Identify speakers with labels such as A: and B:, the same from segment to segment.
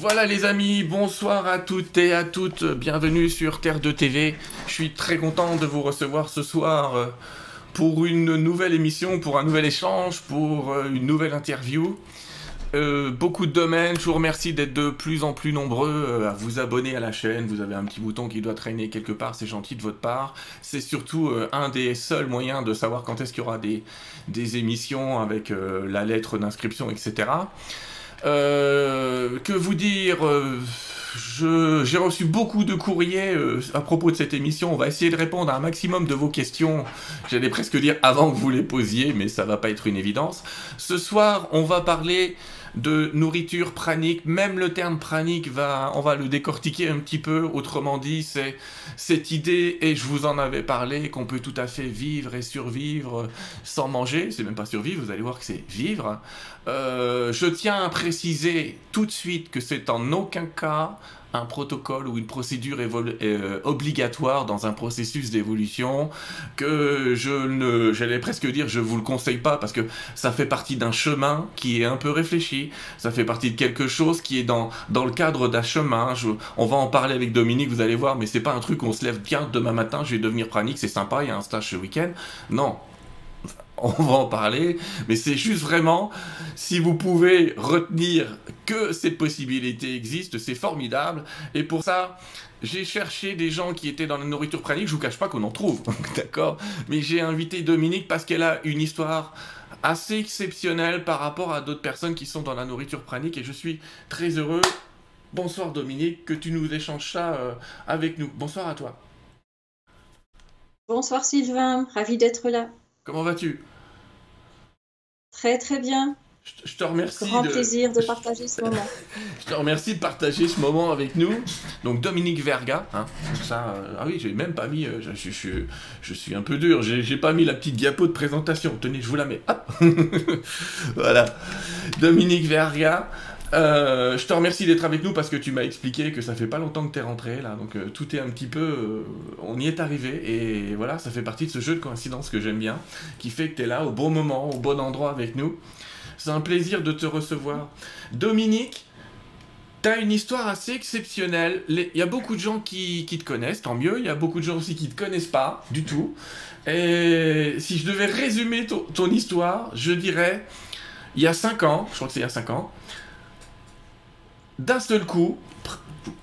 A: Voilà les amis, bonsoir à toutes et à toutes, bienvenue sur Terre de TV. Je suis très content de vous recevoir ce soir euh, pour une nouvelle émission, pour un nouvel échange, pour euh, une nouvelle interview. Euh, beaucoup de domaines, je vous remercie d'être de plus en plus nombreux à vous abonner à la chaîne. Vous avez un petit bouton qui doit traîner quelque part, c'est gentil de votre part. C'est surtout un des seuls moyens de savoir quand est-ce qu'il y aura des, des émissions avec la lettre d'inscription, etc. Euh, que vous dire euh, J'ai reçu beaucoup de courriers euh, à propos de cette émission. On va essayer de répondre à un maximum de vos questions. J'allais presque dire avant que vous les posiez, mais ça va pas être une évidence. Ce soir, on va parler de nourriture pranique. Même le terme pranique, va, on va le décortiquer un petit peu. Autrement dit, c'est cette idée, et je vous en avais parlé, qu'on peut tout à fait vivre et survivre sans manger. C'est même pas survivre, vous allez voir que c'est vivre. Euh, je tiens à préciser tout de suite que c'est en aucun cas un protocole ou une procédure euh, obligatoire dans un processus d'évolution que je ne, j'allais presque dire, je vous le conseille pas parce que ça fait partie d'un chemin qui est un peu réfléchi, ça fait partie de quelque chose qui est dans, dans le cadre d'un chemin. on va en parler avec Dominique, vous allez voir, mais c'est pas un truc on se lève bien demain matin, je vais devenir pranique, c'est sympa, il y a un stage ce week-end. Non, on va en parler, mais c'est juste vraiment, si vous pouvez retenir que cette possibilité existe, c'est formidable. Et pour ça, j'ai cherché des gens qui étaient dans la nourriture pranique, je vous cache pas qu'on en trouve, d'accord? Mais j'ai invité Dominique parce qu'elle a une histoire assez exceptionnelle par rapport à d'autres personnes qui sont dans la nourriture pranique et je suis très heureux. Bonsoir Dominique, que tu nous échanges ça euh, avec nous. Bonsoir à toi.
B: Bonsoir Sylvain, ravi d'être là.
A: Comment vas-tu?
B: Très très bien.
A: Je te remercie.
B: Grand plaisir de partager ce moment.
A: je te remercie de partager ce moment avec nous. Donc Dominique Verga, hein, ça, euh, ah oui, j'ai même pas mis, euh, je, je, suis un peu dur, j'ai pas mis la petite diapo de présentation. Tenez, je vous la mets. Hop voilà. Dominique Verga, euh, je te remercie d'être avec nous parce que tu m'as expliqué que ça fait pas longtemps que tu es rentré là, donc euh, tout est un petit peu, euh, on y est arrivé et voilà, ça fait partie de ce jeu de coïncidence que j'aime bien, qui fait que tu es là au bon moment, au bon endroit avec nous. C'est un plaisir de te recevoir. Dominique, tu as une histoire assez exceptionnelle. Il y a beaucoup de gens qui, te connaissent, tant mieux. Il y a beaucoup de gens aussi qui te connaissent pas du tout. Et si je devais résumer ton, ton histoire, je dirais, il y a 5 ans, je crois que c'est il y a 5 ans, d'un seul coup,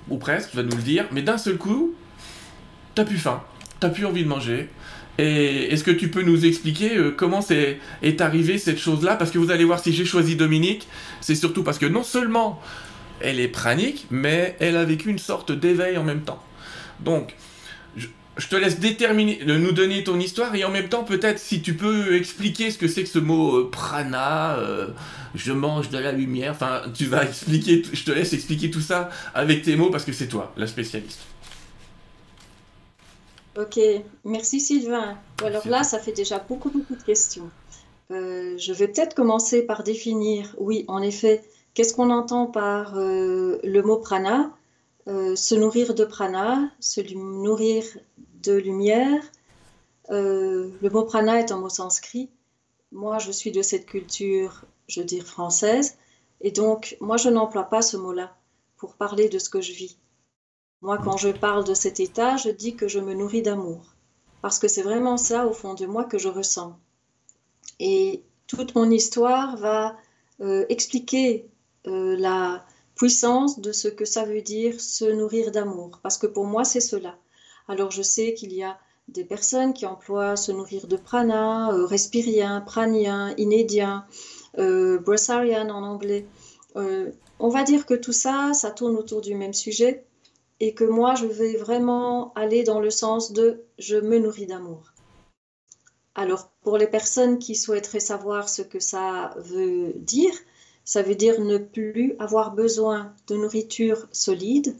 A: ou presque, tu vas nous le dire, mais d'un seul coup, t'as plus faim, t'as plus envie de manger. Et est-ce que tu peux nous expliquer euh, comment c'est est arrivé cette chose-là? Parce que vous allez voir, si j'ai choisi Dominique, c'est surtout parce que non seulement elle est pranique, mais elle a vécu une sorte d'éveil en même temps. Donc, je te laisse déterminer, nous donner ton histoire et en même temps peut-être si tu peux expliquer ce que c'est que ce mot euh, prana, euh, je mange de la lumière, enfin tu vas expliquer, je te laisse expliquer tout ça avec tes mots parce que c'est toi la spécialiste.
B: Ok, merci Sylvain. Alors là, ça fait déjà beaucoup beaucoup de questions. Euh, je vais peut-être commencer par définir, oui, en effet, qu'est-ce qu'on entend par le mot prana? Se nourrir de prana, se nourrir de lumière. Euh, le mot prana est un mot sanskrit. Moi, je suis de cette culture, je veux dire, française. Et donc, moi, je n'emploie pas ce mot-là pour parler de ce que je vis. Moi, quand je parle de cet état, je dis que je me nourris d'amour. Parce que c'est vraiment ça, au fond de moi, que je ressens. Et toute mon histoire va euh, expliquer euh, la puissance de ce que ça veut dire se nourrir d'amour. Parce que pour moi, c'est cela. Alors je sais qu'il y a des personnes qui emploient se nourrir de prana, euh, respirien, pranien, inédien, euh, en anglais. Euh, on va dire que tout ça, ça tourne autour du même sujet et que moi, je vais vraiment aller dans le sens de je me nourris d'amour. Alors, pour les personnes qui souhaiteraient savoir ce que ça veut dire, ça veut dire ne plus avoir besoin de nourriture solide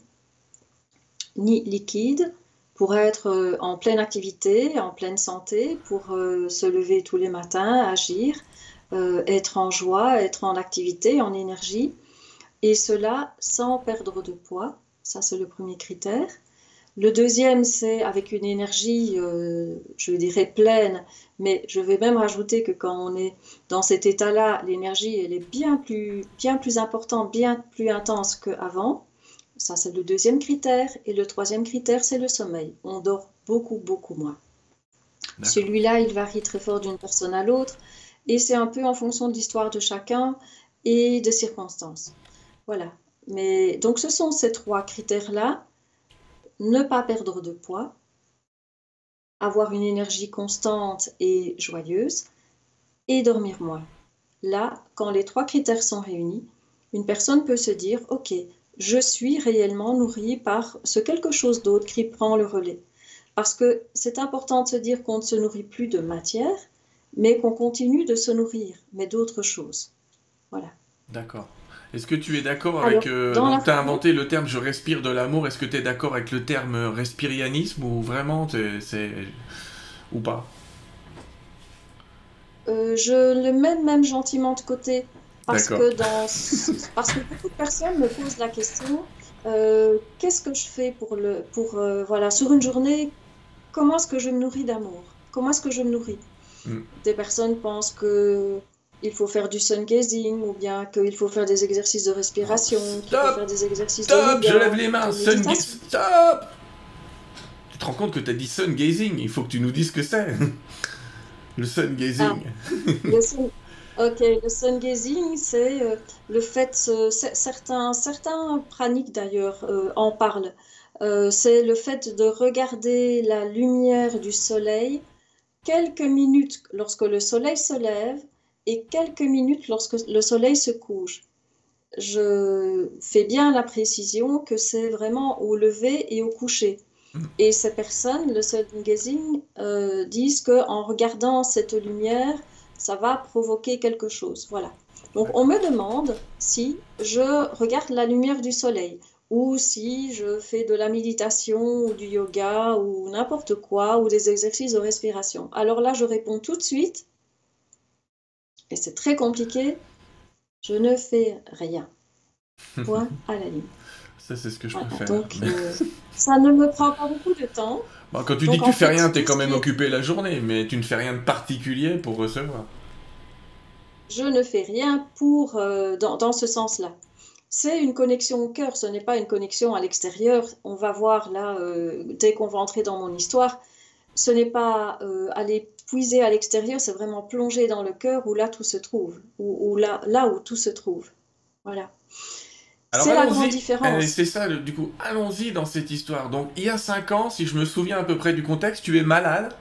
B: ni liquide, pour être euh, en pleine activité, en pleine santé, pour euh, se lever tous les matins, agir, euh, être en joie, être en activité, en énergie, et cela sans perdre de poids. Ça, c'est le premier critère. Le deuxième, c'est avec une énergie, euh, je dirais, pleine, mais je vais même rajouter que quand on est dans cet état-là, l'énergie, elle est bien plus, bien plus importante, bien plus intense qu'avant. Ça, c'est le deuxième critère. Et le troisième critère, c'est le sommeil. On dort beaucoup, beaucoup moins. Celui-là, il varie très fort d'une personne à l'autre. Et c'est un peu en fonction de l'histoire de chacun et des circonstances. Voilà. Mais donc, ce sont ces trois critères-là ne pas perdre de poids, avoir une énergie constante et joyeuse, et dormir moins. Là, quand les trois critères sont réunis, une personne peut se dire, OK, je suis réellement nourrie par ce quelque chose d'autre qui prend le relais. Parce que c'est important de se dire qu'on ne se nourrit plus de matière, mais qu'on continue de se nourrir, mais d'autres choses. Voilà.
A: D'accord. Est-ce que tu es d'accord avec... Euh, donc tu as inventé le terme je respire de l'amour. Est-ce que tu es d'accord avec le terme respirianisme ou vraiment c'est... ou pas?
B: Euh, Je le mets même gentiment de côté. Parce que, dans... parce que beaucoup de personnes me posent la question euh, qu'est-ce que je fais pour le pour voilà sur une journée comment est-ce que je me nourris d'amour? Comment est-ce que je me nourris? Hmm. des personnes pensent que il faut faire du sun gazing ou bien qu'il faut faire des exercices de respiration, qu'il faut faire des exercices
A: Stop, je lève les mains, sun gazing. Stop Tu te rends compte que tu as dit sun gazing, il faut que tu nous dises ce que c'est. le sun gazing.
B: Ah, ok, le sun gazing, c'est euh, le fait, certains, certains praniques d'ailleurs euh, en parlent, euh, c'est le fait de regarder la lumière du soleil quelques minutes lorsque le soleil se lève et quelques minutes lorsque le soleil se couche. Je fais bien la précision que c'est vraiment au lever et au coucher. Mm. Et ces personnes, le sun gazing, euh, disent qu'en regardant cette lumière, ça va provoquer quelque chose. Voilà. Donc on me demande si je regarde la lumière du soleil ou si je fais de la méditation ou du yoga ou n'importe quoi ou des exercices de respiration. Alors là, je réponds tout de suite et c'est très compliqué, je ne fais rien. Point à la ligne.
A: Ça, c'est ce que je préfère.
B: Donc, euh, ça ne me prend pas beaucoup de temps.
A: quand tu dis que tu fais rien, tu es quand même occupé la journée, mais tu ne fais rien de particulier pour recevoir.
B: Je ne fais rien pour euh, dans, dans, ce sens-là. C'est une connexion au cœur, ce n'est pas une connexion à l'extérieur. On va voir là, euh, dès qu'on va entrer dans mon histoire, ce n'est pas aller puiser à l'extérieur, c'est vraiment plonger dans le cœur où là tout se trouve, ou, là, là où tout se trouve. Voilà.
A: C'est la grande différence. Eh, c'est ça, du coup, allons-y dans cette histoire. Donc, il y a cinq ans, si je me souviens à peu près du contexte, tu es malade.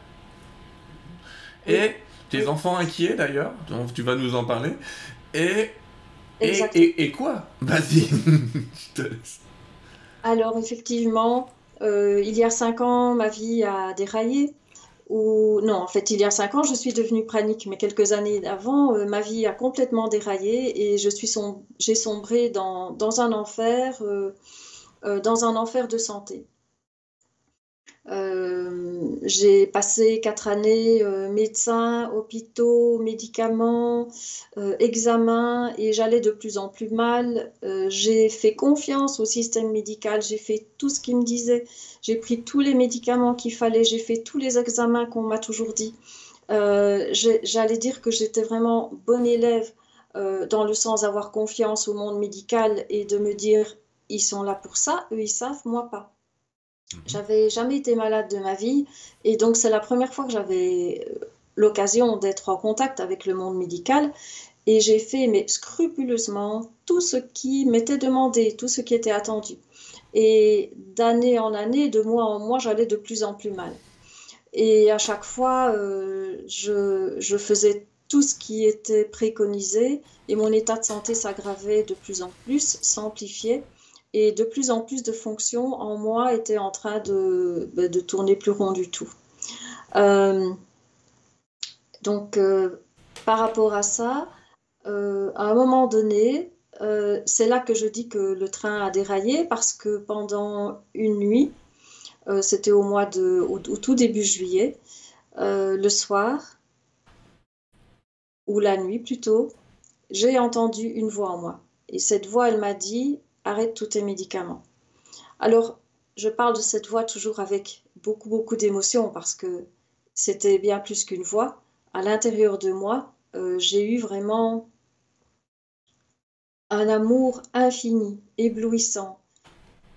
A: Et tes enfants inquiets d'ailleurs, donc tu vas nous en parler. Et, et, et, quoi? Vas-y, je te laisse.
B: Alors, effectivement, euh, il y a cinq ans, ma vie a déraillé non, en fait, il y a cinq ans, je suis devenue pranique, mais quelques années avant, euh, ma vie a complètement déraillé et je suis j'ai sombré dans, dans un enfer, euh, euh, dans un enfer de santé. Euh, j'ai passé quatre années euh, médecin, hôpitaux, médicaments, euh, examens et j'allais de plus en plus mal. j'ai fait confiance au système médical, j'ai fait tout ce qu'il me disait, j'ai pris tous les médicaments qu'il fallait, j'ai fait tous les examens qu'on m'a toujours dit. J'allais dire que j'étais vraiment bonne élève dans le sens d'avoir confiance au monde médical et de me dire ils sont là pour ça, eux ils savent, moi pas. Mhm. J'avais jamais été malade de ma vie et donc c'est la première fois que j'avais euh, l'occasion d'être en contact avec le monde médical et j'ai fait mais scrupuleusement tout ce qui m'était demandé, tout ce qui était attendu. Et d'année en année, de mois en mois, j'allais de plus en plus mal. Et à chaque fois, euh, je, je faisais tout ce qui était préconisé et mon état de santé s'aggravait de plus en plus, s'amplifiait et de plus en plus de fonctions en moi étaient en train de, bah, de tourner plus rond du tout. Euh, donc, euh, par rapport à ça, euh, à un moment donné, c'est là que je dis que le train a déraillé parce que pendant une nuit, c'était au mois de, au, tout début juillet, le soir, ou la nuit plutôt, j'ai entendu une voix en moi. Et cette voix, elle m'a dit, arrête tous tes médicaments. Alors, je parle de cette voix toujours avec beaucoup, beaucoup d'émotion parce que c'était bien plus qu'une voix. À l'intérieur de moi, euh, j'ai eu vraiment un amour infini, éblouissant.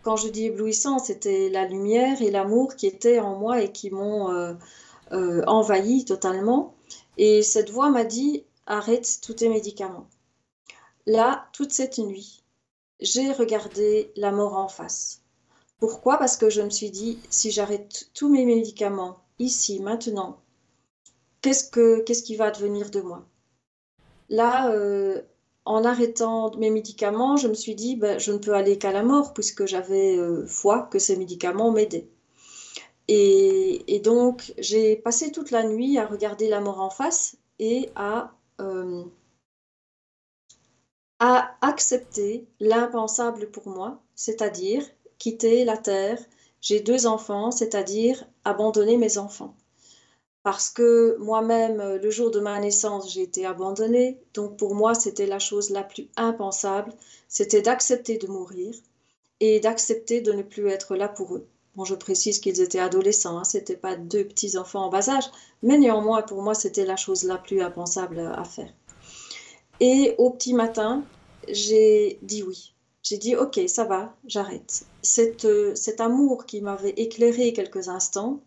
B: Quand je dis éblouissant, c'était la lumière et l'amour qui étaient en moi et qui m'ont euh, euh, envahi totalement. Et cette voix m'a dit arrête tous tes médicaments. Là, toute cette nuit, j'ai regardé la mort en face. Pourquoi? Parce que je me suis dit, si j'arrête tous mes médicaments ici, maintenant, qu'est-ce, que, qu'est-ce qui va advenir de moi? Là, euh, en arrêtant mes médicaments, je me suis dit, ben, je ne peux aller qu'à la mort puisque j'avais euh, foi que ces médicaments m'aidaient. Et, donc, j'ai passé toute la nuit à regarder la mort en face et à, euh, à accepter l'impensable pour moi, c'est-à-dire quitter la terre. J'ai deux enfants, c'est-à-dire abandonner mes enfants. Parce que moi-même, le jour de ma naissance, j'ai été abandonnée. Donc pour moi, c'était la chose la plus impensable. C'était d'accepter de mourir et d'accepter de ne plus être là pour eux. Bon, je précise qu'ils étaient adolescents, hein, ce n'étaient pas deux petits-enfants en bas âge, mais néanmoins, pour moi, c'était la chose la plus impensable à faire. Et au petit matin, j'ai dit oui. J'ai dit, OK, ça va, j'arrête. Euh, cet amour qui m'avait éclairé quelques instants,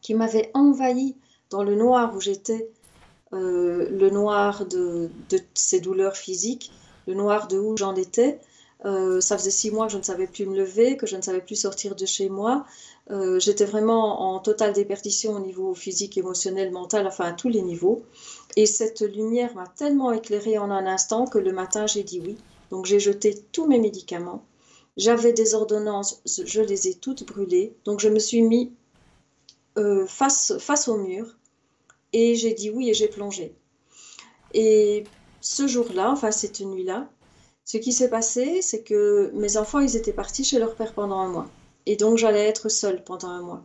B: qui m'avait envahi dans le noir où j'étais, euh, le noir de, ces douleurs physiques, le noir de où j'en étais. Euh, ça faisait six mois que je ne savais plus me lever, que je ne savais plus sortir de chez moi. J'étais vraiment en totale déperdition au niveau physique, émotionnel, mental, enfin à tous les niveaux. Et cette lumière m'a tellement éclairée en un instant que le matin j'ai dit oui. Donc j'ai jeté tous mes médicaments. J'avais des ordonnances, je les ai toutes brûlées. Donc je me suis mis euh, face, face au mur et j'ai dit oui et j'ai plongé. Et ce jour-là, enfin cette nuit-là, ce qui s'est passé, c'est que mes enfants, ils étaient partis chez leur père pendant un mois. Et donc j'allais être seule pendant un mois.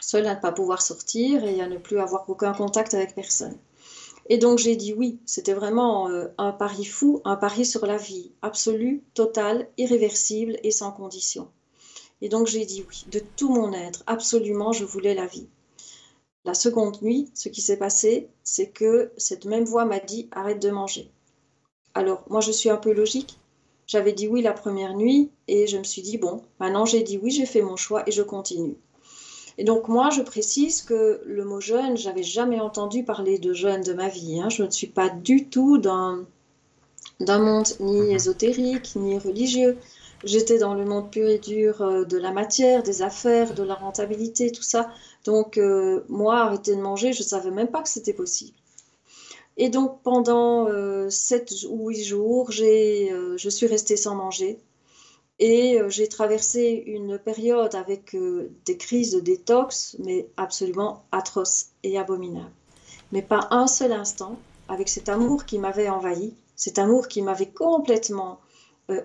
B: Seule à ne pas pouvoir sortir et à ne plus avoir aucun contact avec personne. Et donc j'ai dit oui, c'était vraiment euh, un pari fou, un pari sur la vie, absolu, total, irréversible et sans condition. Et donc j'ai dit oui, de tout mon être, absolument, je voulais la vie. La seconde nuit, ce qui s'est passé, c'est que cette même voix m'a dit arrête de manger. Alors moi je suis un peu logique. J'avais dit oui la première nuit et je me suis dit bon, maintenant j'ai dit oui, j'ai fait mon choix et je continue. Et donc moi, je précise que le mot jeune, j'avais jamais entendu parler de jeune de ma vie. Hein. Je ne suis pas du tout d'un monde ni mhm. ésotérique, ni religieux. J'étais dans le monde pur et dur euh, de la matière, des affaires, de la rentabilité, tout ça. Donc euh, moi, arrêter de manger, je ne savais même pas que c'était possible. Et donc pendant euh, 7 ou 8 jours, euh, je suis restée sans manger. Et euh, j'ai traversé une période avec euh, des crises de détox, mais absolument atroces et abominables. Mais pas un seul instant, avec cet amour qui m'avait envahi, cet amour qui m'avait complètement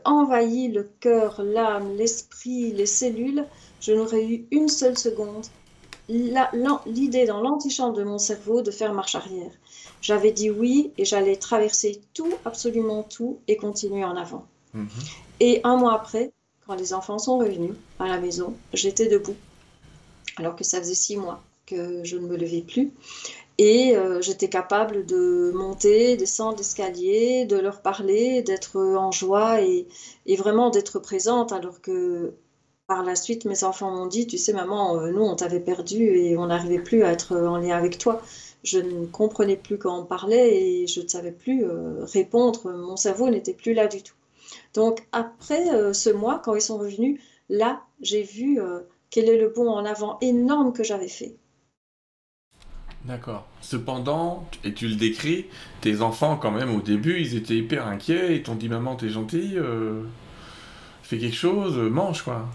B: envahi le cœur, l'âme, l'esprit, les cellules, je n'aurais eu une seule seconde l'idée dans l'antichambre de mon cerveau de faire marche arrière. J'avais dit oui et j'allais traverser tout, absolument tout, et continuer en avant. Mhm. Et un mois après, quand les enfants sont revenus à la maison, j'étais debout, alors que ça faisait six mois que je ne me levais plus. Et euh, j'étais capable de monter, descendre l'escalier, de leur parler, d'être en joie et, vraiment d'être présente, alors que par la suite, mes enfants m'ont dit, tu sais, maman, euh, nous, on t'avait perdu et on n'arrivait plus à être en lien avec toi. Je ne comprenais plus quand on parlait et je ne savais plus euh, répondre. Mon cerveau n'était plus là du tout. Donc après euh, ce mois, quand ils sont revenus, là, j'ai vu euh, quel est le bond en avant énorme que j'avais fait.
A: D'accord. Cependant, et tu le décris, tes enfants, quand même, au début, ils étaient hyper inquiets. Ils t'ont dit Maman, t'es gentille, euh, fais quelque chose, mange quoi.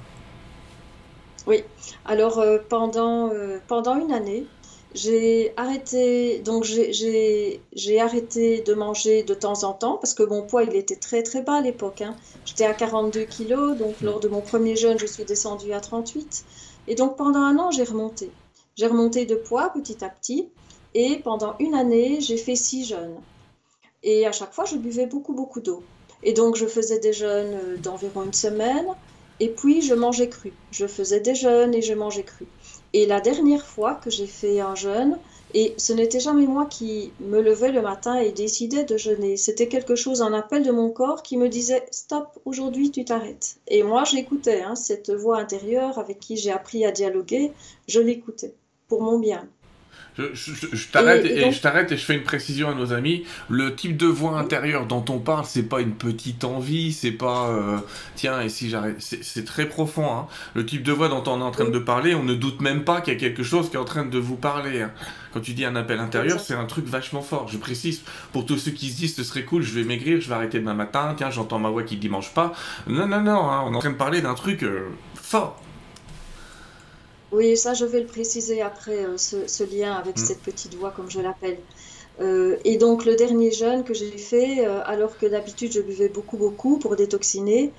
B: Oui. Alors, pendant, pendant une année, j'ai arrêté, donc j'ai arrêté de manger de temps en temps parce que mon poids il était très très bas à l'époque. Hein. J'étais à 42 kilos, donc lors de mon premier jeûne je suis descendue à 38. Et donc pendant un an j'ai remonté. J'ai remonté de poids petit à petit et pendant une année j'ai fait six jeûnes. Et à chaque fois je buvais beaucoup beaucoup d'eau. Et donc je faisais des jeûnes d'environ une semaine Et puis, je mangeais cru. Je faisais des jeûnes et je mangeais cru. Et la dernière fois que j'ai fait un jeûne, et ce n'était jamais moi qui me levais le matin et décidais de jeûner. C'était quelque chose, un appel de mon corps qui me disait Stop, aujourd'hui tu t'arrêtes. Et moi j'écoutais hein, cette voix intérieure avec qui j'ai appris à dialoguer, je l'écoutais pour mon bien.
A: Je, t'arrête et, je t'arrête et je fais une précision à nos amis. Le type de voix intérieure dont on parle, c'est pas une petite envie, c'est pas euh, tiens et si j'arrête, c'est très profond. Hein. Le type de voix dont on est en train de parler, on ne doute même pas qu'il y a quelque chose qui est en train de vous parler. Hein. Quand tu dis un appel intérieur, c'est un truc vachement fort. Je précise pour tous ceux qui se disent ce serait cool, je vais maigrir, je vais arrêter demain matin. Tiens, j'entends ma voix qui mange pas. Non non non, hein, on est en train de parler d'un truc euh, fort.
B: Oui, ça, je vais le préciser après, euh, ce, lien avec mm. cette petite voix, comme je l'appelle. Euh, et donc, le dernier jeûne que j'ai fait, euh, alors que d'habitude, je buvais beaucoup, beaucoup pour détoxiner.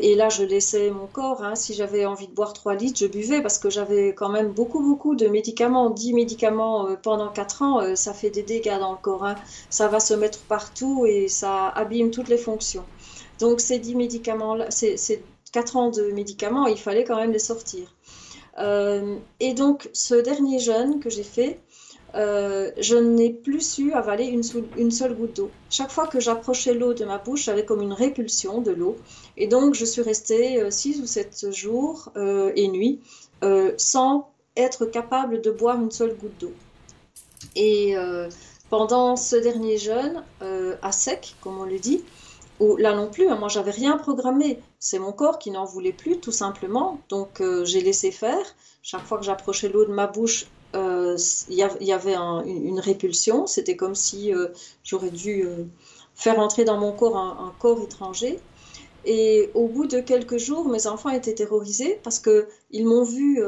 B: et là, je laissais mon corps. Hein. si j'avais envie de boire 3 litres, je buvais parce que j'avais quand même beaucoup, beaucoup de médicaments. 10 médicaments pendant 4 ans, ça fait des dégâts dans le corps. Hein. Ça va se mettre partout et ça abîme toutes les fonctions. Donc, ces 10 médicaments, ces, ces 4 ans de médicaments, il fallait quand même les sortir. Euh, et donc, ce dernier jeûne que j'ai fait, euh, je n'ai plus su avaler une, seule goutte d'eau. Chaque fois que j'approchais l'eau de ma bouche, j'avais comme une répulsion de l'eau. Et donc, je suis restée 6 euh, ou 7 jours et nuits sans être capable de boire une seule goutte d'eau. Et pendant ce dernier jeûne, à sec, comme on le dit, ou là non plus, hein, moi j'avais rien programmé. C'est mon corps qui n'en voulait plus, tout simplement. Donc euh, j'ai laissé faire. Chaque fois que j'approchais l'eau de ma bouche, euh, il y, avait une, répulsion. C'était comme si euh, j'aurais dû faire entrer dans mon corps un, corps étranger. Et au bout de quelques jours, mes enfants étaient terrorisés parce qu'ils m'ont vu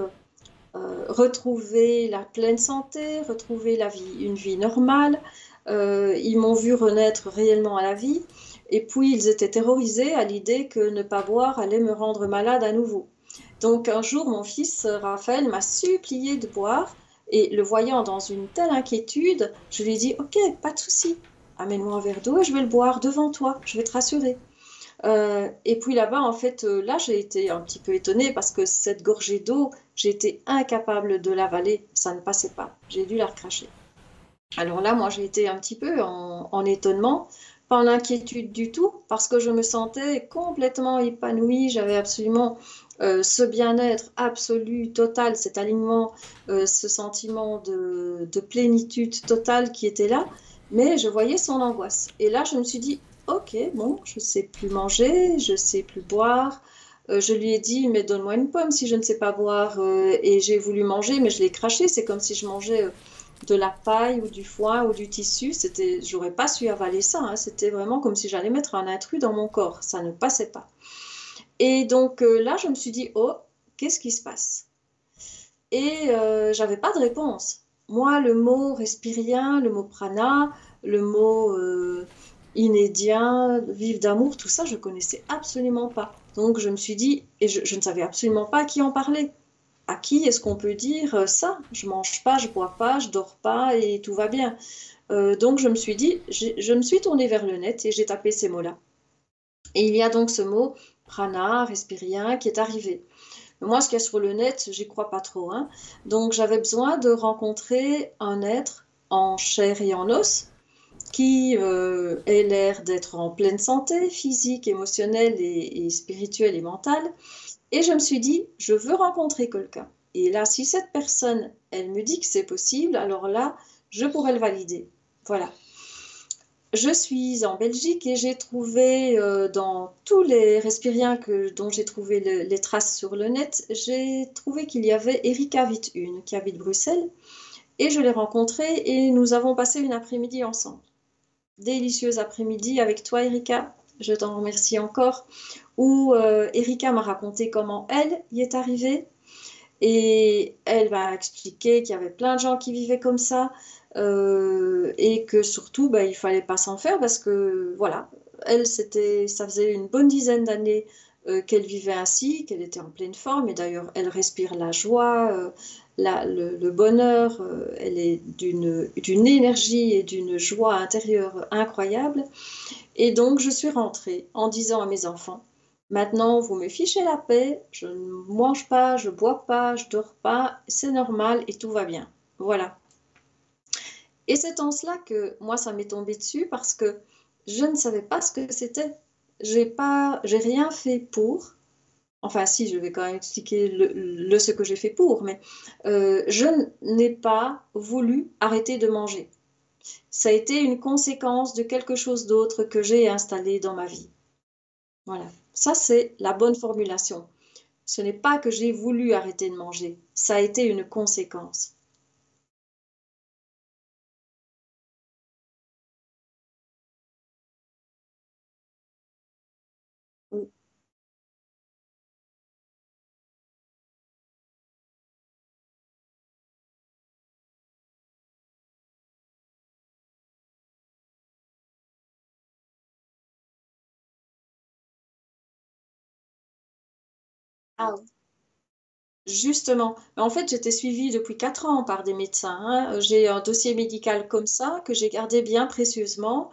B: retrouver la pleine santé, retrouver une vie normale. ils m'ont vu renaître réellement à la vie. Et puis ils étaient terrorisés à l'idée que ne pas boire allait me rendre malade à nouveau. Donc un jour, mon fils Raphaël m'a supplié de boire et le voyant dans une telle inquiétude, je lui ai dit Ok, pas de souci, amène-moi un verre d'eau et je vais le boire devant toi, je vais te rassurer. Euh, et puis là-bas, en fait, euh, là, j'ai été un petit peu étonnée parce que cette gorgée d'eau, j'étais incapable de l'avaler, ça ne passait pas, j'ai dû la recracher. Alors là, moi, j'ai été un petit peu en étonnement pas en inquiétude du tout, parce que je me sentais complètement épanouie, j'avais absolument euh, ce bien-être absolu, total, cet alignement, euh, ce sentiment de, plénitude totale qui était là, mais je voyais son angoisse. Et là, je me suis dit, ok, bon, je sais plus manger, je sais plus boire. Euh, je lui ai dit, mais donne-moi une pomme si je ne sais pas boire. et j'ai voulu manger, mais je l'ai craché. C'est comme si je mangeais de la paille ou du foin ou du tissu, c'était, j'aurais pas su avaler ça. Hein. C'était vraiment comme si j'allais mettre un intrus dans mon corps. Ça ne passait pas. Et donc euh, là, je me suis dit, oh, qu'est-ce qui se passe? Et euh, j'avais pas de réponse. Moi, le mot respirien, le mot prana, le mot euh, inédien, vive d'amour, tout ça, je connaissais absolument pas. Donc je me suis dit, et je, je ne savais absolument pas à qui en parler à qui est-ce qu'on peut dire euh, ça? Je mange pas, je bois pas, je dors pas et tout va bien. Euh, donc je me suis dit, je me suis tournée vers le net et j'ai tapé ces mots-là. Et il y a donc ce mot prana, respirien, qui est arrivé. moi, ce qu'il y a sur le net, j'y crois pas trop. Hein. Donc j'avais besoin de rencontrer un être en chair et en os qui euh, ait l'air d'être en pleine santé physique, émotionnelle et spirituelle et mentale, et je me suis dit, je veux rencontrer quelqu'un. Et là, si cette personne, elle me dit que c'est possible, alors là, je pourrais le valider. Voilà. Je suis en Belgique et j'ai trouvé euh, dans tous les respiriens que, dont j'ai trouvé les traces sur le net, j'ai trouvé qu'il y avait Erika Witt-Une qui habite Bruxelles. Et je l'ai rencontrée et nous avons passé une après-midi ensemble. Délicieuse après-midi avec toi, Erika. Je t'en remercie encore où euh, Erika m'a raconté comment elle y est arrivée. Et elle m'a expliqué qu'il y avait plein de gens qui vivaient comme ça euh, et que surtout, bah, il fallait pas s'en faire parce que, voilà, elle, c'était, ça faisait une bonne dizaine d'années euh, qu'elle vivait ainsi, qu'elle était en pleine forme. Et d'ailleurs, elle respire la joie, le, le, bonheur. elle est d'une, énergie et d'une joie intérieure incroyable. Et donc, je suis rentrée en disant à mes enfants, Maintenant, vous me fichez la paix, je ne mange pas, je bois pas, je dors pas, c'est normal et tout va bien. Voilà. Et c'est en cela que moi, ça m'est tombé dessus parce que je ne savais pas ce que c'était. J'ai pas, j'ai rien fait pour. Enfin, si, je vais quand même expliquer le, ce que j'ai fait pour, mais euh, je n'ai pas voulu arrêter de manger. Ça a été une conséquence de quelque chose d'autre que j'ai installé dans ma vie. Voilà. Ça, c'est la bonne formulation. Ce n'est pas que j'ai voulu arrêter de manger, ça a été une conséquence. Ah Justement, en fait, j'étais suivie depuis quatre ans par des médecins. hein. J'ai un dossier médical comme ça que j'ai gardé bien précieusement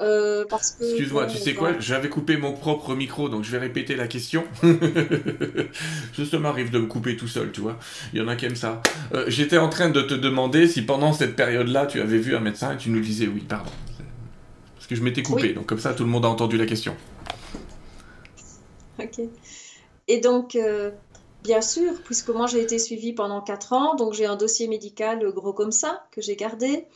B: euh, parce que
A: Excuse-moi, tu sais quoi?
B: voilà.
A: J'avais coupé mon propre micro, donc je vais répéter la question. Je ça m'arrive de me couper tout seul, tu vois. Il y en a qui aiment ça. Euh, j'étais en train de te demander si pendant cette période-là, tu avais vu un médecin et tu nous disais oui, pardon. Parce que je m'étais coupé,
B: Oui,
A: donc comme ça, tout le monde a entendu la question.
B: ok. Et donc, euh, bien sûr, puisque moi j'ai été suivie pendant quatre ans, donc j'ai un dossier médical gros comme ça que j'ai gardé.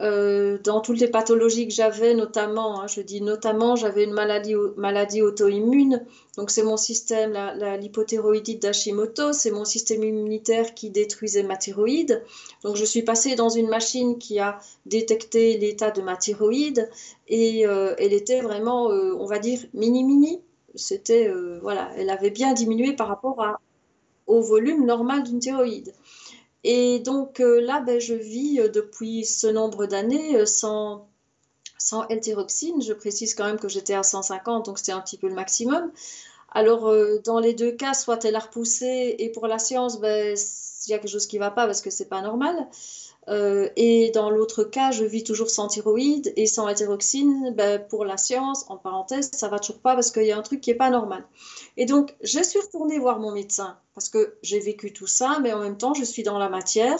B: Euh, dans toutes les pathologies que j'avais, notamment, hein, je dis notamment, j'avais une maladie, au- maladie auto-immune. Donc c'est mon système, l'hypothyroïdite d'Hashimoto, c'est mon système immunitaire qui détruisait ma thyroïde. Donc je suis passée dans une machine qui a détecté l'état de ma thyroïde et euh, elle était vraiment, on va dire, mini-mini. C'était, euh, voilà, elle avait bien diminué par rapport à- au volume normal d'une thyroïde. Et donc euh, là, ben, je vis euh, depuis ce nombre d'années sans, sans L-thyroxine. Je précise quand même que j'étais à 150, donc c'était un petit peu le maximum. Alors, dans les deux cas, soit elle a repoussé, et pour la science, ben, il y a quelque chose qui ne va pas parce que c'est pas normal. Euh, et dans l'autre cas, je vis toujours sans thyroïde et sans thyroxine, ben, pour la science, en parenthèse, ça va toujours pas parce qu'il y a un truc qui est pas normal. Et donc, je suis retournée voir mon médecin parce que j'ai vécu tout ça, mais en même temps, je suis dans la matière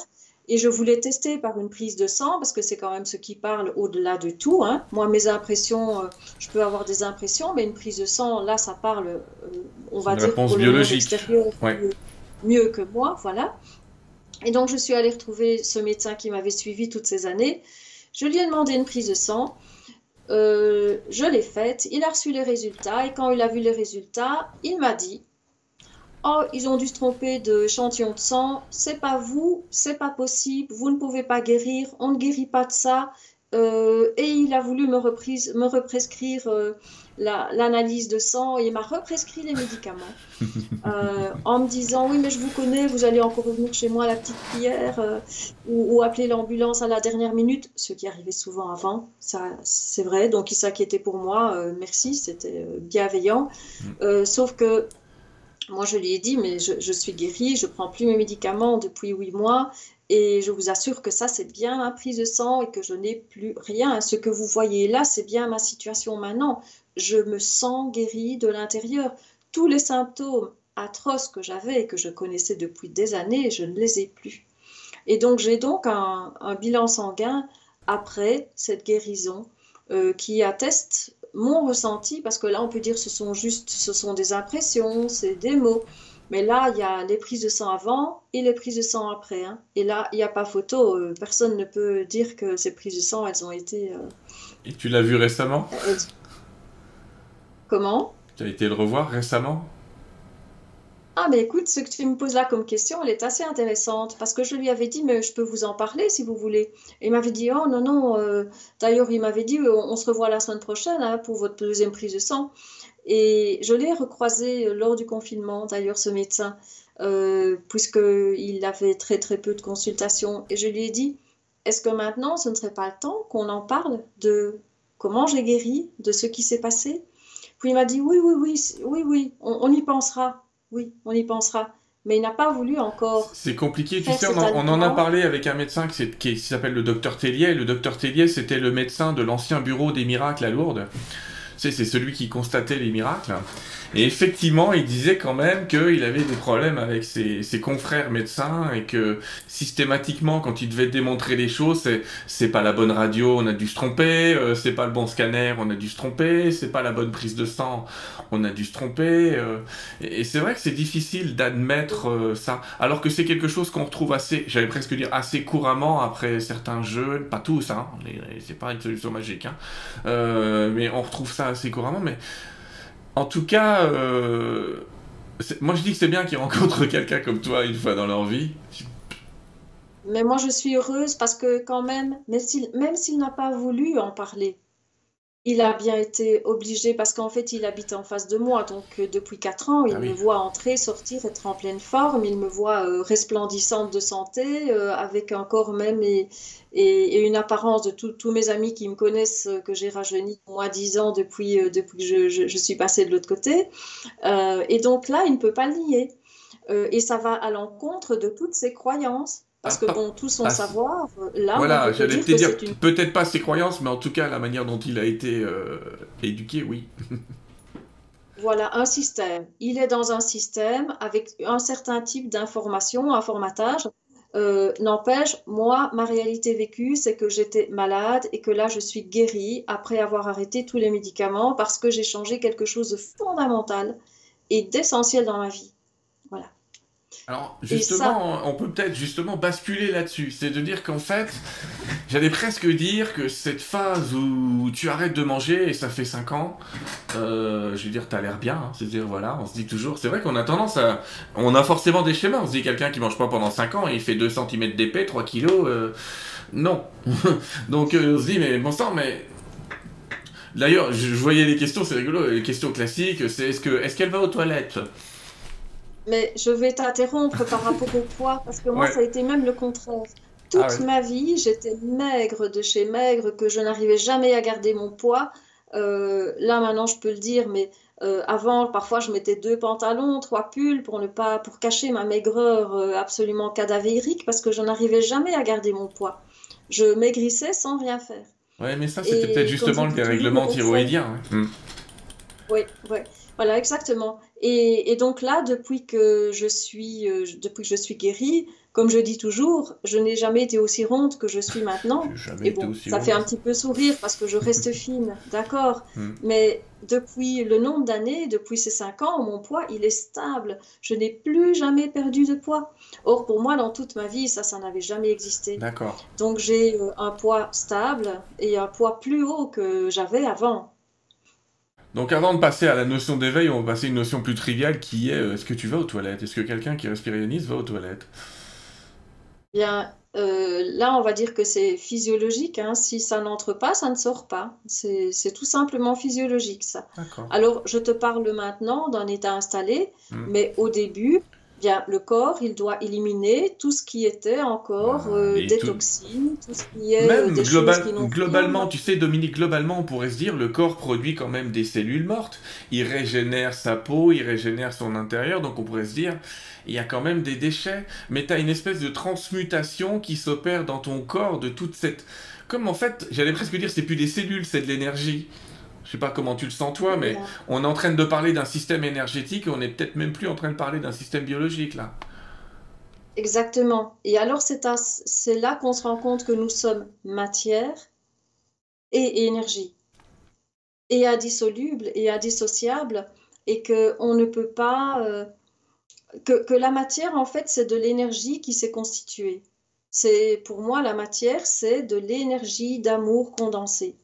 B: et je voulais tester par une prise de sang parce que c'est quand même ce qui parle au-delà de tout, hein. Moi, mes impressions, euh, je peux avoir des impressions, mais une prise de sang, là, ça parle, euh, on va
A: une
B: dire,
A: réponse
B: pour le monde
A: biologique.
B: extérieur
A: Ouais.
B: mieux, mieux que moi, voilà. Et donc, je suis allée retrouver ce médecin qui m'avait suivi toutes ces années. Je lui ai demandé une prise de sang. Euh, je l'ai faite. Il a reçu les résultats. Et quand il a vu les résultats, il m'a dit, Oh, ils ont dû se tromper de échantillon de sang. C'est pas vous, c'est pas possible. Vous ne pouvez pas guérir. On ne guérit pas de ça. Euh, et il a voulu me, reprise, me represcrire euh, la- l'analyse de sang et il m'a represcrit les médicaments euh, en me disant oui mais je vous connais, vous allez encore revenir chez moi à la petite prière euh, ou, ou appeler l'ambulance à la dernière minute, ce qui arrivait souvent avant, ça c'est vrai, donc il s'inquiétait pour moi, euh, merci, c'était bienveillant, Euh, sauf que moi, je lui ai dit, mais je, je suis guérie, je prends plus mes médicaments depuis huit mois et je vous assure que ça, c'est bien ma prise de sang et que je n'ai plus rien. Ce que vous voyez là, c'est bien ma situation maintenant. Je me sens guérie de l'intérieur. Tous les symptômes atroces que j'avais et que je connaissais depuis des années, je ne les ai plus. Et donc, j'ai donc un, un bilan sanguin après cette guérison euh, qui atteste mon ressenti, parce que là, on peut dire ce sont juste, ce sont des impressions, c'est des mots. Mais là, il y a les prises de sang avant et les prises de sang après. hein. Et là, il n'y a pas photo. euh, personne ne peut dire que ces prises de sang, elles ont été... euh,
A: Et tu l'as vu récemment?
B: Comment?
A: Tu as été le revoir récemment?
B: Ah, mais écoute, ce que tu me poses là comme question, elle est assez intéressante parce que je lui avais dit, mais je peux vous en parler si vous voulez. Et il m'avait dit, oh non, non. euh, D'ailleurs, il m'avait dit, on, se revoit la semaine prochaine hein, pour votre deuxième prise de sang. Et je l'ai recroisé lors du confinement, d'ailleurs, ce médecin, euh, puisqu'il avait très très peu de consultations. Et je lui ai dit, est-ce que maintenant, ce ne serait pas le temps qu'on en parle de comment j'ai guéri, de ce qui s'est passé? Puis il m'a dit, oui, oui, oui, oui, oui, on, on y pensera. Oui, on y pensera. Mais il n'a pas voulu encore
A: C'est compliqué, tu sais, on en, on en a parlé avec un médecin qui, s'appelle le docteur Tellier. Le docteur Tellier, c'était le médecin de l'ancien bureau des miracles à Lourdes. Tu sais, c'est celui qui constatait les miracles. Et effectivement, il disait quand même qu'il avait des problèmes avec ses, ses, confrères médecins et que systématiquement, quand il devait démontrer les choses, c'est pas la bonne radio, on a dû se tromper, euh, c'est pas le bon scanner, on a dû se tromper, c'est pas la bonne prise de sang, on a dû se tromper. Euh, et, c'est vrai que c'est difficile d'admettre euh, ça, alors que c'est quelque chose qu'on retrouve assez, j'allais presque dire assez couramment après certains jeux, pas tous, hein, c'est pas une solution magique, hein, mais on retrouve ça assez couramment, mais en tout cas, euh, moi je dis que c'est bien qu'ils rencontrent quelqu'un comme toi une fois dans leur vie.
B: Mais moi je suis heureuse parce que quand même, même s'il n'a pas voulu en parler, il a bien été obligé parce qu'en fait, il habite en face de moi. Donc, euh, depuis 4 ans, il ah me voit entrer, sortir, être en pleine forme. Il me voit euh, resplendissante de santé, euh, avec un corps même et, et, une apparence de tous mes amis qui me connaissent, que j'ai rajeuni moins 10 ans depuis, depuis que je, je, je, suis passée de l'autre côté. et donc là, il ne peut pas le nier. et ça va à l'encontre de toutes ses croyances. Parce que bon, tout son savoir, là,
A: voilà, j'allais te dire, peut-être pas ses croyances, mais en tout cas la manière dont il a été euh, éduqué, oui.
B: voilà, un système. Il est dans un système avec un certain type d'information, un formatage. Euh, n'empêche, moi, ma réalité vécue, c'est que j'étais malade et que là, je suis guérie après avoir arrêté tous les médicaments parce que j'ai changé quelque chose de fondamental et d'essentiel dans ma vie.
A: Alors justement, on peut peut-être justement basculer là-dessus. C'est de dire qu'en fait, j'allais presque dire que cette phase où tu arrêtes de manger et ça fait 5 ans, euh, je veux dire, t'as l'air bien. Hein. C'est-à-dire, voilà, on se dit toujours, c'est vrai qu'on a tendance à... On a forcément des schémas. On se dit quelqu'un qui mange pas pendant 5 ans et il fait 2 cm d'épais, 3 kilos. Euh, non. Donc euh, on se dit, mais bon sang, mais D'ailleurs, je voyais les questions, c'est rigolo, les questions classiques, c'est est-ce que est-ce qu'elle va aux toilettes?
B: Mais je vais t'interrompre par rapport au poids, parce que moi, ça a été même le contraire. Toute ah ma vie, j'étais maigre de chez maigre, que je n'arrivais jamais à garder mon poids. Euh, là, maintenant, je peux le dire, mais euh, avant, parfois, je mettais deux pantalons, trois pulls pour ne pas, pour cacher ma maigreur euh, absolument cadavérique, parce que je n'arrivais jamais à garder mon poids. Je maigrissais sans rien faire.
A: Ouais, mais ça, c'était peut-être justement le dérèglement thyroïdien.
B: Hein. Oui, oui. Voilà, exactement. Et, donc là, depuis que je suis, euh, depuis que je suis guérie, comme je dis toujours, je n'ai jamais été aussi ronde que je suis maintenant. Et bon, ça fait un petit peu sourire parce que je reste fine, d'accord. Hmm. Mais depuis le nombre d'années, depuis ces cinq ans, mon poids, il est stable. Je n'ai plus jamais perdu de poids. Or, pour moi, dans toute ma vie, ça, ça n'avait jamais existé.
A: D'accord.
B: Donc, j'ai euh, un poids stable et un poids plus haut que j'avais avant.
A: Donc avant de passer à la notion d'éveil, on va passer à une notion plus triviale qui est euh, est-ce que tu vas aux toilettes? Est-ce que quelqu'un qui est respirationniste va aux toilettes?
B: Bien, euh, là on va dire que c'est physiologique. Hein. Si ça n'entre pas, ça ne sort pas. C'est tout simplement physiologique ça. Alors je te parle maintenant d'un état installé, hmm. mais au début, bien, le corps, il doit éliminer tout ce qui était encore ah, euh, des toxines, tout ce qui est
A: même des global, choses qui globalement, tu sais, Dominique, globalement, on pourrait se dire, le corps produit quand même des cellules mortes. Il régénère sa peau, il régénère son intérieur, donc on pourrait se dire, il y a quand même des déchets, mais tu as une espèce de transmutation qui s'opère dans ton corps de toute cette... Comme en fait, j'allais presque dire, c'est plus des cellules, c'est de l'énergie. Je sais pas comment tu le sens toi, mais on est en train de parler d'un système énergétique et on n'est peut-être même plus en train de parler d'un système biologique là.
B: Exactement. Et alors c'est là qu'on se rend compte que nous sommes matière et énergie, et indissoluble et indissociable, et que on ne peut pas euh, que, que, la matière en fait c'est de l'énergie qui s'est constituée. C'est pour moi la matière c'est de l'énergie d'amour condensée.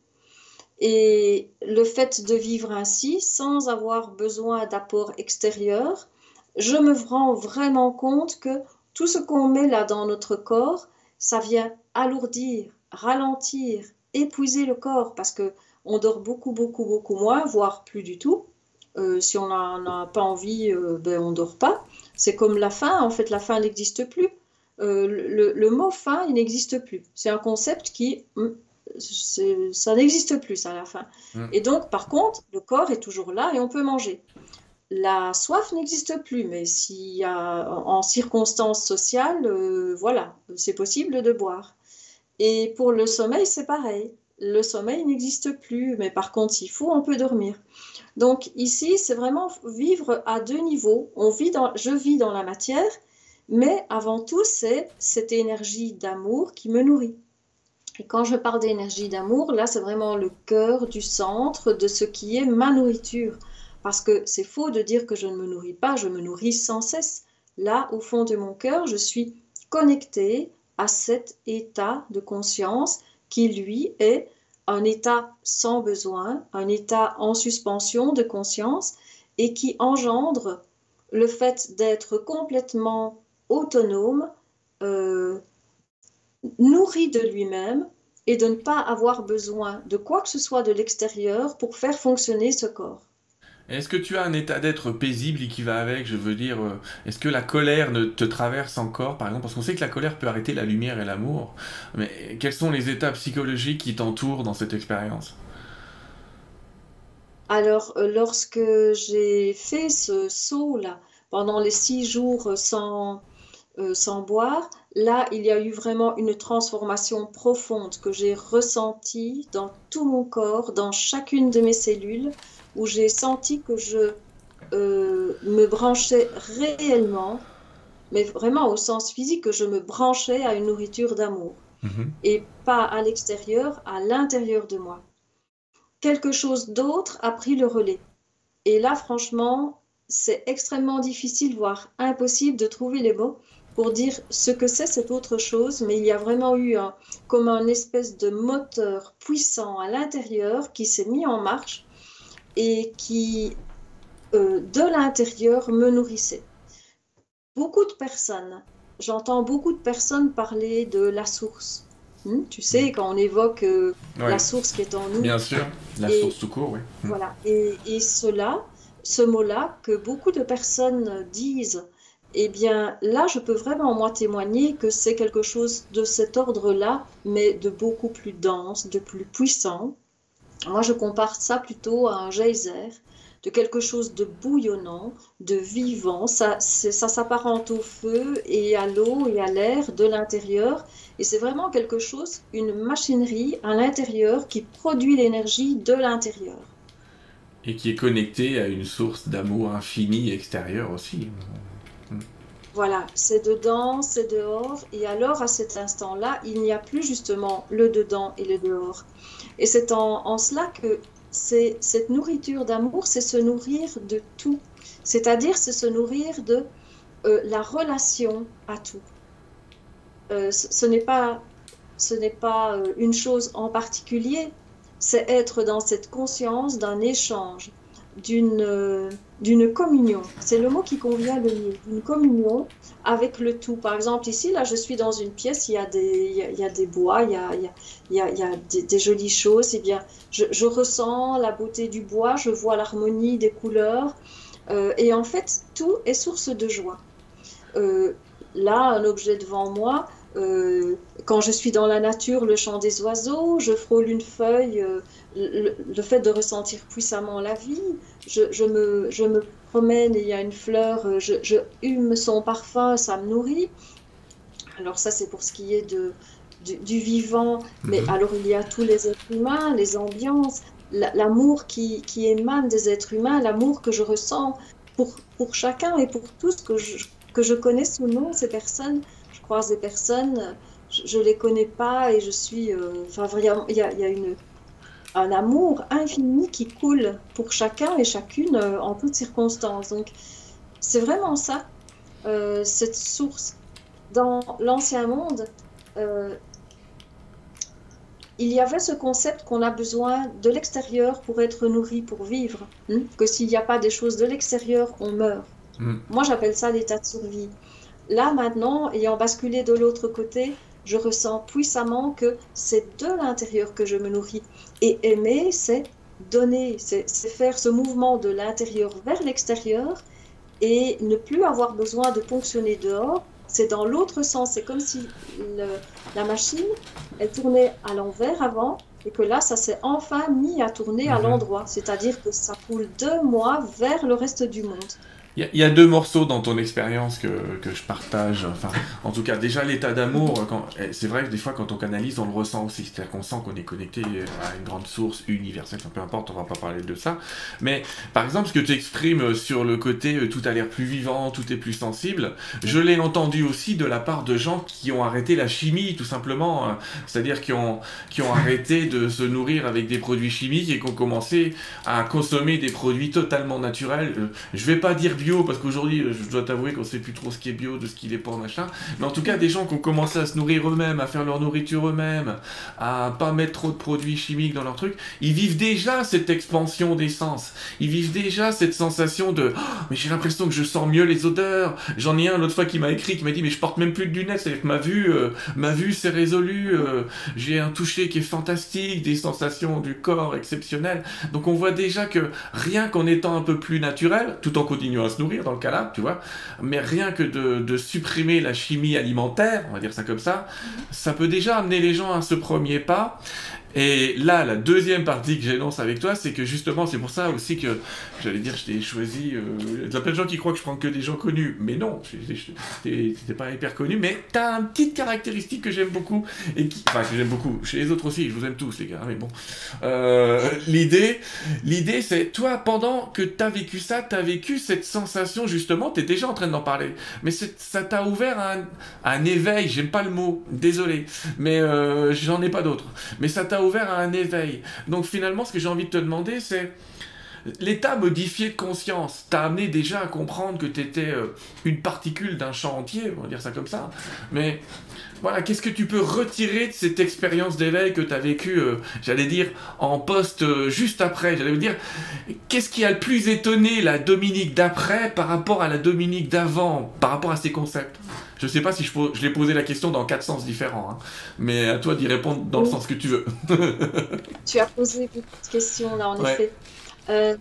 B: Et le fait de vivre ainsi, sans avoir besoin d'apport extérieur, je me rends vraiment compte que tout ce qu'on met là dans notre corps, ça vient alourdir, ralentir, épuiser le corps parce que on dort beaucoup, beaucoup, beaucoup moins, voire plus du tout. Euh, si on n'a pas envie, euh, ben on dort pas. C'est comme la faim, en fait, la faim n'existe plus. Euh, le, le, mot faim, il n'existe plus. C'est un concept qui, hum, ça n'existe plus à la fin. Mm. Et donc, par contre, le corps est toujours là et on peut manger. La soif n'existe plus, mais s'il y a en circonstances sociales, euh, voilà, c'est possible de boire. Et pour le sommeil, c'est pareil. le sommeil n'existe plus, mais par contre, s'il faut, on peut dormir. Donc ici, c'est vraiment vivre à deux niveaux. On vit dans, je vis dans la matière, mais avant tout, c'est cette énergie d'amour qui me nourrit. Et quand je parle d'énergie d'amour, là, c'est vraiment le cœur du centre de ce qui est ma nourriture. Parce que c'est faux de dire que je ne me nourris pas, je me nourris sans cesse. Là, au fond de mon cœur, je suis connectée à cet état de conscience qui, lui, est un état sans besoin, un état en suspension de conscience et qui engendre le fait d'être complètement autonome, euh, nourri de lui-même et de ne pas avoir besoin de quoi que ce soit de l'extérieur pour faire fonctionner ce corps.
A: Est-ce que tu as un état d'être paisible qui va avec Je veux dire, euh, est-ce que la colère ne te traverse encore, par exemple? Parce qu'on sait que la colère peut arrêter la lumière et l'amour. Mais quels sont les états psychologiques qui t'entourent dans cette expérience?
B: Alors, euh, lorsque j'ai fait ce saut-là, pendant les six jours sans, euh, sans boire, là, il y a eu vraiment une transformation profonde que j'ai ressentie dans tout mon corps, dans chacune de mes cellules où j'ai senti que je euh, me branchais réellement, mais vraiment au sens physique, que je me branchais à une nourriture d'amour. Mhm. Et pas à l'extérieur, à l'intérieur de moi. Quelque chose d'autre a pris le relais. Et là, franchement, c'est extrêmement difficile, voire impossible de trouver les mots pour dire ce que c'est cette autre chose, mais il y a vraiment eu un, comme un espèce de moteur puissant à l'intérieur qui s'est mis en marche et qui, euh, de l'intérieur, me nourrissait. Beaucoup de personnes, j'entends beaucoup de personnes parler de la source. Hmm, tu sais, quand on évoque euh, la source qui est en nous.
A: Bien sûr, la source tout court, oui.
B: Hmm. Voilà, et, et cela, ce mot-là, que beaucoup de personnes disent, eh bien là, je peux vraiment moi témoigner que c'est quelque chose de cet ordre-là, mais de beaucoup plus dense, de plus puissant, moi, je compare ça plutôt à un geyser, de quelque chose de bouillonnant, de vivant. Ça, ça s'apparente au feu et à l'eau et à l'air de l'intérieur. Et c'est vraiment quelque chose, une machinerie à l'intérieur qui produit l'énergie de l'intérieur.
A: Et qui est connectée à une source d'amour infini extérieure aussi.
B: Voilà, c'est dedans, c'est dehors. Et alors, à cet instant-là, il n'y a plus justement le dedans et le dehors. Et c'est en, cela que cette nourriture d'amour, c'est se nourrir de tout. C'est-à-dire, c'est se nourrir de euh, la relation à tout. Euh, ce, n'est pas, ce pas euh, une chose en particulier, c'est être dans cette conscience d'un échange, d'une d'une communion. C'est le mot qui convient le mieux. D'une communion avec le tout. Par exemple, ici, là, je suis dans une pièce, il y a des, il y a, des bois, il y a, il y a, il y a des, jolies choses. Eh bien, je, je, ressens la beauté du bois, je vois l'harmonie des couleurs. Euh, et en fait, tout est source de joie. Euh, là, un objet devant moi, euh, quand je suis dans la nature, le chant des oiseaux, je frôle une feuille, le, fait de ressentir puissamment la vie, je, me, je, me, promène et il y a une fleur, euh, je, je, hume son parfum, ça me nourrit. Alors ça, c'est pour ce qui est de, du, vivant, mais mhm. alors il y a tous les êtres humains, les ambiances, l'amour qui, qui, émane des êtres humains, l'amour que je ressens pour, pour chacun et pour tous que je, que je connais sous nom, ces personnes croise des personnes, je ne les connais pas et je suis. Euh, enfin, vraiment, il y a, y a une, un amour infini qui coule pour chacun et chacune euh, en toutes circonstances. Donc, c'est vraiment ça, euh, cette source. Dans l'ancien monde, il y avait ce concept qu'on a besoin de l'extérieur pour être nourri, pour vivre. Hein, que s'il n'y a pas des choses de l'extérieur, on meurt. Hmm. Moi, j'appelle ça l'état de survie. Là maintenant, ayant basculé de l'autre côté, je ressens puissamment que c'est de l'intérieur que je me nourris. Et aimer, c'est donner, c'est faire ce mouvement de l'intérieur vers l'extérieur et ne plus avoir besoin de fonctionner dehors. C'est dans l'autre sens. C'est comme si la machine, elle tournait à l'envers avant et que là, ça s'est enfin mis à tourner à mhm. l'endroit. C'est-à-dire que ça coule de moi vers le reste du monde.
A: Il y, a deux morceaux dans ton expérience que, que, je partage. Enfin, en tout cas, déjà l'état d'amour, eh, c'est vrai que des fois quand on canalise, on le ressent aussi. C'est-à-dire qu'on sent qu'on est connecté à une grande source universelle. Peu importe, on va pas parler de ça. Mais par exemple, ce que tu exprimes sur le côté euh, tout a l'air plus vivant, tout est plus sensible, je l'ai entendu aussi de la part de gens qui ont arrêté la chimie, tout simplement. Hein. C'est-à-dire qui ont, qui ont arrêté de se nourrir avec des produits chimiques et qui ont commencé à consommer des produits totalement naturels. Euh, je vais pas dire parce qu'aujourd'hui, je dois t'avouer qu'on sait plus trop ce qui est bio, de ce qui est pas, machin. Mais en tout cas, des gens qui ont commencé à se nourrir eux-mêmes, à faire leur nourriture eux-mêmes, à pas mettre trop de produits chimiques dans leur truc, ils vivent déjà cette expansion d'essence. Ils vivent déjà cette sensation de oh, mais j'ai l'impression que je sens mieux les odeurs. J'en ai un l'autre fois qui m'a écrit, qui m'a dit mais je porte même plus de lunettes, c'est-à-dire que ma vue, euh, ma vue s'est résolue. Euh, j'ai un toucher qui est fantastique, des sensations du corps exceptionnelles. Donc on voit déjà que rien qu'en étant un peu plus naturel, tout en continuant se nourrir dans le cas là, tu vois, mais rien que de, de supprimer la chimie alimentaire, on va dire ça comme ça, ça peut déjà amener les gens à ce premier pas. Et là, la deuxième partie que j'énonce avec toi, c'est que justement, c'est pour ça aussi que, j'allais dire, je t'ai choisi. Euh, il y a plein de gens qui croient que je prends que des gens connus, mais non, t'es pas hyper connu, mais t'as une petite caractéristique que j'aime beaucoup, et qui, enfin, que j'aime beaucoup, chez les autres aussi, je vous aime tous, les gars, mais bon. Euh, l'idée, l'idée, c'est, toi, pendant que t'as vécu ça, t'as vécu cette sensation, justement, t'es déjà en train d'en parler, mais ça t'a ouvert un, un éveil, j'aime pas le mot, désolé, mais euh, j'en ai pas d'autre, mais ça t'a ouvert à un éveil. Donc finalement, ce que j'ai envie de te demander, c'est l'état modifié de conscience t'a amené déjà à comprendre que tu étais euh, une particule d'un champ entier, on va dire ça comme ça. Mais voilà, qu'est-ce que tu peux retirer de cette expérience d'éveil que tu as vécue, euh, j'allais dire, en poste euh, juste après? J'allais dire, qu'est-ce qui a le plus étonné la Dominique d'après par rapport à la Dominique d'avant, par rapport à ces concepts? Je sais pas si je, je l'ai posé la question dans quatre sens différents, hein. mais à toi d'y répondre dans le sens que tu veux.
B: tu as posé beaucoup de questions là, en effet. Euh,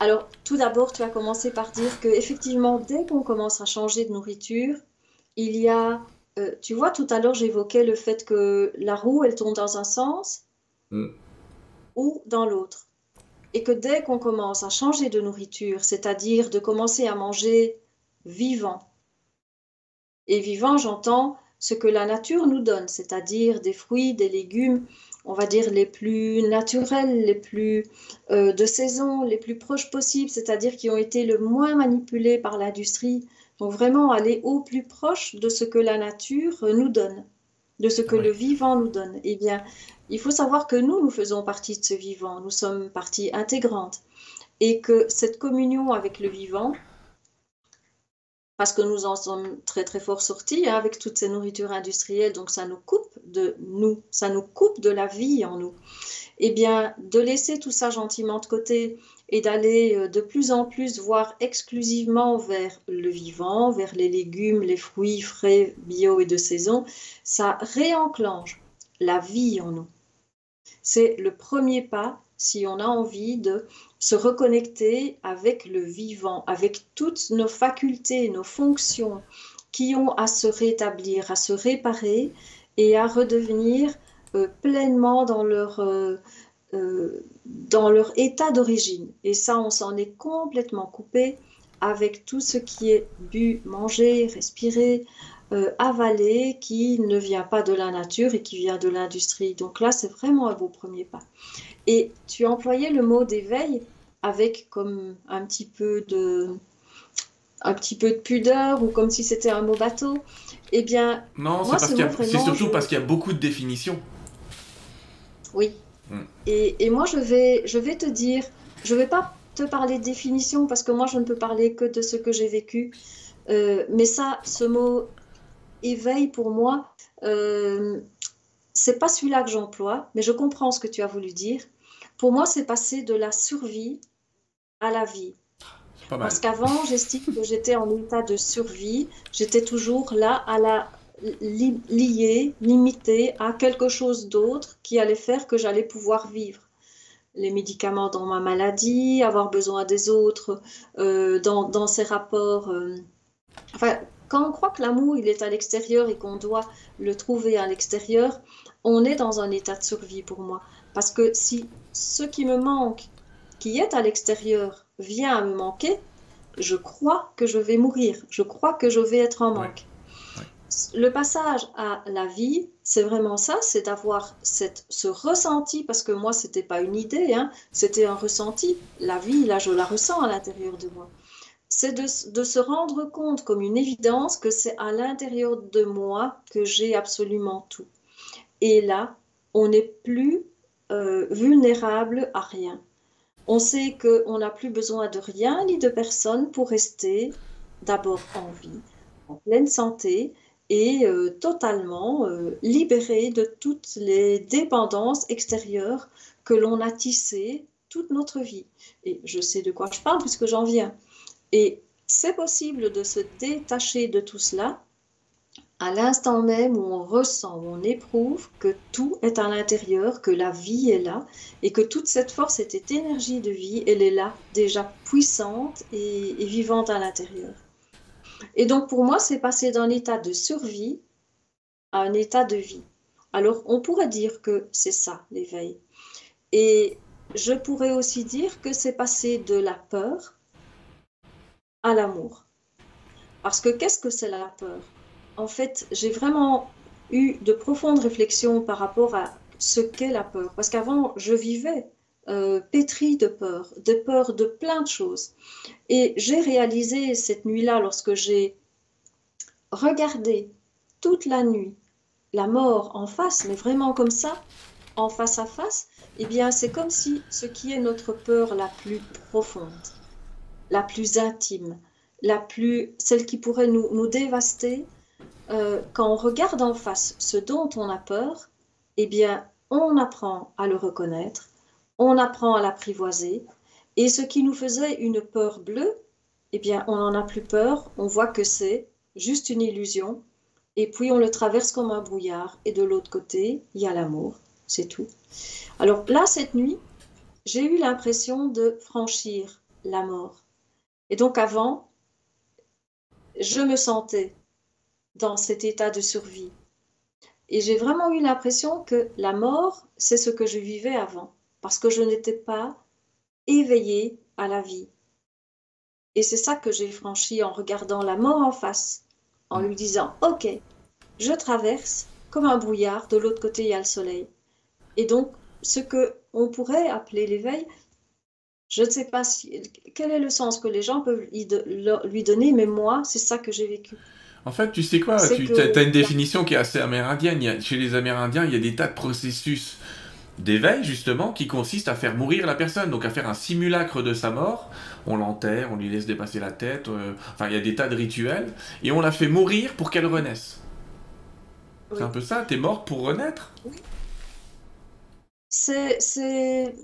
B: alors, tout d'abord, tu as commencé par dire que effectivement, dès qu'on commence à changer de nourriture, il y a, euh, tu vois, tout à l'heure, j'évoquais le fait que la roue, elle tourne dans un sens mm. ou dans l'autre. Et que dès qu'on commence à changer de nourriture, c'est-à-dire de commencer à manger vivant, et vivant, j'entends ce que la nature nous donne, c'est-à-dire des fruits, des légumes, on va dire les plus naturels, les plus euh, de saison, les plus proches possibles, c'est-à-dire qui ont été le moins manipulés par l'industrie. Donc vraiment aller au plus proche de ce que la nature nous donne, de ce que le vivant nous donne. Eh bien, il faut savoir que nous, nous faisons partie de ce vivant, nous sommes partie intégrante, et que cette communion avec le vivant, parce que nous en sommes très très fort sortis hein, avec toutes ces nourritures industrielles, donc ça nous coupe de nous, ça nous coupe de la vie en nous. Eh bien, de laisser tout ça gentiment de côté et d'aller euh, de plus en plus voir exclusivement vers le vivant, vers les légumes, les fruits frais, bio et de saison, ça réenclenche la vie en nous. C'est le premier pas si on a envie de se reconnecter avec le vivant, avec toutes nos facultés, nos fonctions qui ont à se rétablir, à se réparer et à redevenir euh, pleinement dans leur, euh, euh, dans leur état d'origine. Et ça, on s'en est complètement coupé avec tout ce qui est bu, manger, respirer, avaler, qui ne vient pas de la nature et qui vient de l'industrie. Donc là, c'est vraiment un beau premier pas. Et tu employais le mot d'éveil avec comme un petit peu de un petit peu de pudeur ou comme si c'était un mot bateau. Eh bien,
A: non, c'est surtout parce qu'il y a beaucoup de définitions.
B: Oui. Hmm. Et, moi, je vais, je vais te dire, je vais pas te parler de définition parce que moi, je ne peux parler que de ce que j'ai vécu. Euh, mais ça, ce mot éveil pour moi, euh, c'est pas celui-là que j'emploie, mais je comprends ce que tu as voulu dire. Pour moi, c'est passer de la survie à la vie. Parce qu'avant, j'estime que j'étais en état de survie. J'étais toujours là à la liée, limitée à quelque chose d'autre qui allait faire que j'allais pouvoir vivre. Les médicaments dans ma maladie, avoir besoin des autres, euh, dans, ces rapports. Euh, enfin, quand on croit que l'amour, il est à l'extérieur et qu'on doit le trouver à l'extérieur, on est dans un état de survie pour moi. Parce que si ce qui me manque, qui est à l'extérieur, vient à me manquer, je crois que je vais mourir, je crois que je vais être en manque. Le passage à la vie, c'est vraiment ça, c'est d'avoir ce ressenti, parce que moi, ce n'était pas une idée, hein, c'était un ressenti. La vie, là, je la ressens à l'intérieur de moi. C'est de, de, se rendre compte comme une évidence que c'est à l'intérieur de moi que j'ai absolument tout. Et là, on n'est plus euh, vulnérable à rien. On sait qu'on n'a plus besoin de rien ni de personne pour rester d'abord en vie, en pleine santé et euh, totalement euh, libéré de toutes les dépendances extérieures que l'on a tissées toute notre vie. Et je sais de quoi je parle puisque j'en viens. Et c'est possible de se détacher de tout cela à l'instant même où on ressent, où on éprouve que tout est à l'intérieur, que la vie est là, et que toute cette force, cette énergie de vie, elle est là, déjà puissante et, vivante à l'intérieur. Et donc pour moi, c'est passer d'un état de survie à un état de vie. Alors on pourrait dire que c'est ça, l'éveil. Et je pourrais aussi dire que c'est passer de la peur à l'amour. Parce que qu'est-ce que c'est la peur? En fait, j'ai vraiment eu de profondes réflexions par rapport à ce qu'est la peur. Parce qu'avant, je vivais euh, pétrie de peur, de peur de plein de choses. Et j'ai réalisé cette nuit-là, lorsque j'ai regardé toute la nuit la mort en face, mais vraiment comme ça, en face à face, eh bien, c'est comme si ce qui est notre peur la plus profonde, la plus intime, la plus, celle qui pourrait nous, nous dévaster, euh, quand on regarde en face ce dont on a peur, eh bien, on apprend à le reconnaître, on apprend à l'apprivoiser, et ce qui nous faisait une peur bleue, eh bien, on n'en a plus peur, on voit que c'est juste une illusion, et puis on le traverse comme un brouillard, et de l'autre côté, il y a l'amour, c'est tout. Alors là, cette nuit, j'ai eu l'impression de franchir la mort. Et donc avant, je me sentais dans cet état de survie. Et j'ai vraiment eu l'impression que la mort, c'est ce que je vivais avant, parce que je n'étais pas éveillée à la vie. Et c'est ça que j'ai franchi en regardant la mort en face, en lui disant, OK, je traverse comme un brouillard, de l'autre côté il y a le soleil. Et donc, ce que on pourrait appeler l'éveil, je ne sais pas si, quel est le sens que les gens peuvent lui donner, mais moi, c'est ça que j'ai vécu.
A: En fait, tu sais quoi Tu as une définition qui est assez amérindienne. chez les Amérindiens, il y a des tas de processus d'éveil, justement, qui consistent à faire mourir la personne, donc à faire un simulacre de sa mort. On l'enterre, on lui laisse dépasser la tête, euh, enfin, il y a des tas de rituels, et on la fait mourir pour qu'elle renaisse. C'est un peu ça, t'es morte pour renaître? Oui.
B: C'est.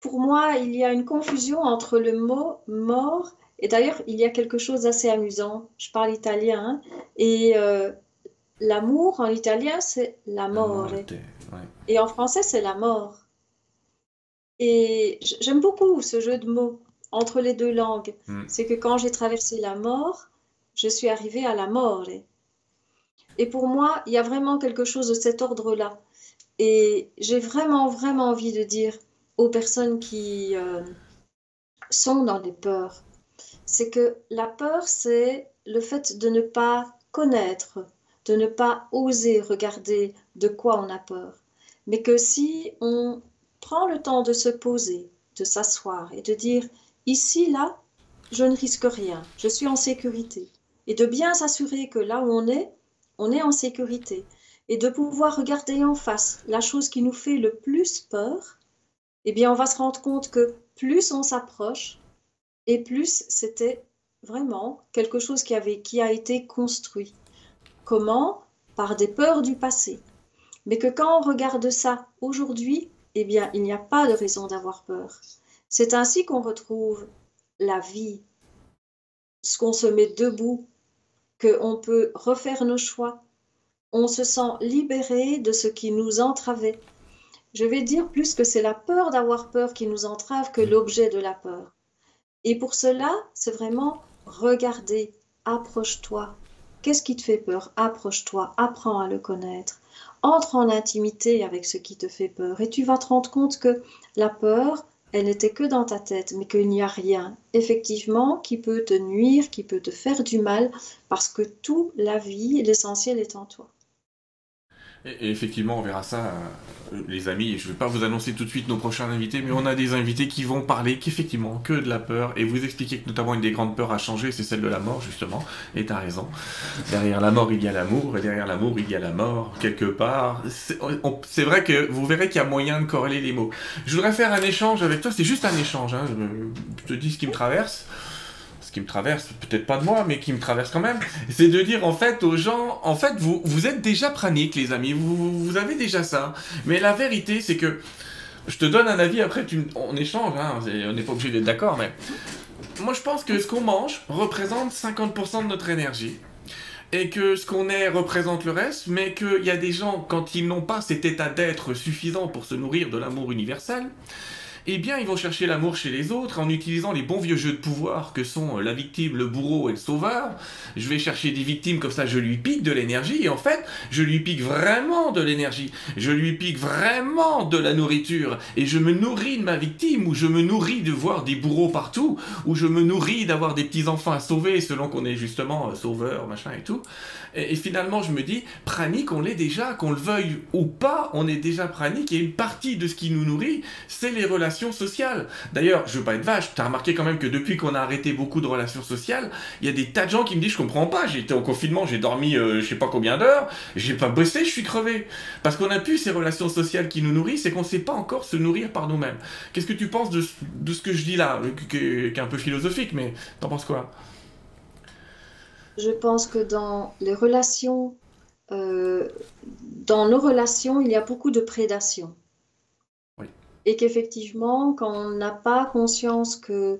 B: Pour moi, il y a une confusion entre le mot mort et d'ailleurs, il y a quelque chose d'assez amusant. Je parle italien hein, et euh, l'amour en italien, c'est l'amore. Et en français, c'est la mort. Et j'aime beaucoup ce jeu de mots entre les deux langues. Hmm. C'est que quand j'ai traversé la mort, je suis arrivée à la mort. Et pour moi, il y a vraiment quelque chose de cet ordre-là. Et j'ai vraiment, vraiment envie de dire aux personnes qui euh, sont dans des peurs, c'est que la peur, c'est le fait de ne pas connaître, de ne pas oser regarder de quoi on a peur. Mais que si on prend le temps de se poser, de s'asseoir et de dire, ici, là, je ne risque rien, je suis en sécurité. Et de bien s'assurer que là où on est, on est en sécurité. Et de pouvoir regarder en face la chose qui nous fait le plus peur, eh bien, on va se rendre compte que plus on s'approche, et plus c'était vraiment quelque chose qui, avait, qui a été construit. Comment? Par des peurs du passé. Mais que quand on regarde ça aujourd'hui, eh bien, il n'y a pas de raison d'avoir peur. C'est ainsi qu'on retrouve la vie, ce qu'on se met debout, qu'on peut refaire nos choix. On se sent libéré de ce qui nous entravait. Je vais dire plus que c'est la peur d'avoir peur qui nous entrave que l'objet de la peur. Et pour cela, c'est vraiment regarder, approche-toi. Qu'est-ce qui te fait peur? Approche-toi, apprends à le connaître. Entre en intimité avec ce qui te fait peur et tu vas te rendre compte que la peur, elle n'était que dans ta tête, mais qu'il n'y a rien, effectivement, qui peut te nuire, qui peut te faire du mal, parce que tout, la vie, l'essentiel est en toi.
A: Et, effectivement, on verra ça, euh, les amis. Je ne vais pas vous annoncer tout de suite nos prochains invités, mais on a des invités qui vont parler qu'effectivement que de la peur et vous expliquer que notamment une des grandes peurs à changer, c'est celle de la mort, justement. Et tu as raison. Derrière la mort, il y a l'amour, et derrière l'amour, il y a la mort, quelque part. C'est vrai que vous verrez qu'il y a moyen de corréler les mots. Je voudrais faire un échange avec toi, c'est juste un échange. Hein. Je te dis ce qui me traverse ce qui me traverse, peut-être pas de moi, mais qui me traverse quand même, c'est de dire en fait aux gens, en fait, vous, vous êtes déjà praniques, les amis, vous, vous avez déjà ça. Mais la vérité, c'est que je te donne un avis, après tu, on échange, hein, on n'est pas obligé d'être d'accord, mais moi je pense que ce qu'on mange représente 50% de notre énergie. Et que ce qu'on est représente le reste, mais qu'il y a des gens, quand ils n'ont pas cet état d'être suffisant pour se nourrir de l'amour universel, eh bien, ils vont chercher l'amour chez les autres en utilisant les bons vieux jeux de pouvoir que sont la victime, le bourreau et le sauveur. Je vais chercher des victimes comme ça, je lui pique de l'énergie et en fait, je lui pique vraiment de l'énergie. Je lui pique vraiment de la nourriture et je me nourris de ma victime ou je me nourris de voir des bourreaux partout ou je me nourris d'avoir des petits enfants à sauver selon qu'on est justement sauveur, machin et tout. Et, finalement, je me dis, pranique, on l'est déjà, qu'on le veuille ou pas, on est déjà pranique et une partie de ce qui nous nourrit, c'est les relations sociales. D'ailleurs, je veux pas être vache, tu as remarqué quand même que depuis qu'on a arrêté beaucoup de relations sociales, il y a des tas de gens qui me disent je comprends pas, j'étais au confinement, j'ai dormi euh, je sais pas combien d'heures, j'ai pas bossé, je suis crevé. Parce qu'on a plus ces relations sociales qui nous nourrissent et qu'on sait pas encore se nourrir par nous-mêmes. Qu'est-ce que tu penses de, ce que je dis là, qui, est un peu philosophique, mais t'en penses quoi?
B: Je pense que dans les relations, euh, dans nos relations, il y a beaucoup de prédation et qu'effectivement, quand on n'a pas conscience que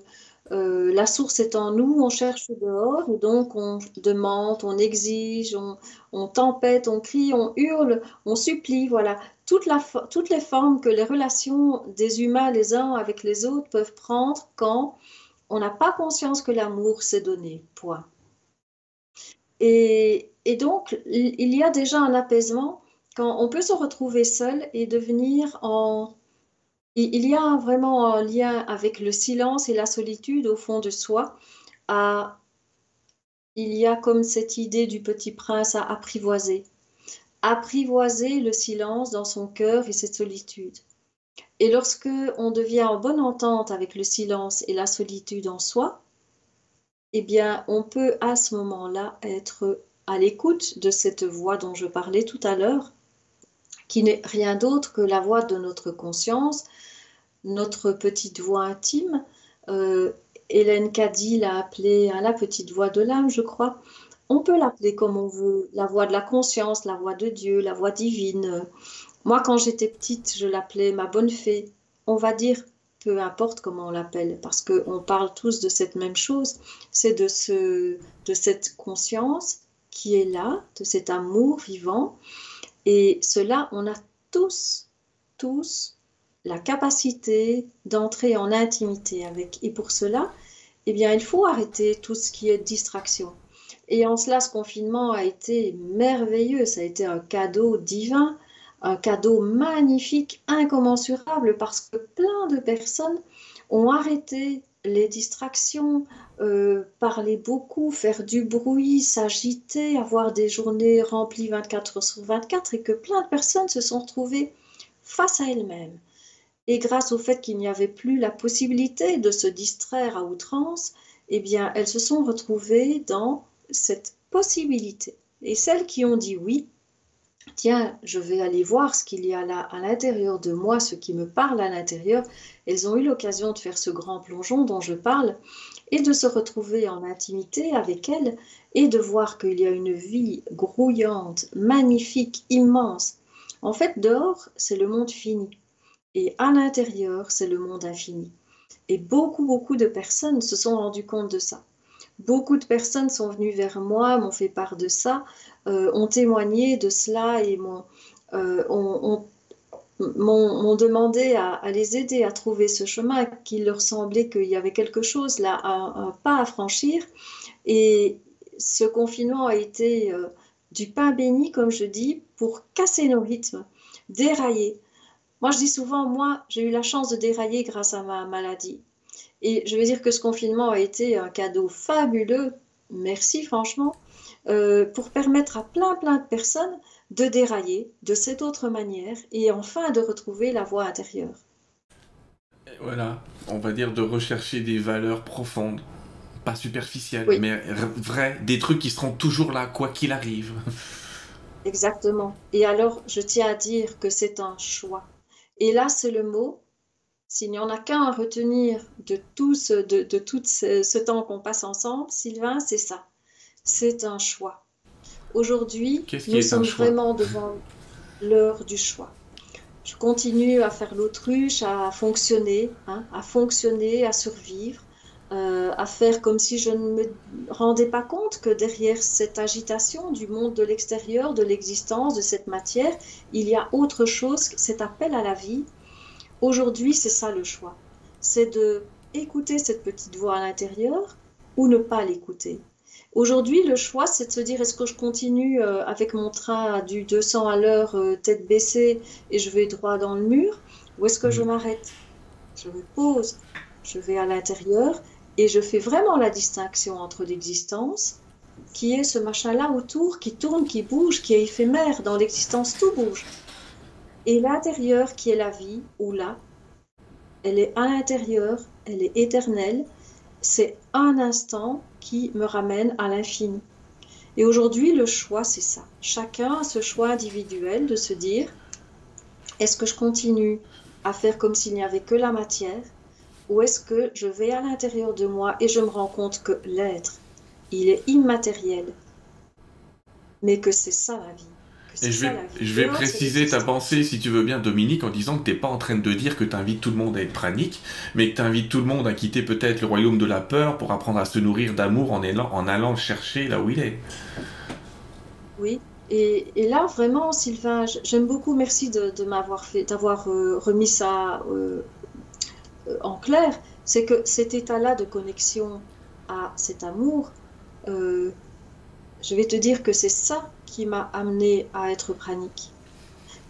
B: euh, la source est en nous, on cherche dehors, et donc on demande, on exige, on, tempête, on crie, on hurle, on supplie, voilà. toutes les formes que les relations des humains les uns avec les autres peuvent prendre quand on n'a pas conscience que l'amour s'est donné, point. Et, et, donc, il y a déjà un apaisement quand on peut se retrouver seul et devenir en il y a vraiment un lien avec le silence et la solitude au fond de soi. il y a comme cette idée du petit prince à apprivoiser. Apprivoiser le silence dans son cœur et cette solitude. Et lorsque on devient en bonne entente avec le silence et la solitude en soi, eh bien, on peut à ce moment-là être à l'écoute de cette voix dont je parlais tout à l'heure, qui n'est rien d'autre que la voix de notre conscience, notre petite voix intime. Euh, Hélène Caddy l'a appelée hein, la petite voix de l'âme, je crois. On peut l'appeler comme on veut, la voix de la conscience, la voix de Dieu, la voix divine. Moi, quand j'étais petite, je l'appelais ma bonne fée. On va dire, peu importe comment on l'appelle, parce qu'on parle tous de cette même chose. C'est de, ce, de cette conscience qui est là, de cet amour vivant. Et cela, on a tous, tous la capacité d'entrer en intimité avec. Et pour cela, eh bien, il faut arrêter tout ce qui est distraction. Et en cela, ce confinement a été merveilleux. Ça a été un cadeau divin, un cadeau magnifique, incommensurable, parce que plein de personnes ont arrêté les distractions, euh, parler beaucoup, faire du bruit, s'agiter, avoir des journées remplies 24 heures sur 24, et que plein de personnes se sont retrouvées face à elles-mêmes. Et grâce au fait qu'il n'y avait plus la possibilité de se distraire à outrance, eh bien, elles se sont retrouvées dans cette possibilité. Et celles qui ont dit oui, tiens, je vais aller voir ce qu'il y a là à l'intérieur de moi, ce qui me parle à l'intérieur, elles ont eu l'occasion de faire ce grand plongeon dont je parle et de se retrouver en intimité avec elles et de voir qu'il y a une vie grouillante, magnifique, immense. En fait, dehors, c'est le monde fini. Et à l'intérieur, c'est le monde infini. Et beaucoup, beaucoup de personnes se sont rendues compte de ça. Beaucoup de personnes sont venues vers moi, m'ont fait part de ça, euh, ont témoigné de cela et m'ont euh, demandé à, les aider à trouver ce chemin, qu'il leur semblait qu'il y avait quelque chose là, un, pas à franchir. Et ce confinement a été euh, du pain béni, comme je dis, pour casser nos rythmes, dérailler, Moi, je dis souvent, moi, j'ai eu la chance de dérailler grâce à ma maladie. Et je veux dire que ce confinement a été un cadeau fabuleux, merci franchement, euh, pour permettre à plein, plein de personnes de dérailler de cette autre manière et enfin de retrouver la voie intérieure.
A: Voilà, on va dire de rechercher des valeurs profondes, pas superficielles, mais vraies, des trucs qui seront toujours là, quoi qu'il arrive.
B: Exactement. Et alors, je tiens à dire que c'est un choix. Et là, c'est le mot. S'il n'y en a qu'un à retenir de tout ce, de, tout ce, temps qu'on passe ensemble, Sylvain, c'est ça. C'est un choix. Aujourd'hui, nous sommes vraiment devant l'heure du choix. Je continue à faire l'autruche, à fonctionner, hein, à fonctionner, à survivre. Euh, à faire comme si je ne me rendais pas compte que derrière cette agitation du monde de l'extérieur, de l'existence, de cette matière, il y a autre chose, cet appel à la vie. Aujourd'hui, c'est ça le choix. C'est de écouter cette petite voix à l'intérieur ou ne pas l'écouter. Aujourd'hui, le choix, c'est de se dire est-ce que je continue euh, avec mon train du 200 à l'heure, euh, tête baissée, et je vais droit dans le mur, ou est-ce que je m'arrête? Je me pose, je vais à l'intérieur et je fais vraiment la distinction entre l'existence, qui est ce machin-là autour, qui tourne, qui bouge, qui est éphémère. Dans l'existence, tout bouge. Et l'intérieur, qui est la vie, ou là, elle est à l'intérieur, elle est éternelle. C'est un instant qui me ramène à l'infini. Et aujourd'hui, le choix, c'est ça. Chacun a ce choix individuel de se dire, est-ce que je continue à faire comme s'il n'y avait que la matière ou est-ce que je vais à l'intérieur de moi et je me rends compte que l'être, il est immatériel, mais que c'est ça la vie.
A: Et je vais, je vais préciser ta pensée, si tu veux bien, Dominique, en disant que tu n'es pas en train de dire que tu invites tout le monde à être pranique, mais que tu invites tout le monde à quitter peut-être le royaume de la peur pour apprendre à se nourrir d'amour en, en allant chercher là où il est.
B: Oui, et, là vraiment, Sylvain, j'aime beaucoup, merci de, m'avoir fait, d'avoir euh, remis ça euh, en clair, c'est que cet état-là de connexion à cet amour, euh, je vais te dire que c'est ça qui m'a amené à être pranique.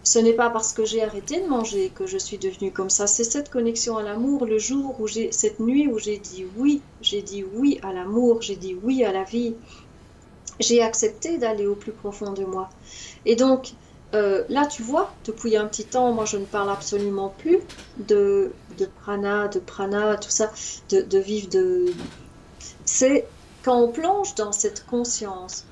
B: Ce n'est pas parce que j'ai arrêté de manger que je suis devenue comme ça, c'est cette connexion à l'amour, le jour où j'ai, cette nuit où j'ai dit oui, j'ai dit oui à l'amour, j'ai dit oui à la vie, j'ai accepté d'aller au plus profond de moi. Et donc, euh, là, tu vois, depuis un petit temps, moi, je ne parle absolument plus de, de prana, de prana, tout ça, de, vivre de... C'est quand on plonge dans cette conscience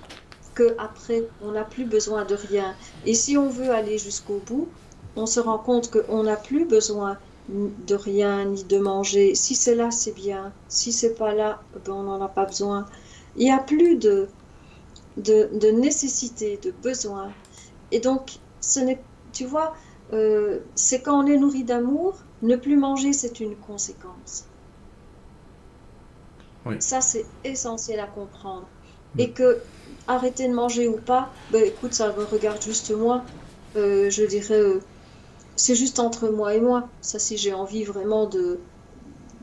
B: que après on n'a plus besoin de rien. Et si on veut aller jusqu'au bout, on se rend compte qu'on n'a plus besoin de rien ni de manger. Si c'est là, c'est bien. Si c'est pas là, ben on n'en a pas besoin. Il n'y a plus de, de, de nécessité, de besoin. Et donc, ce n'est, tu vois, euh, c'est quand on est nourri d'amour, ne plus manger, c'est une conséquence. Ça, c'est essentiel à comprendre. Et que arrêter de manger ou pas, ben, écoute, ça me regarde juste moi. Euh, je dirais, euh, c'est juste entre moi et moi. Ça, si j'ai envie vraiment de,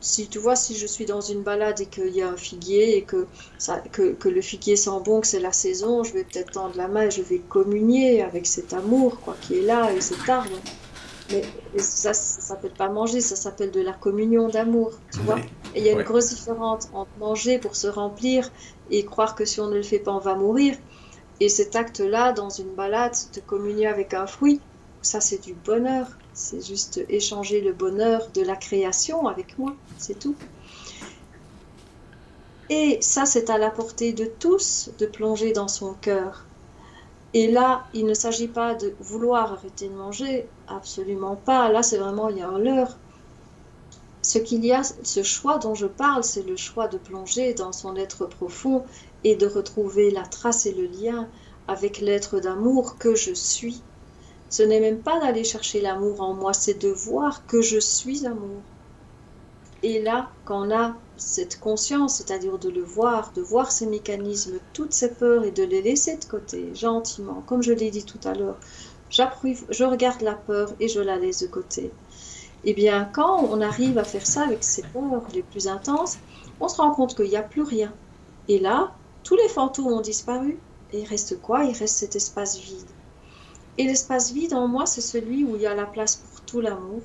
B: si tu vois, si je suis dans une balade et qu'il y a un figuier et que, ça, que, que le figuier sent bon, que c'est la saison, je vais peut-être tendre la main et je vais communier avec cet amour quoi, qui est là et cet arbre. Mais ça, ça s'appelle pas manger, ça s'appelle de la communion d'amour, tu vois. Et il y a une grosse différence entre manger pour se remplir et croire que si on ne le fait pas, on va mourir. Et cet acte-là, dans une balade, de communier avec un fruit, ça c'est du bonheur. C'est juste échanger le bonheur de la création avec moi, c'est tout. Et ça, c'est à la portée de tous de plonger dans son cœur. Et là, il ne s'agit pas de vouloir arrêter de manger, absolument pas. Là, c'est vraiment, il y a un. Ce qu'il y a, ce choix dont je parle, c'est le choix de plonger dans son être profond et de retrouver la trace et le lien avec l'être d'amour que je suis ce n'est même pas d'aller chercher l'amour en moi, c'est de voir que je suis amour. Et là, quand on a cette conscience, c'est-à-dire de le voir, de voir ces mécanismes, toutes ces peurs et de les laisser de côté, gentiment, comme je l'ai dit tout à l'heure, je regarde la peur et je la laisse de côté. Eh bien, quand on arrive à faire ça avec ces peurs les plus intenses, on se rend compte qu'il n'y a plus rien. Et là, tous les fantômes ont disparu. Et il reste quoi? Il reste cet espace vide. Et l'espace vide en moi, c'est celui où il y a la place pour tout l'amour.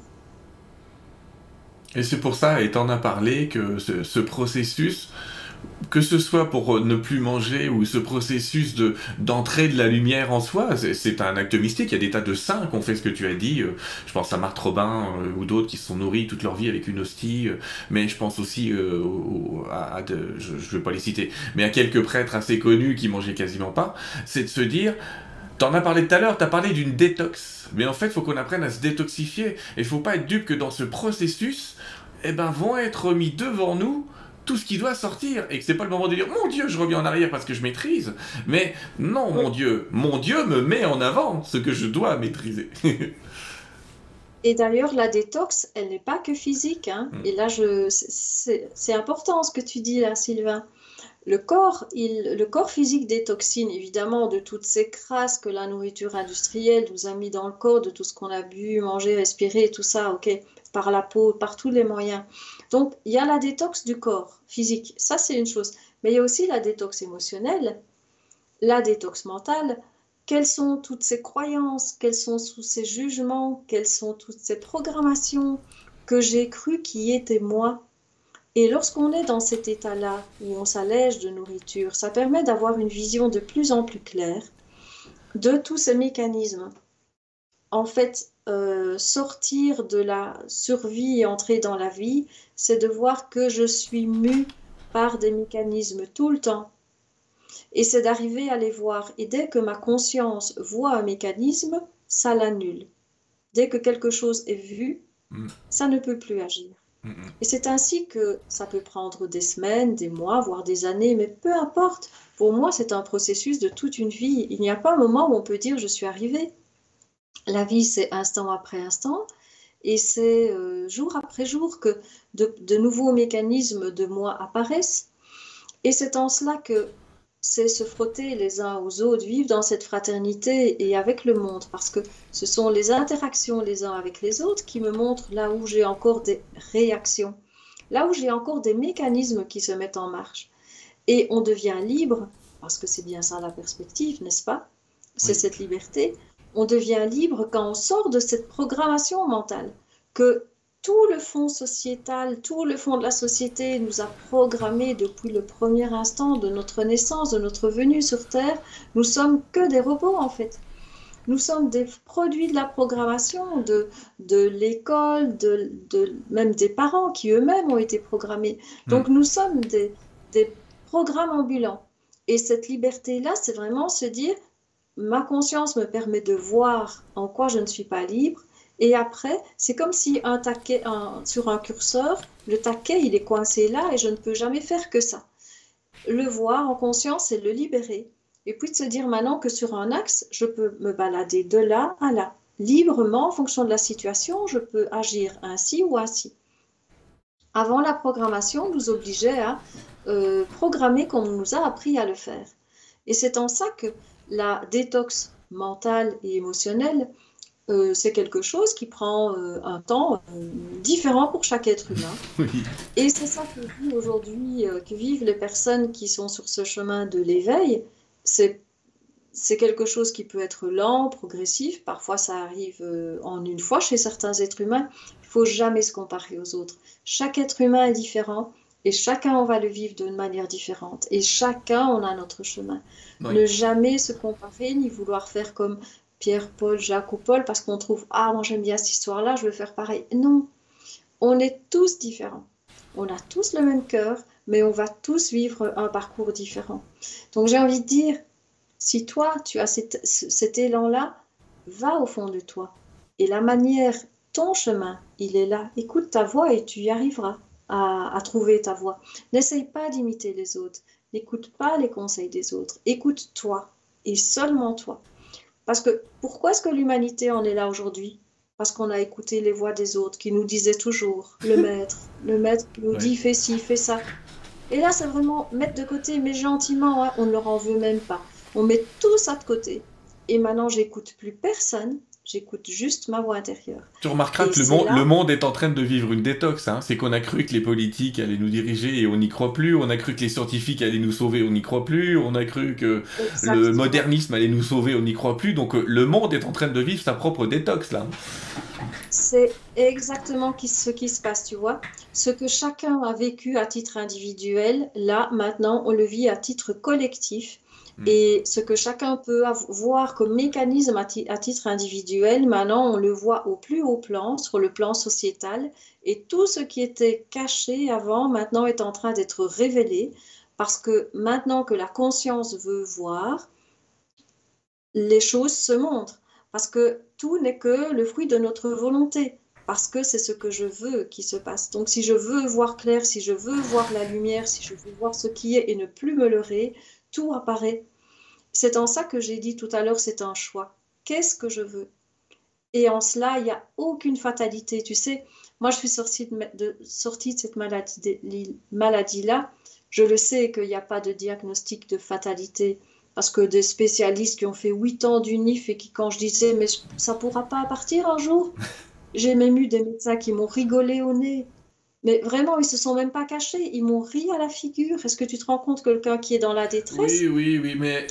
A: Et c'est pour ça, et t'en as parlé, que ce processus, que ce soit pour euh, ne plus manger ou ce processus de d'entrée de la lumière en soi, c'est un acte mystique. Il y a des tas de saints qui ont fait ce que tu as dit. Euh, je pense à Marthe Robin euh, ou d'autres qui se sont nourris toute leur vie avec une hostie. Mais je pense aussi à, je, ne vais pas les citer, mais à quelques prêtres assez connus qui mangeaient quasiment pas. C'est de se dire, T'en as parlé tout à l'heure, t'as parlé d'une détox. Mais en fait, il faut qu'on apprenne à se détoxifier. Et il faut pas être dupe que dans ce processus, eh ben, vont être mis devant nous tout ce qui doit sortir et que c'est pas le moment de dire mon Dieu, je reviens en arrière parce que je maîtrise. Mais non, mon Dieu, mon Dieu me met en avant ce que je dois maîtriser.
B: et d'ailleurs, la détox, elle n'est pas que physique. Hein. Mm. Et là, je, c'est important ce que tu dis là, Sylvain. Le corps, il, le corps physique détoxine évidemment de toutes ces crasses que la nourriture industrielle nous a mis dans le corps, de tout ce qu'on a bu, mangé, respiré, tout ça, ok, par la peau, par tous les moyens. Donc, il y a la détox du corps physique, ça c'est une chose. Mais il y a aussi la détox émotionnelle, la détox mentale. Quelles sont toutes ces croyances, quels sont tous ces jugements, quelles sont toutes ces programmations que j'ai cru qui étaient moi? Et lorsqu'on est dans cet état-là, où on s'allège de nourriture, ça permet d'avoir une vision de plus en plus claire de tous ces mécanismes. En fait, euh, sortir de la survie et entrer dans la vie, c'est de voir que je suis mue par des mécanismes tout le temps. Et c'est d'arriver à les voir. Et dès que ma conscience voit un mécanisme, ça l'annule. Dès que quelque chose est vu, mm. ça ne peut plus agir. Et c'est ainsi que ça peut prendre des semaines, des mois, voire des années, mais peu importe. Pour moi, c'est un processus de toute une vie. Il n'y a pas un moment où on peut dire je suis arrivé. La vie, c'est instant après instant, et c'est euh, jour après jour que de, nouveaux mécanismes de moi apparaissent. Et c'est en cela que c'est se frotter les uns aux autres, vivre dans cette fraternité et avec le monde, parce que ce sont les interactions les uns avec les autres qui me montrent là où j'ai encore des réactions, là où j'ai encore des mécanismes qui se mettent en marche. Et on devient libre, parce que c'est bien ça la perspective, n'est-ce pas? C'est cette liberté. On devient libre quand on sort de cette programmation mentale que tout le fond sociétal, tout le fond de la société nous a programmés depuis le premier instant de notre naissance, de notre venue sur Terre. Nous sommes que des robots en fait. Nous sommes des produits de la programmation, de, de l'école, de, de, même des parents qui eux-mêmes ont été programmés. Donc hmm. nous sommes des, des programmes ambulants. Et cette liberté-là, c'est vraiment se dire, ma conscience me permet de voir en quoi je ne suis pas libre et après, c'est comme si un taquet, sur un curseur, le taquet, il est coincé là et je ne peux jamais faire que ça. Le voir en conscience et le libérer. Et puis de se dire maintenant que sur un axe, je peux me balader de là à là. Librement, en fonction de la situation, je peux agir ainsi ou ainsi. Avant, la programmation nous obligeait à euh, programmer comme on nous a appris à le faire. Et c'est en ça que la détox mentale et émotionnelle euh, c'est quelque chose qui prend euh, un temps euh, différent pour chaque être humain. Et c'est ça que vivent aujourd'hui, que vivent les personnes qui sont sur ce chemin de l'éveil. C'est c'est quelque chose qui peut être lent, progressif. Parfois, ça arrive en une fois chez certains êtres humains. Il faut jamais se comparer aux autres. Chaque être humain est différent et chacun, on va le vivre d'une manière différente. Et chacun, on a notre chemin. Ne jamais se comparer ni vouloir faire comme Pierre, Paul, Jacques ou Paul parce qu'on trouve Ah, moi j'aime bien cette histoire-là, je veux faire pareil. Non, on est tous différents. On a tous le même cœur, mais on va tous vivre un parcours différent. Donc j'ai envie de dire, si toi tu as cet, élan-là, va au fond de toi. Et la manière, ton chemin, il est là. Écoute ta voix et tu y arriveras à, à trouver ta voix. N'essaye pas d'imiter les autres. N'écoute pas les conseils des autres. Écoute-toi et seulement toi. Parce que pourquoi est-ce que l'humanité en est là aujourd'hui? Parce qu'on a écouté les voix des autres qui nous disaient toujours le maître, le maître nous dit fais ci, fais ça. Et là, c'est vraiment mettre de côté, mais gentiment, hein, on ne leur en veut même pas. On met tout ça de côté. Et maintenant, j'écoute plus personne. J'écoute juste ma voix intérieure.
A: Tu remarqueras que le, monde, est en train de vivre une détox. Hein. C'est qu'on a cru que les politiques allaient nous diriger et on n'y croit plus. On a cru que les scientifiques allaient nous sauver, on n'y croit plus. On a cru que le modernisme allait nous sauver, on n'y croit plus. Donc euh, le monde est en train de vivre sa propre détox là.
B: C'est exactement ce qui se passe, tu vois. Ce que chacun a vécu à titre individuel, là, maintenant, on le vit à titre collectif. Hmm. Et ce que chacun peut voir comme mécanisme à, titre individuel, maintenant on le voit au plus haut plan, sur le plan sociétal, et tout ce qui était caché avant, maintenant est en train d'être révélé, parce que maintenant que la conscience veut voir, les choses se montrent, parce que tout n'est que le fruit de notre volonté, parce que c'est ce que je veux qui se passe. Donc si je veux voir clair, si je veux voir la lumière, si je veux voir ce qui est et ne plus me leurrer, tout apparaît. C'est en ça que j'ai dit tout à l'heure, c'est un choix. Qu'est-ce que je veux? Et en cela, il n'y a aucune fatalité. Tu sais, moi, je suis sortie de, cette maladie-là. je le sais qu'il n'y a pas de diagnostic de fatalité. Parce que des spécialistes qui ont fait 8 ans d'UNIF et qui, quand je disais, mais ça pourra pas partir un jour, j'ai même eu des médecins qui m'ont rigolé au nez. Mais vraiment, ils se sont même pas cachés, ils m'ont ri à la figure. Est-ce que tu te rends compte quelqu'un qui est dans la détresse?
A: Oui, oui, oui, mais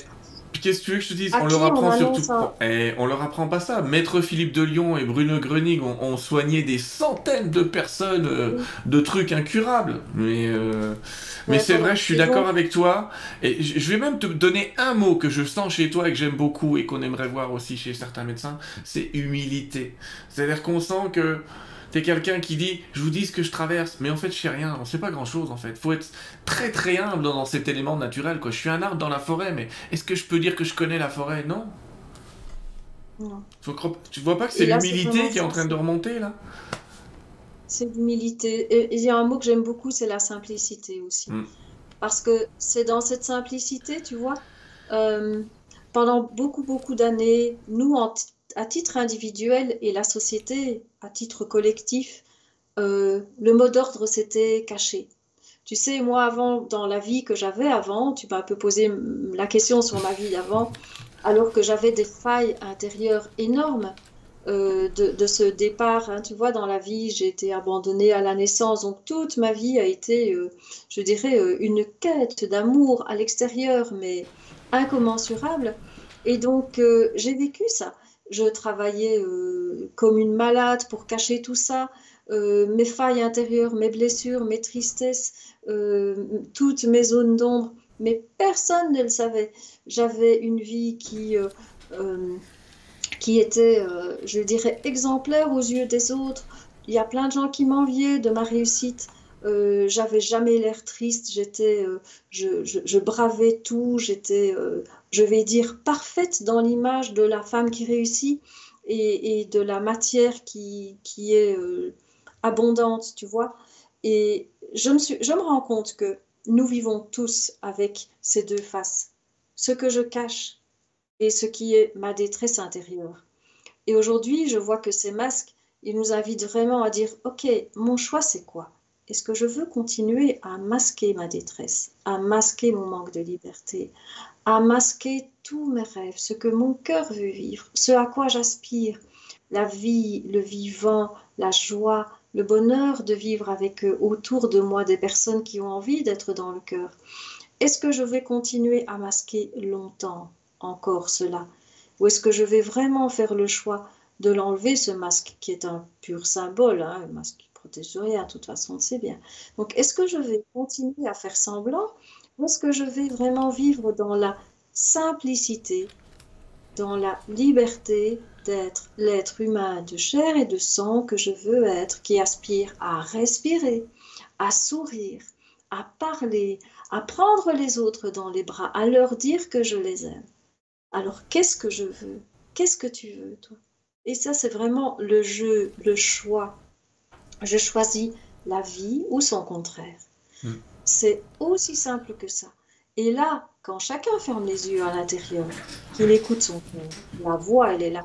A: qu'est-ce que tu veux que je te dise On leur apprend surtout. Et on leur apprend pas ça. Maître Philippe de Lyon et Bruno Gröning ont, soigné des centaines de personnes euh, de trucs incurables. Mais, euh, mais c'est vrai, je suis d'accord avec toi. Et je vais même te donner un mot que je sens chez toi et que j'aime beaucoup et qu'on aimerait voir aussi chez certains médecins c'est humilité. C'est-à-dire qu'on sent que T'es quelqu'un qui dit, je vous dis ce que je traverse, mais en fait, je sais rien, on sait pas grand chose en fait. Faut être très très humble dans, cet élément naturel, quoi. Je suis un arbre dans la forêt, mais est-ce que je peux dire que je connais la forêt? Non. Non. Tu vois pas que c'est l'humilité qui est en train de remonter là?
B: C'est l'humilité. Il y a un mot que j'aime beaucoup, c'est la simplicité aussi. Hmm. Parce que c'est dans cette simplicité, tu vois, euh, pendant beaucoup beaucoup d'années, nous en à titre individuel et la société à titre collectif, euh, le mot d'ordre s'était caché. Tu sais, moi, avant, dans la vie que j'avais avant, tu m'as un peu posé la question sur ma vie d'avant, alors que j'avais des failles intérieures énormes euh, de, ce départ. Hein. tu vois, dans la vie, j'ai été abandonnée à la naissance, donc toute ma vie a été, euh, je dirais, une quête d'amour à l'extérieur, mais incommensurable. Et donc, j'ai vécu ça je travaillais euh, comme une malade pour cacher tout ça, euh, mes failles intérieures, mes blessures, mes tristesses, euh, toutes mes zones d'ombre, mais personne ne le savait. J'avais une vie qui, qui était, je dirais, exemplaire aux yeux des autres. Il y a plein de gens qui m'enviaient de ma réussite. J'avais jamais l'air triste, j'étais, je, bravais tout, j'étais je vais dire, parfaite dans l'image de la femme qui réussit et, de la matière qui, est euh, abondante, tu vois. Et je me, je me rends compte que nous vivons tous avec ces deux faces, ce que je cache et ce qui est ma détresse intérieure. Et aujourd'hui, je vois que ces masques, ils nous invitent vraiment à dire, OK, mon choix, c'est quoi? Est-ce que je veux continuer à masquer ma détresse, à masquer mon manque de liberté, à masquer tous mes rêves, ce que mon cœur veut vivre, ce à quoi j'aspire, la vie, le vivant, la joie, le bonheur de vivre avec eux, autour de moi des personnes qui ont envie d'être dans le cœur? Est-ce que je vais continuer à masquer longtemps encore cela? Ou est-ce que je vais vraiment faire le choix de l'enlever, ce masque qui est un pur symbole, hein, un masque protège rien, de toute façon, c'est bien. Donc, est-ce que je vais continuer à faire semblant ou est-ce que je vais vraiment vivre dans la simplicité, dans la liberté d'être l'être humain de chair et de sang que je veux être, qui aspire à respirer, à sourire, à parler, à prendre les autres dans les bras, à leur dire que je les aime? Alors, qu'est-ce que je veux? Qu'est-ce que tu veux, toi? Et ça, c'est vraiment le jeu, le choix je choisis la vie ou son contraire. Hmm. C'est aussi simple que ça. Et là, quand chacun ferme les yeux à l'intérieur, qu'il écoute son cœur, la voix, elle est là.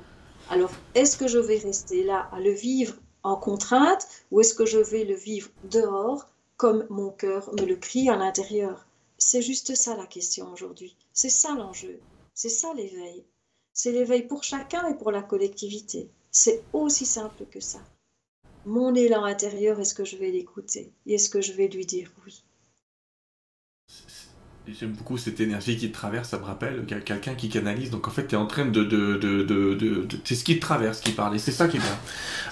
B: Alors, est-ce que je vais rester là à le vivre en contrainte ou est-ce que je vais le vivre dehors comme mon cœur me le crie à l'intérieur? C'est juste ça la question aujourd'hui. C'est ça l'enjeu. C'est ça l'éveil. C'est l'éveil pour chacun et pour la collectivité. C'est aussi simple que ça. Mon élan intérieur, est-ce que je vais l'écouter? Et est-ce que je vais lui dire oui?
A: J'aime beaucoup cette énergie qui te traverse, ça me rappelle quelqu'un qui canalise. Donc en fait, tu es en train de. de, de, de, c'est ce qui te traverse qui parle, et c'est ça qui est bien.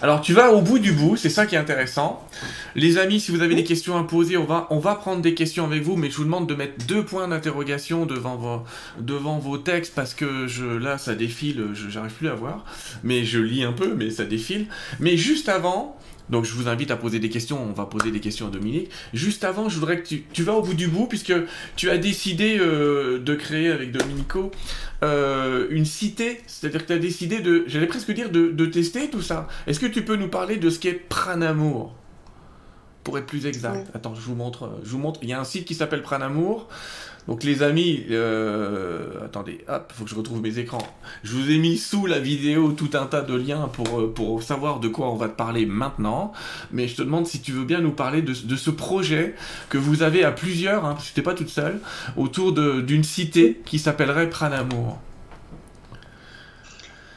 A: Alors tu vas au bout du bout, c'est ça qui est intéressant. Les amis, si vous avez des questions à poser, on va, on va prendre des questions avec vous, mais je vous demande de mettre deux points d'interrogation devant vos, devant vos textes, parce que je, là, ça défile, j'arrive plus à voir. Mais je lis un peu, mais ça défile. Mais juste avant, donc je vous invite à poser des questions, on va poser des questions à Dominique. Juste avant, je voudrais que tu, tu vas au bout du bout, puisque tu as décidé euh, de créer avec Dominico euh, une cité, c'est-à-dire que tu as décidé de, j'allais presque dire, de, de tester tout ça. Est-ce que tu peux nous parler de ce qu'est Pranamour? Pour être plus exact. Attends, je vous montre, je vous montre. Il y a un site qui s'appelle Pranamour. Donc les amis, euh, attendez, hop, faut que je retrouve mes écrans. Je vous ai mis sous la vidéo tout un tas de liens pour, euh, pour savoir de quoi on va te parler maintenant. Mais je te demande si tu veux bien nous parler de, ce projet que vous avez à plusieurs, hein, parce que tu pas toute seule, autour d'une cité qui s'appellerait Pranamour.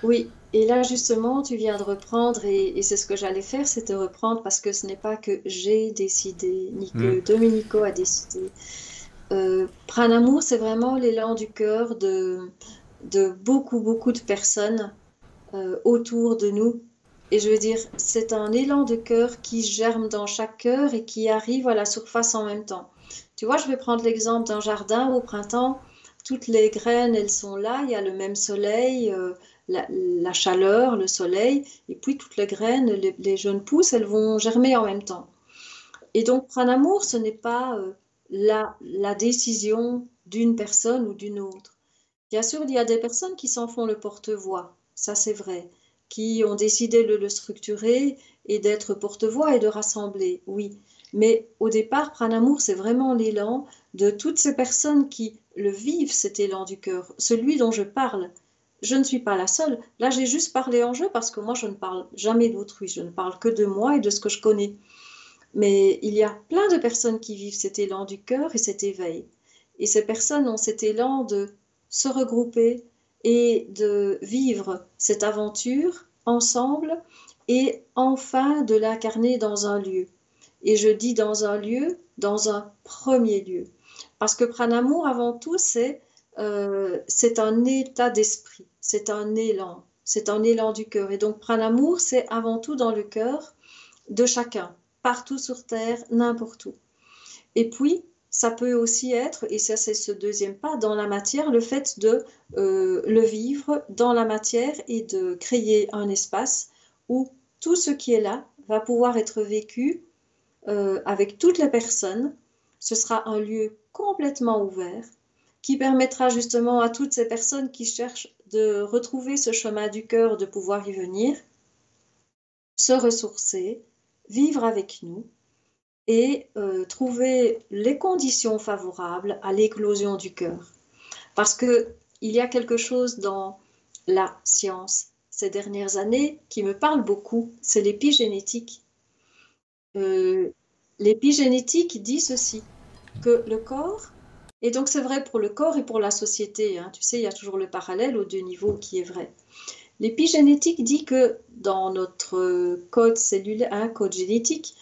B: Oui, et là, justement, tu viens de reprendre, et, c'est ce que j'allais faire, c'est de reprendre parce que ce n'est pas que j'ai décidé, ni que hmm. Dominico a décidé. Euh, Pranamour, c'est vraiment l'élan du cœur de, de beaucoup, beaucoup de personnes euh, autour de nous. Et je veux dire, c'est un élan de cœur qui germe dans chaque cœur et qui arrive à la surface en même temps. Tu vois, je vais prendre l'exemple d'un jardin au printemps. Toutes les graines, elles sont là, il y a le même soleil, euh, la, chaleur, le soleil, et puis toutes les graines, les, jeunes pousses, elles vont germer en même temps. Et donc, Pranamour, ce n'est pas euh, la, décision d'une personne ou d'une autre. Bien sûr, il y a des personnes qui s'en font le porte-voix, ça c'est vrai, qui ont décidé de le structurer et d'être porte-voix et de rassembler, oui. Mais au départ, Pranamour, c'est vraiment l'élan de toutes ces personnes qui le vivent, cet élan du cœur, celui dont je parle. Je ne suis pas la seule. Là, j'ai juste parlé en jeu parce que moi, je ne parle jamais d'autrui. Je ne parle que de moi et de ce que je connais. Mais il y a plein de personnes qui vivent cet élan du cœur et cet éveil. Et ces personnes ont cet élan de se regrouper et de vivre cette aventure ensemble et enfin de l'incarner dans un lieu. Et je dis dans un lieu, dans un premier lieu. Parce que Pranamour, avant tout, c'est euh, un état d'esprit, c'est un élan, c'est un élan du cœur. Et donc Pranamour, c'est avant tout dans le cœur de chacun partout sur Terre, n'importe où. Et puis, ça peut aussi être, et ça c'est ce deuxième pas, dans la matière, le fait de euh, le vivre dans la matière et de créer un espace où tout ce qui est là va pouvoir être vécu euh, avec toutes les personnes. Ce sera un lieu complètement ouvert qui permettra justement à toutes ces personnes qui cherchent de retrouver ce chemin du cœur, de pouvoir y venir, se ressourcer, vivre avec nous et euh, trouver les conditions favorables à l'éclosion du cœur. Parce que il y a quelque chose dans la science ces dernières années qui me parle beaucoup, c'est l'épigénétique. Euh, l'épigénétique dit ceci, que le corps, et donc c'est vrai pour le corps et pour la société, hein, tu sais, il y a toujours le parallèle aux deux niveaux qui est vrai. L'épigénétique dit que dans notre code cellulaire, un code génétique,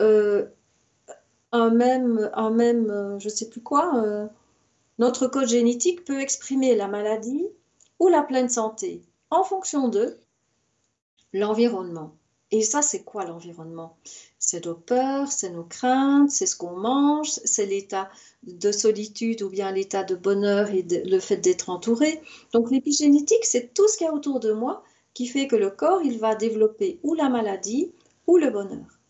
B: euh, un même, un même, euh, je sais plus quoi, euh, notre code génétique peut exprimer la maladie ou la pleine santé en fonction de l'environnement. Et ça, c'est quoi l'environnement? C'est nos peurs, c'est nos craintes, c'est ce qu'on mange, c'est l'état de solitude ou bien l'état de bonheur et le fait d'être entouré. Donc l'épigénétique, c'est tout ce qu'il y a autour de moi qui fait que le corps, il va développer ou la maladie ou le bonheur.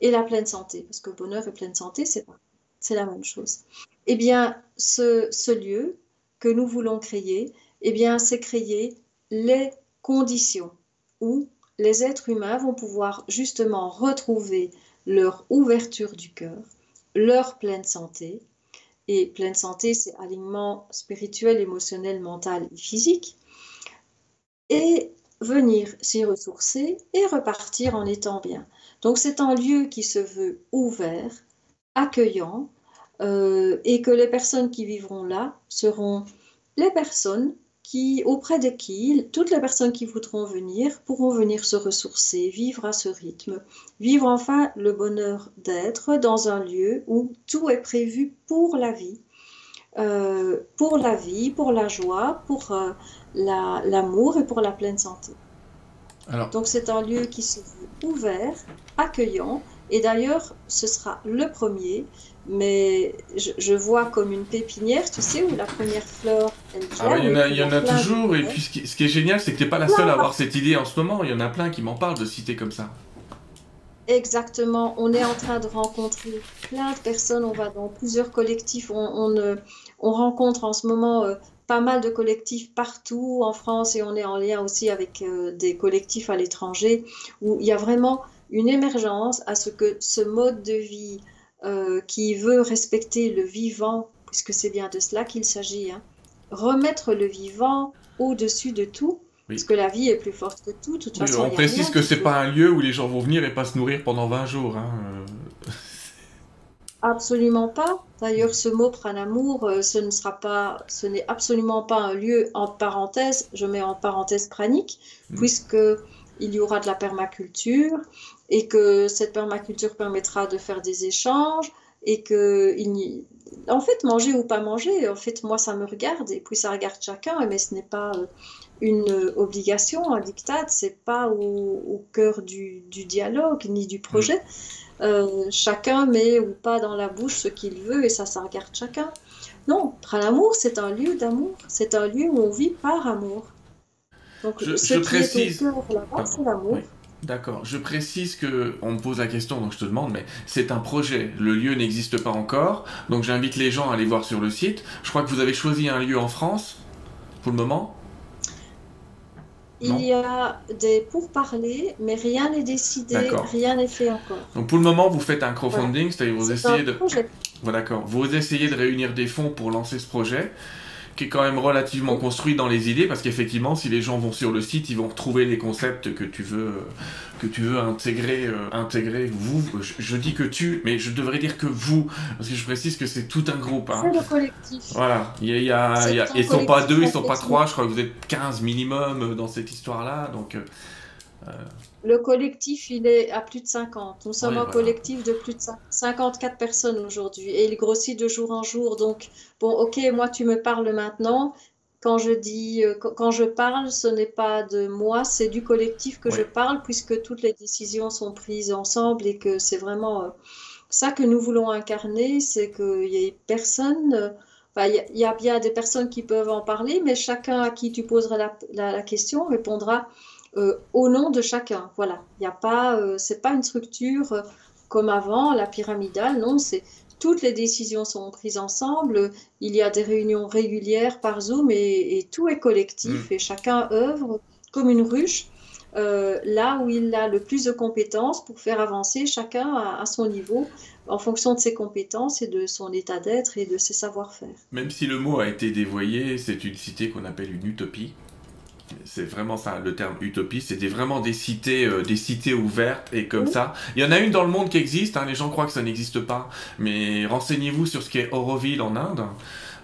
B: Et la pleine santé, parce que bonheur et pleine santé, c'est la même chose. Eh bien, ce, ce lieu que nous voulons créer, eh bien, c'est créer les conditions où les êtres humains vont pouvoir justement retrouver leur ouverture du cœur, leur pleine santé. Et pleine santé, c'est alignement spirituel, émotionnel, mental et physique. Et venir s'y ressourcer et repartir en étant bien. Donc c'est un lieu qui se veut ouvert, accueillant, euh, et que les personnes qui vivront là seront les personnes auprès de qui toutes les personnes qui voudront venir pourront venir se ressourcer, vivre à ce rythme, vivre enfin le bonheur d'être dans un lieu où tout est prévu pour la vie, euh, pour la vie, pour la joie, pour euh, l'amour et pour la pleine santé. Donc c'est un lieu qui se veut ouvert, accueillant, et d'ailleurs ce sera le premier. Mais je, vois comme une pépinière, tu sais, où la première fleur,
A: elle ah il y en a, y en a toujours, et puis ce qui, est génial, c'est que tu n'es pas la seule à avoir cette idée en ce moment, il y en a plein qui m'en parlent de cités comme ça.
B: Exactement, on est en train de rencontrer plein de personnes, on va dans plusieurs collectifs, on, on, rencontre en ce moment euh, pas mal de collectifs partout en France et on est en lien aussi avec euh, des collectifs à l'étranger où il y a vraiment une émergence à ce que ce mode de vie euh, qui veut respecter le vivant, puisque c'est bien de cela qu'il s'agit, hein. remettre le vivant au-dessus de tout, parce que la vie est plus forte que tout. toute façon,
A: on précise que c'est pas un lieu où les gens vont venir et pas se nourrir pendant 20 jours. Hein. Euh.
B: Absolument pas. D'ailleurs, ce mot pranamour, euh, ce ne sera pas, ce n'est absolument pas un lieu en parenthèse. Je mets en parenthèse pranique, mm. puisque il y aura de la permaculture et que cette permaculture permettra de faire des échanges et que il en fait manger ou pas manger en fait moi ça me regarde et puis ça regarde chacun mais ce n'est pas euh, une obligation un diktat c'est pas au, cœur du, dialogue ni du projet mm. Euh, chacun met ou pas dans la bouche ce qu'il veut et ça ça regarde chacun non l'amour c'est un lieu d'amour c'est un lieu où on vit par amour
A: donc je, ce qui précise... c'est l'amour D'accord. Je précise que on me pose la question, donc je te demande, mais c'est un projet. Le lieu n'existe pas encore, donc j'invite les gens à aller voir sur le site. Je crois que vous avez choisi un lieu en France pour le moment.
B: Il y a des pourparlers, mais rien n'est décidé, rien n'est fait encore.
A: Donc pour le moment, vous faites un crowdfunding, c'est-à-dire vous essayez de. Voilà, d'accord. Vous essayez de réunir des fonds pour lancer ce projet qui est quand même relativement construit dans les idées parce qu'effectivement si les gens vont sur le site ils vont retrouver les concepts que tu veux que tu veux intégrer euh, intégrer. Vous je, dis que tu mais je devrais dire que vous parce que je précise que c'est tout un groupe
B: hein. c'est le collectif.
A: Voilà. Il y a, y ils sont pas deux ils sont pas trois. Je crois que vous êtes 15 minimum dans cette histoire là donc euh,
B: euh, le collectif, il est à plus de 50. Nous sommes un collectif de plus de 54 personnes aujourd'hui et il grossit de jour en jour. Donc, bon, ok, moi, tu me parles maintenant. Quand je dis, euh, quand je parle, ce n'est pas de moi, c'est du collectif que je parle puisque toutes les décisions sont prises ensemble et que c'est vraiment euh, ça que nous voulons incarner, c'est qu'il y ait personne. il y, a bien des personnes qui peuvent en parler, mais chacun à qui tu poseras la question répondra euh, au nom de chacun. Voilà, il n'y a pas, euh, c'est pas une structure euh, comme avant, la pyramidale. Non, c'est toutes les décisions sont prises ensemble. Il y a des réunions régulières par Zoom et, tout est collectif mm. et chacun œuvre comme une ruche. là où il a le plus de compétences pour faire avancer chacun à, son niveau en fonction de ses compétences et de son état d'être et de ses savoir-faire.
A: Même si le mot a été dévoyé, c'est une cité qu'on appelle une utopie. C'est vraiment ça, le terme utopie. C'était vraiment des cités, euh, des cités ouvertes et comme ça. Il y en a une dans le monde qui existe. Hein, les gens croient que ça n'existe pas, mais renseignez-vous sur ce qu'est Auroville en Inde.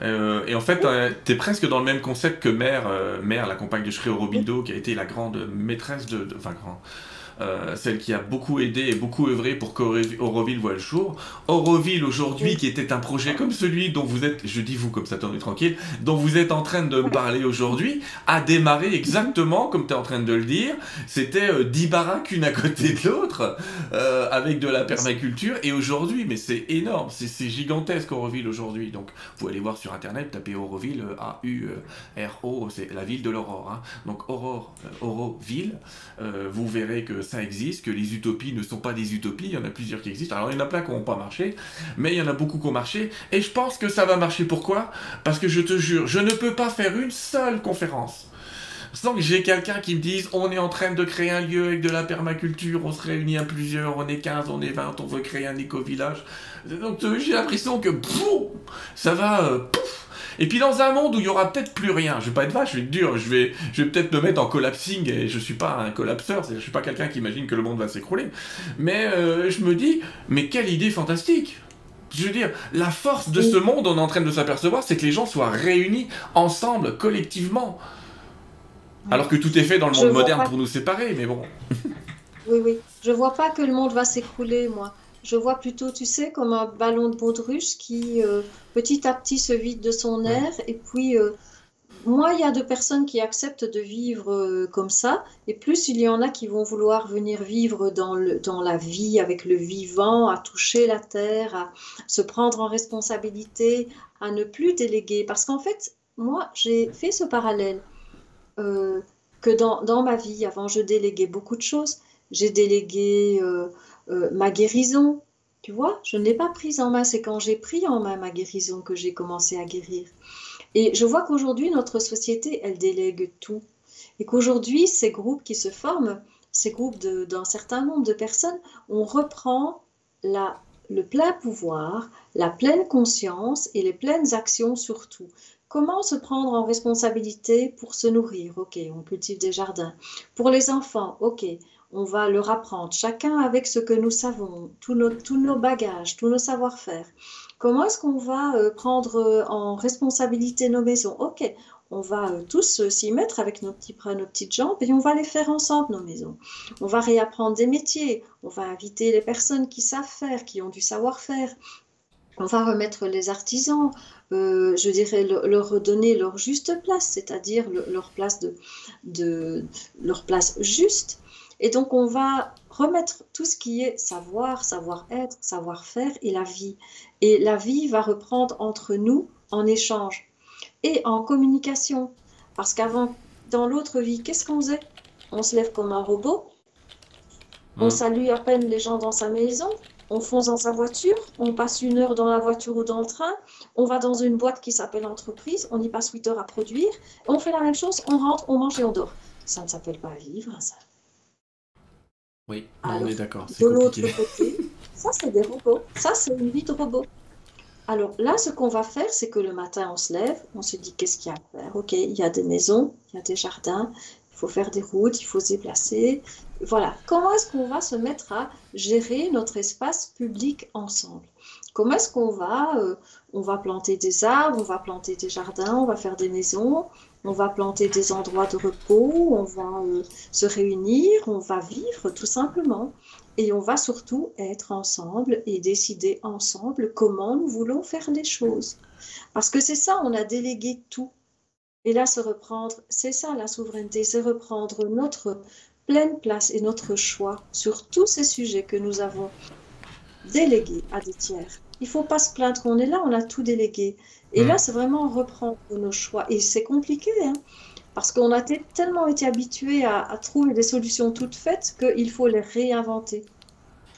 A: Euh, et en fait, euh, tu es presque dans le même concept que Mère, Mère, la compagne de Sri Aurobindo, qui a été la grande maîtresse de, enfin grand, euh, celle qui a beaucoup aidé et beaucoup œuvré pour qu'Auroville voit le jour. Auroville aujourd'hui, qui était un projet comme celui dont vous êtes, je dis vous comme ça, est tranquille, dont vous êtes en train de me parler aujourd'hui, a démarré exactement comme tu es en train de le dire. C'était euh, 10 baraques une à côté de l'autre, euh, avec de la permaculture. Et aujourd'hui, mais c'est énorme, c'est gigantesque Auroville aujourd'hui. Donc vous aller voir sur internet, tapez Auroville, A-U-R-O, c'est la ville de l'aurore. Hein. Donc Aurore, Auroville, vous verrez que ça existe, que les utopies ne sont pas des utopies, il y en a plusieurs qui existent. Alors il y en a plein qui n'ont pas marché, mais il y en a beaucoup qui ont marché, et je pense que ça va marcher. Pourquoi? Parce que je te jure, je ne peux pas faire une seule conférence sans que j'ai quelqu'un qui me dise on est en train de créer un lieu avec de la permaculture, on se réunit à plusieurs, on est 15, on est 20, on veut créer un éco-village. Donc j'ai l'impression que ça va euh, et puis dans un monde où il y aura peut-être plus rien, je vais pas être vache, je vais être dur, je vais, je vais peut-être me mettre en collapsing et je suis pas un collapseur, je suis pas quelqu'un qui imagine que le monde va s'écrouler. Mais euh, je me dis, mais quelle idée fantastique je veux dire, la force de ce monde, on est en train de s'apercevoir, c'est que les gens soient réunis ensemble, collectivement. Alors que tout est fait dans le monde moderne pour nous séparer, mais bon.
B: oui, oui. Je vois pas que le monde va s'écrouler, moi. Je vois plutôt, tu sais, comme un ballon de baudruche qui euh, petit à petit se vide de son air et puis euh, moins il y a de personnes qui acceptent de vivre euh, comme ça, et plus il y en a qui vont vouloir venir vivre dans, le, dans la vie, avec le vivant, à toucher la terre, à se prendre en responsabilité, à ne plus déléguer. Parce qu'en fait, moi, j'ai fait ce parallèle euh, que dans, dans, ma vie, avant, je déléguais beaucoup de choses. J'ai délégué euh, ma guérison, tu vois, je ne l'ai pas prise en main. C'est quand j'ai pris en main ma guérison que j'ai commencé à guérir. Et je vois qu'aujourd'hui, notre société, elle délègue tout. Et qu'aujourd'hui, ces groupes qui se forment, ces groupes d'un certain nombre de personnes, on reprend la, le plein pouvoir, la pleine conscience et les pleines actions surtout. Comment se prendre en responsabilité pour se nourrir? Ok, on cultive des jardins. Pour les enfants, ok, on va leur apprendre, chacun avec ce que nous savons, tous nos, tous nos bagages, tous nos savoir-faire. Comment est-ce qu'on va euh, prendre euh, en responsabilité nos maisons? Ok, on va euh, tous s'y mettre avec nos petits bras, nos petites jambes et on va les faire ensemble, nos maisons. On va réapprendre des métiers, on va inviter les personnes qui savent faire, qui ont du savoir-faire. On va remettre les artisans, je dirais leur redonner leur juste place, c'est-à-dire leur place de, de, leur place juste. Et donc on va remettre tout ce qui est savoir, savoir-être, savoir-faire et la vie. Et la vie va reprendre entre nous en échange et en communication. Parce qu'avant, dans l'autre vie, qu'est-ce qu'on faisait? On se lève comme un robot, on hmm. salue à peine les gens dans sa maison, on fonce dans sa voiture, on passe une heure dans la voiture ou dans le train, on va dans une boîte qui s'appelle entreprise, on y passe 8 heures à produire, on fait la même chose, on rentre, on mange et on dort. Ça ne s'appelle pas vivre, ça.
A: Oui, on est d'accord.
B: De l'autre côté, ça c'est des robots. Ça c'est une vie de robot. Alors là, ce qu'on va faire, c'est que le matin, on se lève, on se dit qu'est-ce qu'il y a à faire? Ok, il y a des maisons, il y a des jardins, il faut faire des routes, il faut se déplacer. Voilà. Comment est-ce qu'on va se mettre à gérer notre espace public ensemble? Comment est-ce qu'on va, euh, on va planter des arbres, on va planter des jardins, on va faire des maisons, on va planter des endroits de repos, on va euh, se réunir, on va vivre tout simplement. Et on va surtout être ensemble et décider ensemble comment nous voulons faire les choses. Parce que c'est ça, on a délégué tout. Et là, se reprendre, c'est ça la souveraineté, c'est reprendre notre pleine place et notre choix sur tous ces sujets que nous avons délégués à des tiers. Il ne faut pas se plaindre qu'on est là, on a tout délégué. Et là, mm. c'est vraiment reprendre nos choix. Et c'est compliqué, hein, parce qu'on a tellement été habitué à, trouver des solutions toutes faites qu'il faut les réinventer.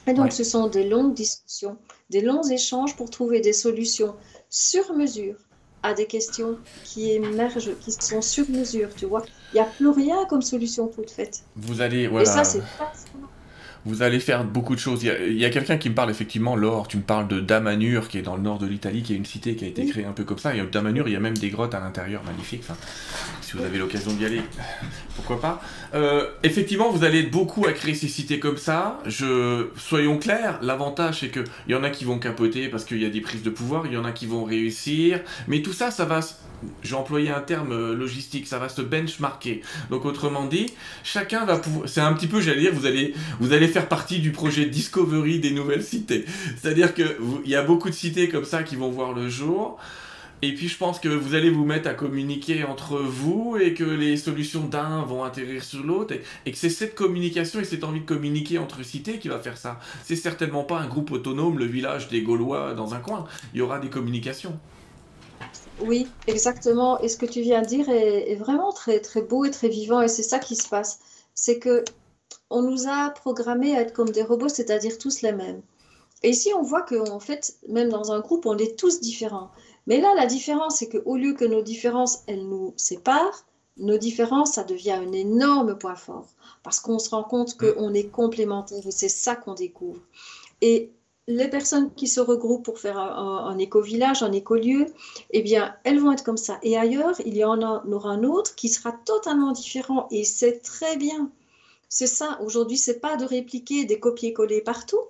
B: Et donc, ce sont des longues discussions, des longs échanges pour trouver des solutions sur mesure à des questions qui émergent, qui sont sur mesure, tu vois. Il n'y a plus rien comme solution toute faite.
A: Vous allez, voilà. Et ça, c'est pas vous allez faire beaucoup de choses. Il y a, quelqu'un qui me parle effectivement, Laure, tu me parles de Damanur, qui est dans le nord de l'Italie, qui est une cité qui a été créée un peu comme ça. Et Damanur, il y a même des grottes à l'intérieur magnifiques. si vous avez l'occasion d'y aller, pourquoi pas. Euh, effectivement, vous allez beaucoup à créer ces cités comme ça. Je, soyons clairs, l'avantage c'est qu'il y en a qui vont capoter parce qu'il y a des prises de pouvoir, il y en a qui vont réussir. Mais tout ça, ça va j'ai employé un terme euh, logistique, ça va se benchmarker. Donc autrement dit, chacun va pouvoir, c'est un petit peu, j'allais dire, vous allez, vous allez faire partie du projet Discovery des nouvelles cités. C'est-à-dire que il y a beaucoup de cités comme ça qui vont voir le jour. Et puis je pense que vous allez vous mettre à communiquer entre vous et que les solutions d'un vont atterrir sur l'autre et, que c'est cette communication et cette envie de communiquer entre cités qui va faire ça. C'est certainement pas un groupe autonome, le village des Gaulois dans un coin. Il y aura des communications.
B: Oui, exactement. Et ce que tu viens de dire est, vraiment très, très beau et très vivant. Et c'est ça qui se passe. C'est que on nous a programmés à être comme des robots, c'est-à-dire tous les mêmes. Et ici, on voit qu'en fait, même dans un groupe, on est tous différents. Mais là, la différence, c'est qu'au lieu que nos différences, elles nous séparent, nos différences, ça devient un énorme point fort. Parce qu'on se rend compte qu'on est complémentaires et c'est ça qu'on découvre. Et les personnes qui se regroupent pour faire un, éco-village, un écolieu, eh bien, elles vont être comme ça. Et ailleurs, il y en aura un autre qui sera totalement différent et c'est très bien. C'est ça, aujourd'hui, c'est pas de répliquer des copier-coller partout,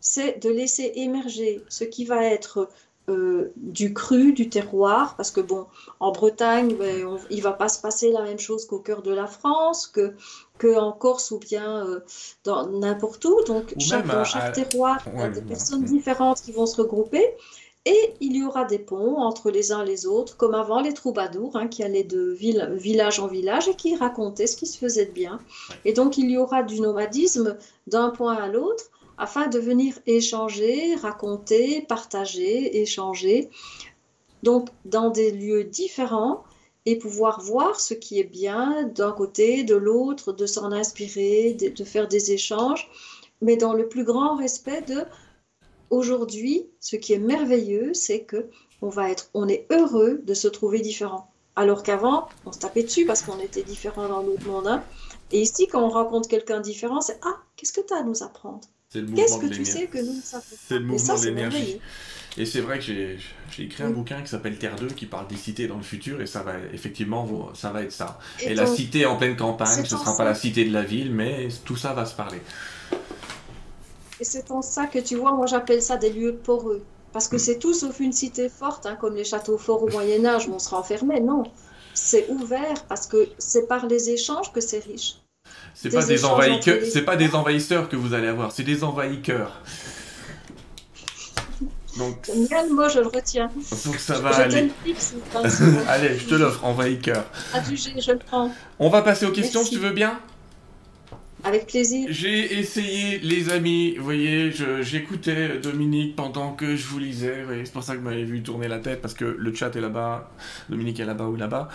B: c'est de laisser émerger ce qui va être euh, du cru, du terroir, parce que bon, en Bretagne, ben, il va pas se passer la même chose qu'au cœur de la France, que, que en Corse ou bien euh, dans n'importe où. Donc chaque, dans chaque terroir, il y a des personnes différentes qui vont se regrouper. Et il y aura des ponts entre les uns et les autres, comme avant les troubadours, hein, qui allaient de village en village et qui racontaient ce qui se faisait de bien. Et donc il y aura du nomadisme d'un point à l'autre afin de venir échanger, raconter, partager, échanger. Donc dans des lieux différents et pouvoir voir ce qui est bien d'un côté, de l'autre, de s'en inspirer, de, de faire des échanges, mais dans le plus grand respect de aujourd'hui, ce qui est merveilleux, c'est que on va être, on est heureux de se trouver différent. Alors qu'avant, on se tapait dessus parce qu'on était différent dans notre monde. Hein. Et ici, quand on rencontre quelqu'un différent, c'est Ah, qu'est-ce que tu as à nous apprendre? Qu'est-ce que tu sais que nous ne savons pas
A: C'est le mouvement de l'énergie. Et c'est vrai que j'ai écrit un bouquin qui s'appelle Terre 2 qui parle des cités dans le futur et ça va effectivement ça va être ça. Et, la cité en pleine campagne, ce ne sera pas la cité de la ville, mais tout ça va se parler.
B: Et c'est en ça que tu vois, moi j'appelle ça des lieux poreux. Parce que mm. c'est tout sauf une cité forte, hein, comme les châteaux forts au Moyen Âge où on sera enfermé. Non, c'est ouvert parce que c'est par les échanges que c'est riche.
A: C'est pas des envahisseurs, c'est pas des envahisseurs que vous allez avoir, c'est des envahisseurs.
B: Donc, moi je le retiens.
A: Donc ça va aller. allez, je te l'offre, envahisseur.
B: je le prends.
A: On va passer aux questions, si tu veux bien?
B: Avec plaisir.
A: J'ai essayé, les amis, vous voyez, j'écoutais Dominique pendant que je vous lisais, c'est pour ça que vous m'avez vu tourner la tête, parce que le chat est là-bas, Dominique est là-bas ou là-bas.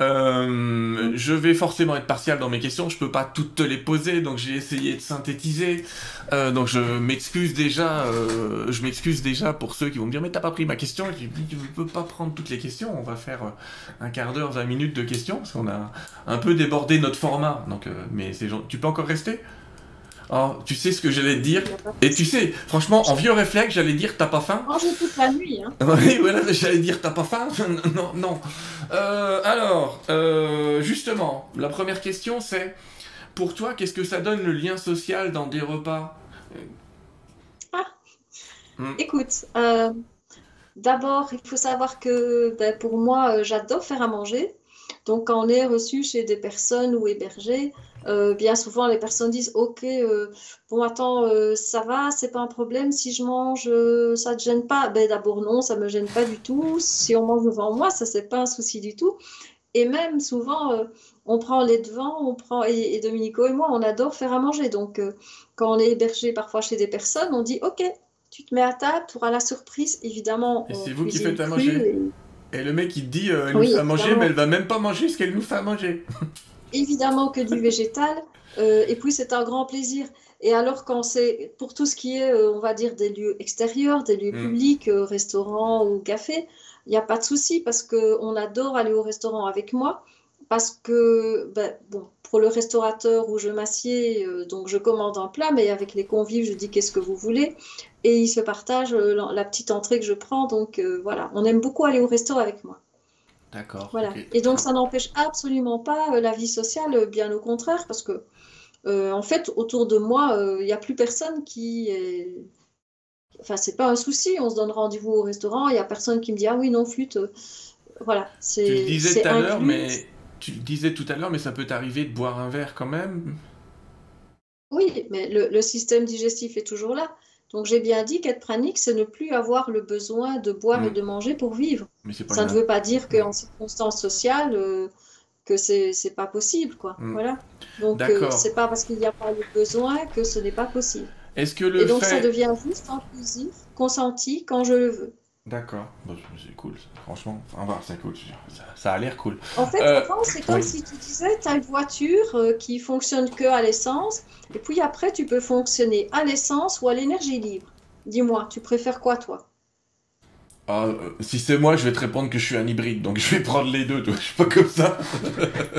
A: Euh, je vais forcément être partial dans mes questions, je peux pas toutes te les poser, donc j'ai essayé de synthétiser. Euh, donc je m'excuse déjà, euh, déjà pour ceux qui vont me dire, mais t'as pas pris ma question, je dis, je peux pas prendre toutes les questions, on va faire un quart d'heure, 20 minutes de questions, parce qu'on a un peu débordé notre format, donc, mais tu peux encore rester oh, tu sais ce que j'allais te dire Et tu sais, franchement, en vieux réflexe, j'allais dire t'as pas faim
B: Manger toute la nuit. Hein.
A: oui, voilà, j'allais dire t'as pas faim Non, non. Euh, alors, euh, justement, la première question c'est pour toi, qu'est-ce que ça donne le lien social dans des repas?
B: Ah hmm. Écoute, euh, d'abord, il faut savoir que ben, pour moi, j'adore faire à manger. Donc, quand on est reçu chez des personnes ou hébergé, euh, bien souvent les personnes disent Ok, euh, bon, attends, euh, ça va, c'est pas un problème si je mange, ça te gêne pas Ben d'abord, non, ça me gêne pas du tout. Si on mange devant moi, ça, c'est pas un souci du tout. Et même souvent, on prend les devants, on prend, et, Dominico et moi, on adore faire à manger. Donc, quand on est hébergé parfois chez des personnes, on dit Ok, tu te mets à table, tu auras la surprise, évidemment.
A: Et c'est vous qui faites à manger et le mec, il te dit, elle nous fait à manger, mais elle va même pas manger ce qu'elle nous fait à manger.
B: évidemment que du végétal. Euh, et puis, c'est un grand plaisir. Et alors, quand c'est pour tout ce qui est, euh, on va dire, des lieux extérieurs, des lieux mm. publics, restaurants ou cafés, il n'y a pas de souci parce qu'on adore aller au restaurant avec moi. Parce que, ben, bon, pour le restaurateur où je m'assieds, donc je commande un plat, mais avec les convives, je dis qu'est-ce que vous voulez et ils se partagent euh, la, petite entrée que je prends. Donc euh, voilà, on aime beaucoup aller au resto avec moi.
A: D'accord.
B: Voilà. Et donc ça n'empêche absolument pas euh, la vie sociale, bien au contraire, parce que en fait, autour de moi, il n'y a plus personne qui est... Enfin, c'est pas un souci, on se donne rendez-vous au restaurant, il n'y a personne qui me dit Ah oui, non, flûte. voilà.
A: Tu le disais tout à l'heure, mais tu le disais tout à l'heure, mais ça peut t'arriver de boire un verre quand même?
B: Oui, mais le système digestif est toujours là. Donc j'ai bien dit qu'être pranique, c'est ne plus avoir le besoin de boire et mm. de manger pour vivre. ça ne veut pas dire qu'en circonstances sociales, euh, que c'est n'est pas possible, quoi. Mm. Voilà. Donc euh, c'est pas parce qu'il n'y a pas le besoin que ce n'est pas possible.
A: Est-ce que le
B: et donc ça devient juste plaisir consenti quand je le veux.
A: D'accord, c'est cool, franchement, c'est cool, ça, a l'air cool.
B: En fait, euh, c'est comme si tu disais, tu as une voiture euh, qui fonctionne que à l'essence, et puis après, tu peux fonctionner à l'essence ou à l'énergie libre. Dis-moi, tu préfères quoi, toi?
A: Ah, euh, Si c'est moi, je vais te répondre que je suis un hybride, donc je vais prendre les deux, toi, je suis pas comme ça.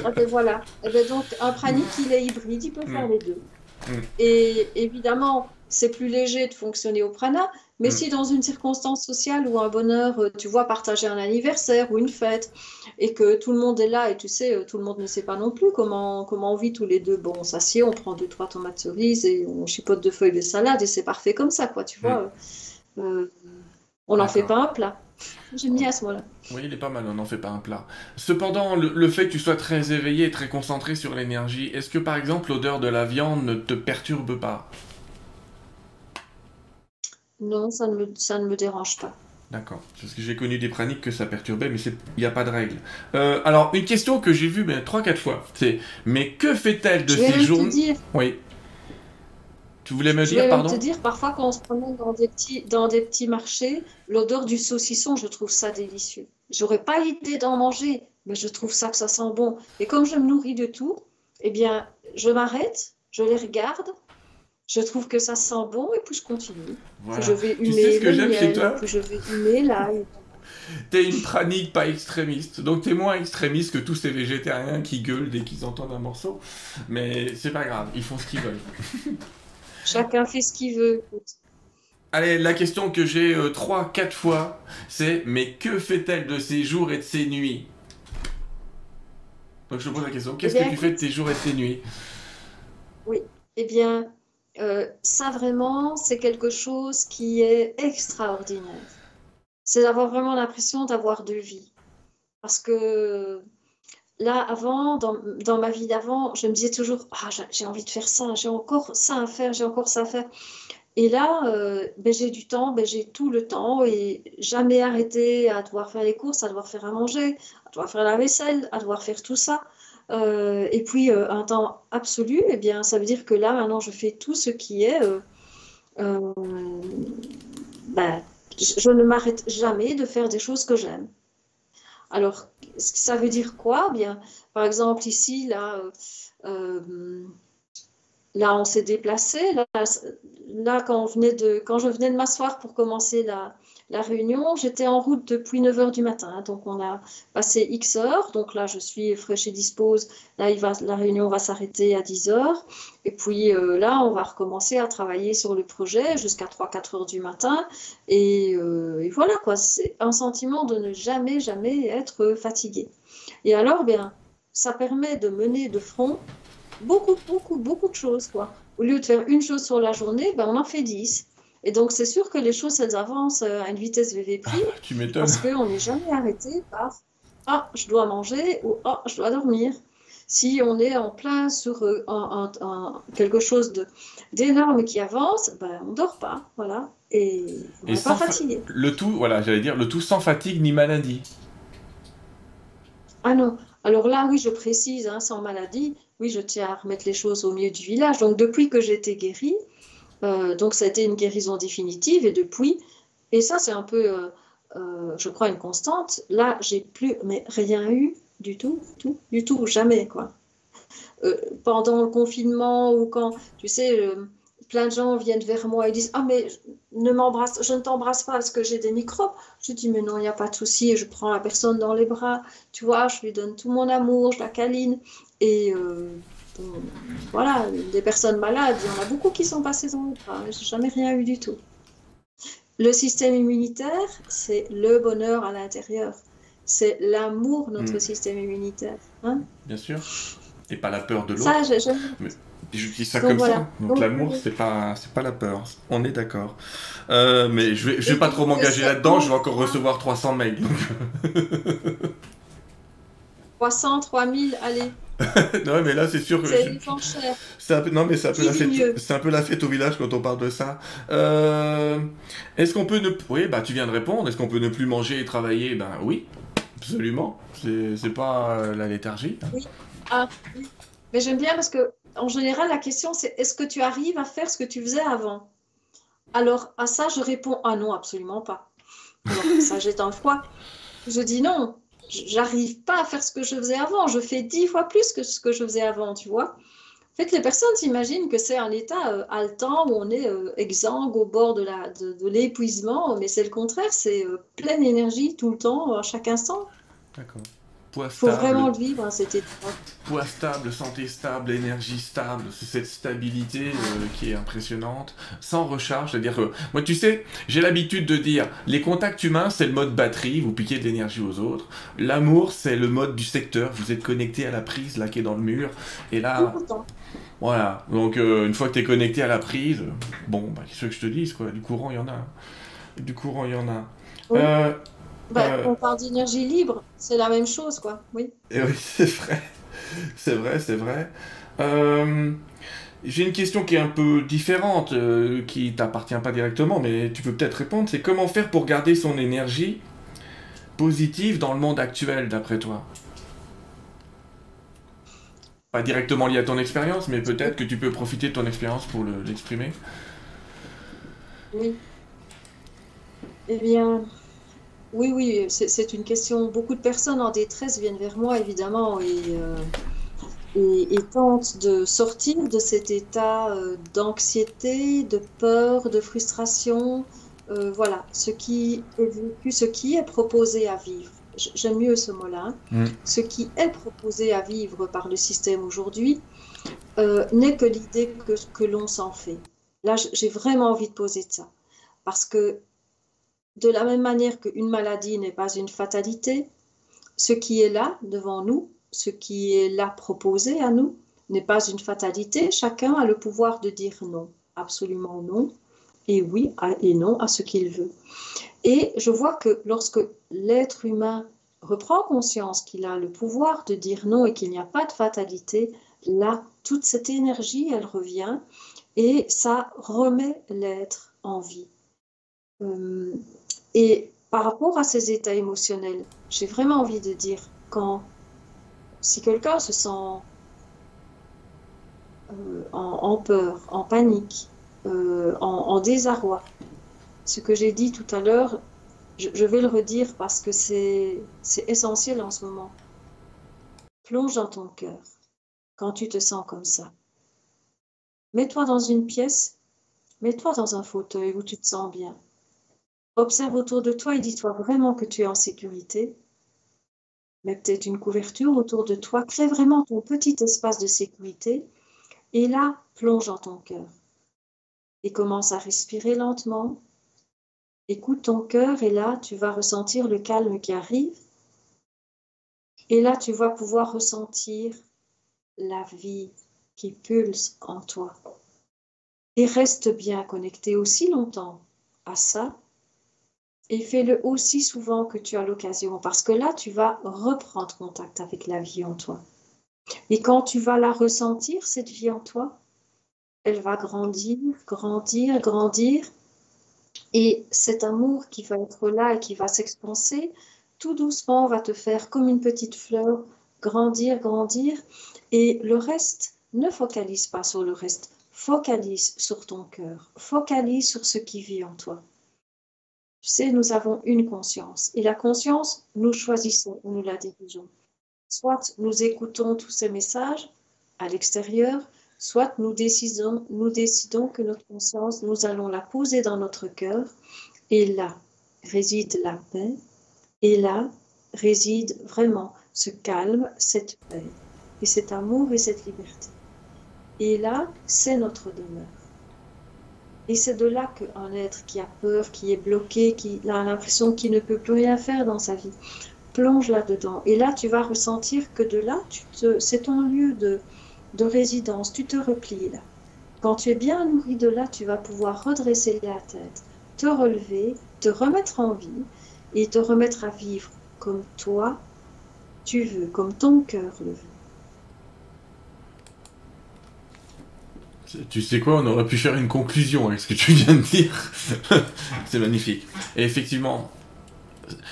B: ah ben voilà, et eh ben donc un pranique, il est hybride, il peut faire mm. les deux. Mm. Et évidemment, c'est plus léger de fonctionner au prana, mais mm. si dans une circonstance sociale ou un bonheur, euh, tu vois partager un anniversaire ou une fête et que tout le monde est là et tu sais, euh, tout le monde ne sait pas non plus comment, comment on vit tous les deux. Bon, on s'assied, on prend deux, trois tomates cerises et on chipote deux feuilles de salade et c'est parfait comme ça, quoi, tu vois. Mm. Euh, On n'en fait pas un plat. J'aime bien à ce moment-là.
A: Oui, il est pas mal, on n'en fait pas un plat. Cependant, le, fait que tu sois très éveillé, très concentré sur l'énergie, est-ce que par exemple l'odeur de la viande ne te perturbe pas?
B: Non, ça ne, me, ça ne me dérange pas.
A: D'accord. Parce que j'ai connu des praniques que ça perturbait, mais il n'y a pas de règle. Euh, alors, une question que j'ai vue ben, 3-4 fois, c'est Mais que fait-elle de ces journées? Oui. Tu voulais me dire, pardon?
B: Je te dire, parfois quand on se promène dans des petits, dans des petits marchés, l'odeur du saucisson, je trouve ça délicieux. J'aurais pas l'idée d'en manger, mais je trouve ça que ça sent bon. Et comme je me nourris de tout, eh bien, je m'arrête, je les regarde, je trouve que ça sent bon et puis je continue. Je vais humer tu sais ce que j'aime chez toi je vais humer là.
A: T'es une pranique pas extrémiste, donc t'es moins extrémiste que tous ces végétariens qui gueulent dès qu'ils entendent un morceau. Mais c'est pas grave, ils font ce qu'ils veulent.
B: Chacun fait ce qu'il veut.
A: Allez, la question que j'ai euh, trois, quatre fois, c'est mais que fait-elle de ses jours et de ses nuits? Donc je pose la question, qu'est-ce eh que tu fais de tes jours et de tes nuits?
B: Oui, eh bien, euh, ça vraiment, c'est quelque chose qui est extraordinaire. C'est d'avoir vraiment l'impression d'avoir de vie. Parce que là, avant, dans, ma vie d'avant, je me disais toujours, ah, j'ai envie de faire ça, j'ai encore ça à faire, j'ai encore ça à faire. Et là, euh, ben, j'ai du temps, ben, j'ai tout le temps et jamais arrêté à devoir faire les courses, à devoir faire à manger, à devoir faire la vaisselle, à devoir faire tout ça. Euh, et puis euh, un temps absolu, eh bien, ça veut dire que là, maintenant, je fais tout ce qui est. Euh, ben, je, ne m'arrête jamais de faire des choses que j'aime. Alors, ça veut dire quoi? Bien, par exemple, ici, là, là, on s'est déplacé. Là, quand, on venait de, je venais de m'asseoir pour commencer la, réunion, j'étais en route depuis 9h du matin. Donc, on a passé X heures. Donc là, je suis fraîche et dispose. Là, la réunion va s'arrêter à 10h. Et puis euh, là, on va recommencer à travailler sur le projet jusqu'à 3-4 heures du matin. Et, euh, et voilà, quoi. C'est un sentiment de ne jamais, jamais être fatigué. Et alors, bien, ça permet de mener de front beaucoup, beaucoup, beaucoup de choses, quoi. Au lieu de faire une chose sur la journée, ben, on en fait 10. Et donc, c'est sûr que les choses, elles avancent euh, à une vitesse VV prix.
A: tu m'étonnes.
B: Parce qu'on n'est jamais arrêté par Ah, je dois manger ou Ah, je dois dormir. Si on est en plein sur euh, quelque chose d'énorme qui avance, ben, on ne dort pas. Voilà. Et on n'est pas fatigué.
A: Le tout, voilà, j'allais dire, le tout sans fatigue ni maladie.
B: Ah non. Alors là, oui, je précise, hein, sans maladie, oui, je tiens à remettre les choses au milieu du village. Donc, depuis que été guérie, euh, donc ça a été une guérison définitive et depuis, et ça c'est un peu, euh, euh, je crois, une constante, là j'ai plus mais rien eu du tout, tout, du tout, jamais quoi. pendant le confinement ou quand, tu sais, plein de gens viennent vers moi et disent Ah, mais ne m'embrasse, je ne t'embrasse pas parce que j'ai des microbes. Je dis Mais non, il n'y a pas de souci. Je prends la personne dans les bras, tu vois, je lui donne tout mon amour, je la câline. Et voilà, des personnes malades, il y en a beaucoup qui sont passées dans le bras. J'ai jamais rien eu du tout. Le système immunitaire, c'est le bonheur à l'intérieur. C'est l'amour, notre hmm. système immunitaire. Hein.
A: Bien sûr. Et pas la peur de l'autre. Ça, j'ai je dis ça comme ça. Donc, l'amour, c'est pas, c'est pas la peur. On est d'accord. Euh, mais je vais, je vais pas trop m'engager là-dedans. Je vais encore recevoir 300 mails.
B: 300, 3000, allez.
A: non, mais là, c'est sûr que. C'est un peu... Non, mais c'est un, peu la fête... c'est un peu la fête au village quand on parle de ça. Euh, est-ce qu'on peut ne. Oui, bah, tu viens de répondre. Est-ce qu'on peut ne plus manger et travailler? Ben oui, absolument. C'est pas euh, la léthargie.
B: Oui. Ah, oui. Mais j'aime bien parce que, en général, la question, c'est est-ce que tu arrives à faire ce que tu faisais avant? Alors, à ça, je réponds ah non, absolument pas. Alors, ça jette un froid. Je dis non, j'arrive pas à faire ce que je faisais avant. Je fais dix fois plus que ce que je faisais avant, tu vois. En fait, les personnes s'imaginent que c'est un état euh, haletant où on est euh, exsangue au bord de, l'épuisement, mais c'est le contraire, c'est euh, pleine énergie tout le temps, à chaque instant.
A: D'accord.
B: Il faut vraiment le vivre, hein, cet état.
A: Poids stable, santé stable, énergie stable, c'est cette stabilité euh, qui est impressionnante, sans recharge, c'est-à-dire que, moi tu sais, j'ai l'habitude de dire, les contacts humains c'est le mode batterie, vous piquez de l'énergie aux autres, l'amour c'est le mode du secteur, vous êtes connecté à la prise là qui est dans le mur, et là... Voilà, donc euh, une fois que tu es connecté à la prise, bon, bah, qu'est-ce que je te dise, quoi, du courant il y en a. du courant, il y en a.
B: Euh, bah, on parle d'énergie libre, c'est la même chose, quoi. Oui.
A: Et oui, c'est vrai. C'est vrai, c'est vrai. J'ai une question qui est un peu différente, qui t'appartient pas directement, mais tu peux peut-être répondre. C'est comment faire pour garder son énergie positive dans le monde actuel, d'après toi? Pas directement lié à ton expérience, mais peut-être que tu peux profiter de ton expérience pour l'exprimer.
B: oui. Eh bien, oui, oui, c'est une question. Beaucoup de personnes en détresse viennent vers moi, évidemment, et, euh, et, tentent de sortir de cet état euh, d'anxiété, de peur, de frustration. Euh, voilà, ce qui est vécu, ce qui est proposé à vivre j'aime mieux ce mot-là, mm. ce qui est proposé à vivre par le système aujourd'hui n'est que l'idée que, que l'on s'en fait. Là, j'ai vraiment envie de poser de ça. Parce que de la même manière qu'une maladie n'est pas une fatalité, ce qui est là devant nous, ce qui est là proposé à nous, n'est pas une fatalité. Chacun a le pouvoir de dire non, absolument non, et oui et non à ce qu'il veut. Et je vois que lorsque l'être humain reprend conscience qu'il a le pouvoir de dire non et qu'il n'y a pas de fatalité, là, toute cette énergie, elle revient et ça remet l'être en vie. Euh, et par rapport à ces états émotionnels, j'ai vraiment envie de dire quand si quelqu'un se sent euh, en, peur, en panique, euh, en, désarroi, ce que j'ai dit tout à l'heure, je, vais le redire parce que c'est essentiel en ce moment. Plonge dans ton cœur quand tu te sens comme ça. Mets-toi dans une pièce, mets-toi dans un fauteuil où tu te sens bien. Observe autour de toi et dis-toi vraiment que tu es en sécurité. Mets peut-être une couverture autour de toi, crée vraiment ton petit espace de sécurité et là, plonge dans ton cœur. Et commence à respirer lentement, Écoute ton cœur et là, tu vas ressentir le calme qui arrive. Et là, tu vas pouvoir ressentir la vie qui pulse en toi. Et reste bien connecté aussi longtemps à ça. Et fais-le aussi souvent que tu as l'occasion, parce que là, tu vas reprendre contact avec la vie en toi. Et quand tu vas la ressentir, cette vie en toi, elle va grandir, grandir, grandir, et cet amour qui va être là et qui va s'expanser, tout doucement va te faire comme une petite fleur grandir, grandir. Et le reste, ne focalise pas sur le reste. Focalise sur ton cœur. Focalise sur ce qui vit en toi. Tu sais, nous avons une conscience. Et la conscience, nous choisissons ou nous la dirigeons. Soit nous écoutons tous ces messages à l'extérieur, soit nous décidons, nous décidons que notre conscience, nous allons la poser dans notre cœur, et là réside la paix, et là réside vraiment ce calme, cette paix, et cet amour et cette liberté. Et là, c'est notre demeure. Et c'est de là qu'un être qui a peur, qui est bloqué, qui a l'impression qu'il ne peut plus rien faire dans sa vie, plonge là-dedans. Et là, tu vas ressentir que de là, c'est ton lieu de, de résidence, tu te replies là. Quand tu es bien nourri de là, tu vas pouvoir redresser la tête, te relever, te remettre en vie et te remettre à vivre comme toi tu veux, comme ton cœur le veut.
A: Tu sais quoi, on aurait pu faire une conclusion avec ce que tu viens de dire. C'est magnifique. Et effectivement,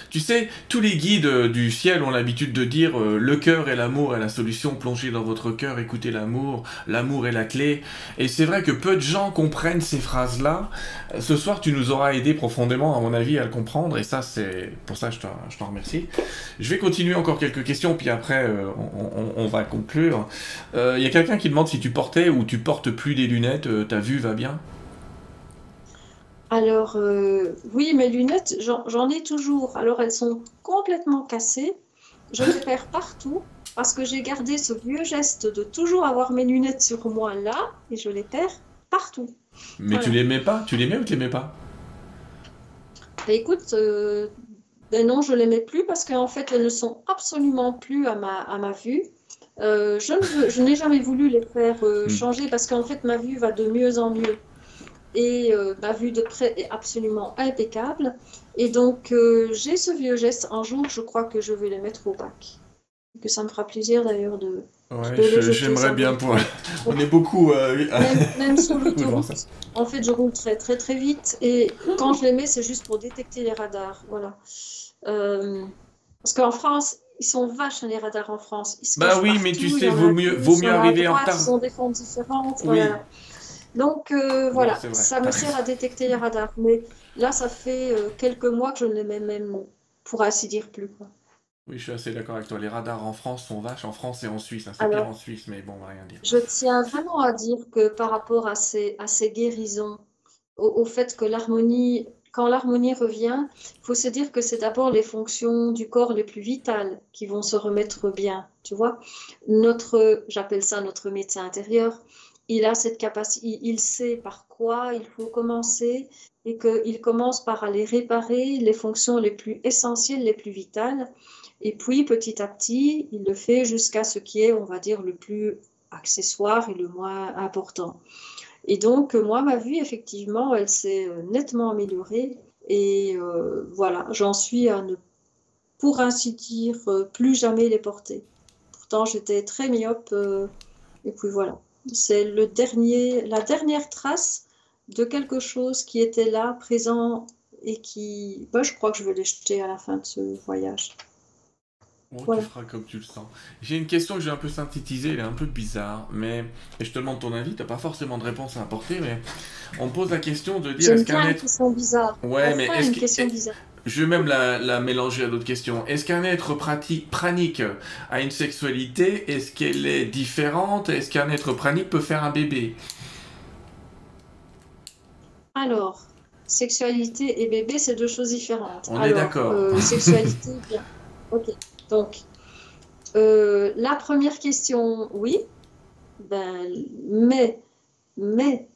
A: tu sais, tous les guides euh, du ciel ont l'habitude de dire euh, le cœur et l'amour est la solution, plongez dans votre cœur, écoutez l'amour, l'amour est la clé. Et c'est vrai que peu de gens comprennent ces phrases-là. Euh, ce soir, tu nous auras aidé profondément, à mon avis, à le comprendre, et ça, c'est pour ça je je t'en remercie. Je vais continuer encore quelques questions, puis après, on, va conclure. Il y a quelqu'un qui demande si tu portais ou tu portes plus des lunettes, ta vue va bien?
B: Alors, euh, oui, mes lunettes, j'en ai toujours. Alors, elles sont complètement cassées. Je les perds partout parce que j'ai gardé ce vieux geste de toujours avoir mes lunettes sur moi là et je les perds partout.
A: Mais tu les mets pas? Tu les mets ou tu les mets pas?
B: Bah, Écoute, euh, ben non, je les mets plus parce qu'en fait, elles ne sont absolument plus à ma, à ma vue. Euh, je n'ai jamais voulu les faire hmm. changer parce qu'en fait, ma vue va de mieux en mieux. Et ma vue de près est absolument impeccable. Et donc, j'ai ce vieux geste. Un jour, je crois que je vais les mettre au bac. Que ça me fera plaisir d'ailleurs de.
A: Ouais, j'aimerais bien pour. On est beaucoup.
B: même, sur l'autoroute. En fait, je roule très très très vite et quand je les mets, c'est juste pour détecter les radars. Voilà. parce qu'en France, ils sont vaches les radars en France.
A: bah oui, mais tu sais, vaut mieux, vaut mieux arriver en retard.
B: Ils ont des fonds différentes. Donc euh, voilà, ça me sert à détecter les radars. Mais là, ça fait euh, quelques mois que je ne les mets même, pour ainsi dire, plus. Quoi.
A: Oui, je suis assez d'accord avec toi. Les radars en France sont vaches en France et en Suisse. Hein. C'est pire en Suisse, mais bon, on va rien dire.
B: Je tiens vraiment à dire que par rapport à ces, à ces guérisons, au fait que l'harmonie quand l'harmonie revient, il faut se dire que c'est d'abord les fonctions du corps les plus vitales qui vont se remettre bien. Tu vois, notre, j'appelle ça notre médecin intérieur, il a cette capacité, il sait par quoi il faut commencer et qu'il commence par aller réparer les fonctions les plus essentielles, les plus vitales. Et puis petit à petit, il le fait jusqu'à ce qui est, on va dire, le plus accessoire et le moins important. Et donc, euh, moi, ma vue, effectivement, elle s'est euh, nettement améliorée. Et euh, voilà, j'en suis à ne, pour ainsi dire, plus jamais les porter. Pourtant, j'étais très myope. et puis voilà, c'est le dernier, la dernière trace de quelque chose qui était là, présent, et qui, bah, je crois que je vais les jeter à la fin de ce voyage.
A: Oh, tu feras comme tu le sens. J'ai une question que j'ai un peu synthétisée, elle est un peu bizarre, mais et je te demande ton avis, t'as pas forcément de réponse à apporter, mais on pose la question de dire
B: est-ce qu'un être... question bizarre.
A: Ouais, mais est-ce que... Je vais même la, la mélanger à d'autres questions. Est-ce qu'un être pratique, pranique a une sexualité? Est-ce qu'elle est différente? Est-ce qu'un être pranique peut faire un bébé?
B: Alors, sexualité et bébé, c'est deux choses différentes.
A: On est d'accord.
B: Euh, sexualité, bien. Ok. Donc, euh, la première question, oui, ben, mais, mais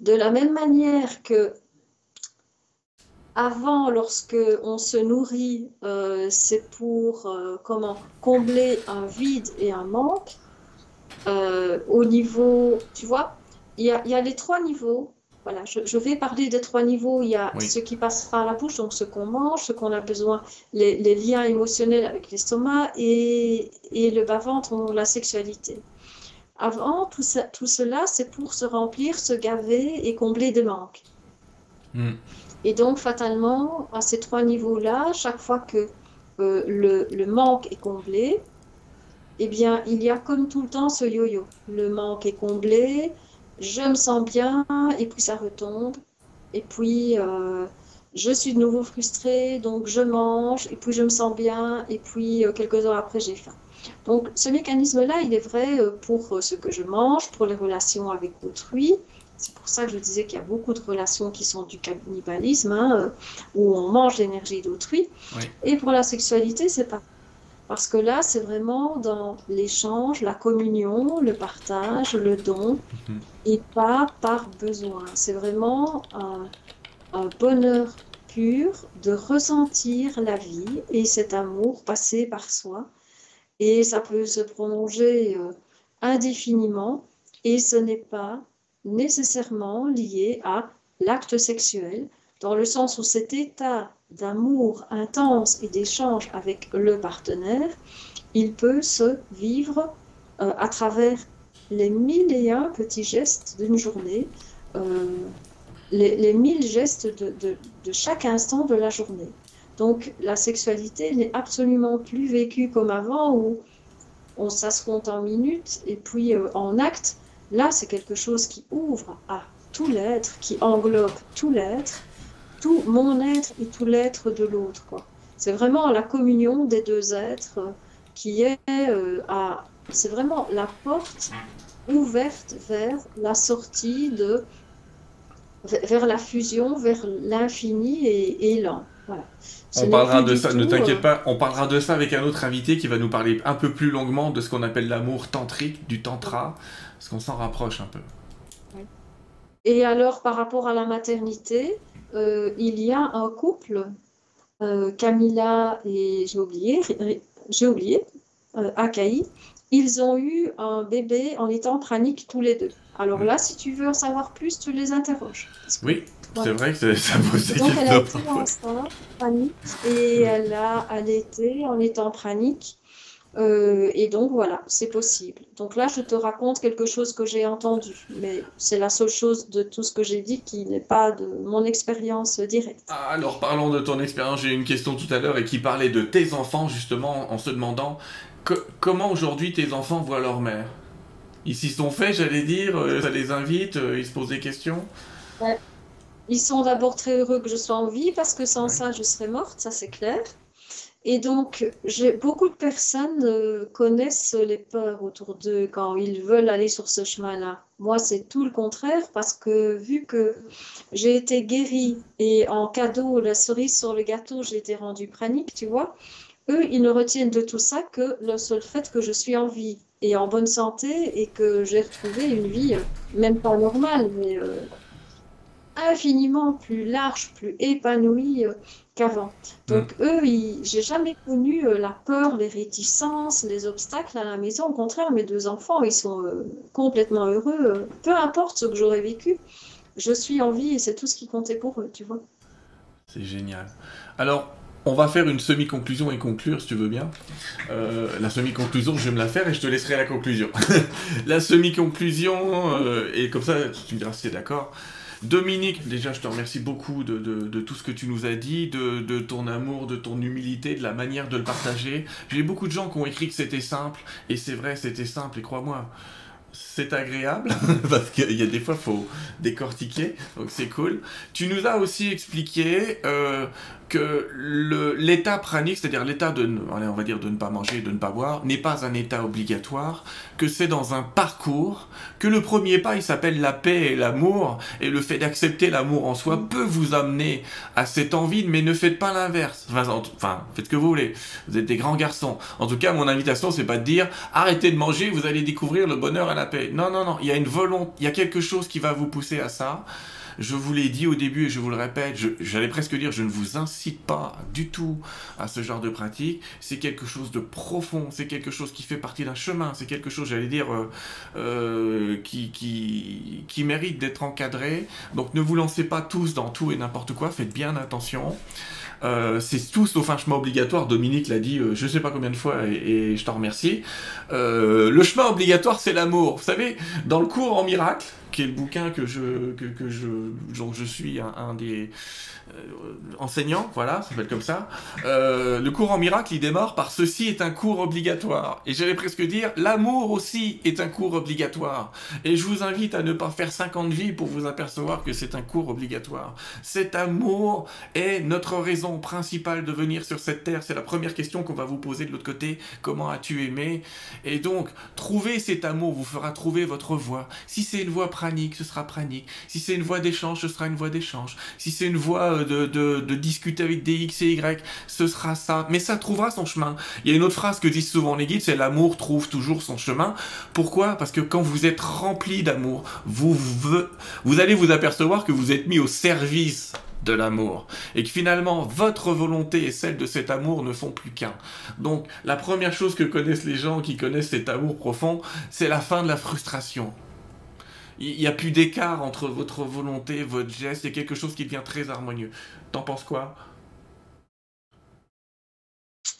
B: de la même manière que avant, lorsque on se nourrit, euh, c'est pour euh, comment combler un vide et un manque. au niveau, tu vois, il y a, y a les trois niveaux voilà, je, vais parler des trois niveaux. Il y a ce qui passera à la bouche, donc ce qu'on mange, ce qu'on a besoin, les, liens émotionnels avec l'estomac et, le bas-ventre, la sexualité. Avant, tout, tout cela, c'est pour se remplir, se gaver et combler des manques. Hmm. Et donc, fatalement, à ces trois niveaux-là, chaque fois que euh, le, manque est comblé, eh bien, il y a comme tout le temps ce yo-yo. Le manque est comblé, je me sens bien, et puis ça retombe. Et puis, euh, je suis de nouveau frustrée, donc je mange, et puis je me sens bien, et puis euh, quelques heures après, j'ai faim. Donc, ce mécanisme-là, il est vrai pour ce que je mange, pour les relations avec autrui. C'est pour ça que je disais qu'il y a beaucoup de relations qui sont du cannibalisme, hein, où on mange l'énergie d'autrui. Et pour la sexualité, c'est pas parce que là, c'est vraiment dans l'échange, la communion, le partage, le don, mhm. et pas par besoin. C'est vraiment un, bonheur pur de ressentir la vie et cet amour passé par soi. Et ça peut se prolonger euh, indéfiniment et ce n'est pas nécessairement lié à l'acte sexuel, dans le sens où cet état d'amour intense et d'échange avec le partenaire, il peut se vivre euh, à travers les mille et un petits gestes d'une journée, euh, les, mille gestes de, chaque instant de la journée. Donc la sexualité n'est absolument plus vécue comme avant où on, ça en minutes et puis euh, en actes. Là, c'est quelque chose qui ouvre à tout l'être, qui englobe tout l'être tout mon être et tout l'être de l'autre. C'est vraiment la communion des deux êtres qui est euh, à. C'est vraiment la porte ouverte vers la sortie de. vers la fusion, vers l'infini et, et Voilà.
A: on parlera de ça, ne t'inquiète euh, pas, on parlera de ça avec un autre invité qui va nous parler un peu plus longuement de ce qu'on appelle l'amour tantrique, du tantra, parce qu'on s'en rapproche un peu.
B: Et alors, par rapport à la maternité, euh, il y a un couple, euh, Camilla et j'ai oublié, j'ai oublié, euh, Akai, ils ont eu un bébé en étant praniques tous les deux. Alors là, si tu veux en savoir plus, tu les interroges.
A: Oui, c'est vrai que ça pose
B: Donc elle a été enceinte, panique, et elle a allaité en étant panique. Euh, et donc voilà, c'est possible. Donc là, je te raconte quelque chose que j'ai entendu, mais c'est la seule chose de tout ce que j'ai dit qui n'est pas de mon expérience directe.
A: Ah, alors parlons de ton expérience. J'ai eu une question tout à l'heure et qui parlait de tes enfants justement en se demandant comment aujourd'hui tes enfants voient leur mère? Ils s'y sont faits, j'allais dire, euh, ça les invite, euh, ils se posent des questions.
B: Ils sont d'abord très heureux que je sois en vie parce que sans ça, je serais morte, ça c'est clair. Et donc, beaucoup de personnes euh, connaissent les peurs autour d'eux quand ils veulent aller sur ce chemin-là. Moi, c'est tout le contraire parce que vu que j'ai été guérie et en cadeau, la cerise sur le gâteau, j'ai été rendue pranique, tu vois, eux, ils ne retiennent de tout ça que le seul fait que je suis en vie et en bonne santé et que j'ai retrouvé une vie, euh, même pas normale, mais euh, infiniment plus large, plus épanouie qu'avant. Donc mm. eux, j'ai jamais connu euh, la peur, les réticences, les obstacles à la maison. Au contraire, mes deux enfants, ils sont euh, complètement heureux. Euh, peu importe ce que j'aurais vécu, je suis en vie et c'est tout ce qui comptait pour eux, tu vois.
A: C'est génial. Alors, on va faire une semi-conclusion et conclure, si tu veux bien. la semi-conclusion, je vais me la faire et je te laisserai la conclusion. la semi-conclusion, et comme ça, tu me diras si tu es d'accord. Dominique, déjà, je te remercie beaucoup de, tout ce que tu nous as dit, de, ton amour, de ton humilité, de la manière de le partager. J'ai beaucoup de gens qui ont écrit que c'était simple, et c'est vrai, c'était simple, et crois-moi, c'est agréable, parce qu'il y a des fois, faut décortiquer, donc c'est cool. Tu nous as aussi expliqué euh, que l'état pranique, c'est-à-dire l'état de, on va dire de ne pas manger, de ne pas boire, n'est pas un état obligatoire, que c'est dans un parcours, que le premier pas, il s'appelle la paix et l'amour, et le fait d'accepter l'amour en soi peut vous amener à cette envie, mais ne faites pas l'inverse. Enfin, faites ce que vous voulez. Vous êtes des grands garçons. En tout cas, mon invitation, c'est pas de dire arrêtez de manger, vous allez découvrir le bonheur et la paix. Non, non, non. Il y a une volonté, il y a quelque chose qui va vous pousser à ça. Je vous l'ai dit au début et je vous le répète, j'allais presque dire, je ne vous incite pas du tout à ce genre de pratique. C'est quelque chose de profond, c'est quelque chose qui fait partie d'un chemin, c'est quelque chose, j'allais dire, euh, euh, qui, qui, mérite d'être encadré. Donc ne vous lancez pas tous dans tout et n'importe quoi, faites bien attention. Euh, c'est tout sauf un chemin obligatoire. Dominique l'a dit, je ne sais pas combien de fois, et, je t'en remercie. le chemin obligatoire, c'est l'amour. Vous savez, dans le cours en miracle, le bouquin que je suis un, des euh, enseignants, voilà, ça s'appelle comme ça. Euh, le cours en miracle, il démarre par ceci est un cours obligatoire. Et j'allais presque dire, l'amour aussi est un cours obligatoire. Et je vous invite à ne pas faire 50 vies pour vous apercevoir que c'est un cours obligatoire. Cet amour est notre raison principale de venir sur cette terre. C'est la première question qu'on va vous poser de l'autre côté. Comment as-tu aimé? Et donc, trouver cet amour vous fera trouver votre voie. Si c'est une voie pranique, ce sera pranique. Si c'est une voie d'échange, ce sera une voie d'échange. Si c'est une voie euh, de, discuter avec des X et Y, ce sera ça. Mais ça trouvera son chemin. Il y a une autre phrase que disent souvent les guides, c'est l'amour trouve toujours son chemin. Pourquoi? Parce que quand vous êtes rempli d'amour, vous, vous, vous allez vous apercevoir que vous êtes mis au service de l'amour. Et que finalement, votre volonté et celle de cet amour ne font plus qu'un. Donc, la première chose que connaissent les gens qui connaissent cet amour profond, c'est la fin de la frustration. Il n'y a plus d'écart entre votre volonté, votre geste, il y a quelque chose qui devient très harmonieux. T'en penses quoi?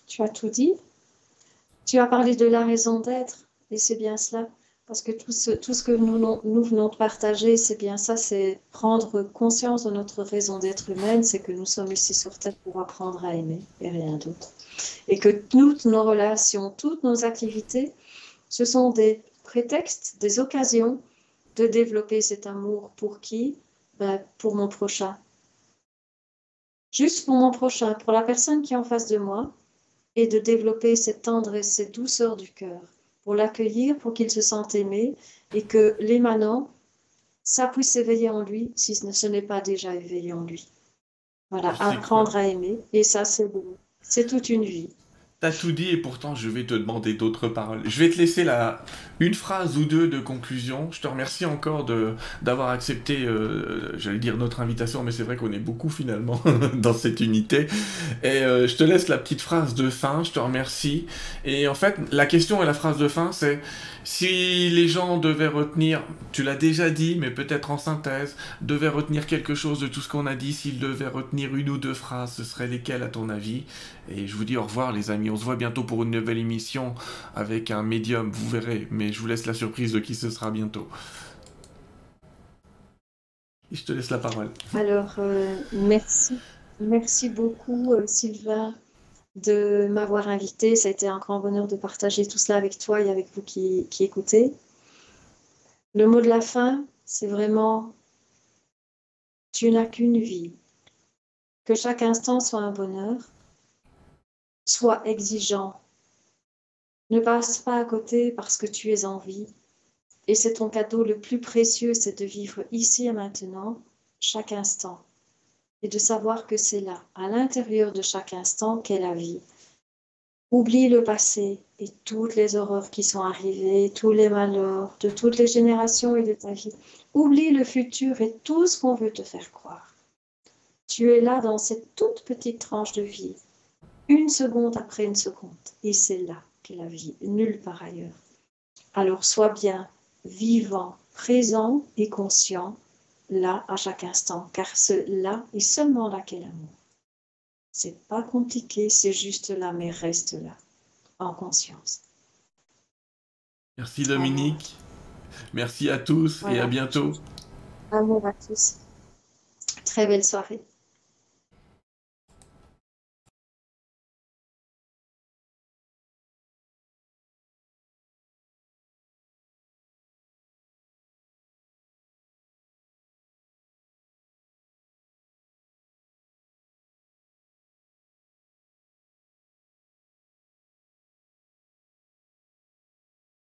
B: Tu as tout dit. Tu as parlé de la raison d'être, et c'est bien cela. Parce que tout ce, tout ce que nous, nous venons de partager, c'est bien ça, c'est prendre conscience de notre raison d'être humaine, c'est que nous sommes ici sur Terre pour apprendre à aimer et rien d'autre. Et que toutes nos relations, toutes nos activités, ce sont des prétextes, des occasions de développer cet amour pour qui? Ben, Pour mon prochain. Juste pour mon prochain, pour la personne qui est en face de moi, et de développer cette tendresse, cette douceur du cœur, pour l'accueillir, pour qu'il se sente aimé, et que l'émanant, ça puisse s'éveiller en lui si ce n'est pas déjà éveillé en lui. Voilà, apprendre à aimer, et ça c'est beau. C'est toute une vie.
A: T'as tout dit et pourtant je vais te demander d'autres paroles. Je vais te laisser la une phrase ou deux de conclusion. Je te remercie encore de d'avoir accepté, euh, j'allais dire notre invitation, mais c'est vrai qu'on est beaucoup finalement dans cette unité. Et euh, je te laisse la petite phrase de fin. Je te remercie. Et en fait, la question et la phrase de fin, c'est si les gens devaient retenir, tu l'as déjà dit, mais peut-être en synthèse, devaient retenir quelque chose de tout ce qu'on a dit, s'ils devaient retenir une ou deux phrases, ce seraient lesquelles à ton avis? Et je vous dis au revoir les amis, on se voit bientôt pour une nouvelle émission avec un médium, vous verrez, mais je vous laisse la surprise de qui ce sera bientôt. Et je te laisse la parole.
B: Alors, euh, merci. Merci beaucoup, euh, Sylvain, de m'avoir invité. Ça a été un grand bonheur de partager tout cela avec toi et avec vous qui, qui écoutez. Le mot de la fin, c'est vraiment tu n'as qu'une vie. Que chaque instant soit un bonheur. Sois exigeant. Ne passe pas à côté parce que tu es en vie. Et c'est ton cadeau le plus précieux, c'est de vivre ici et maintenant, chaque instant et de savoir que c'est là, à l'intérieur de chaque instant, qu'est la vie. Oublie le passé et toutes les horreurs qui sont arrivées, tous les malheurs de toutes les générations et de ta vie. Oublie le futur et tout ce qu'on veut te faire croire. Tu es là dans cette toute petite tranche de vie, une seconde après une seconde, et c'est là qu'est la vie, nulle part ailleurs. Alors sois bien vivant, présent et conscient là à chaque instant, car ce là est seulement là qu'est l'amour. C'est pas compliqué, c'est juste là, mais reste là, en conscience.
A: Merci Dominique. Merci à tous et à bientôt.
B: Amour à tous. Très belle soirée.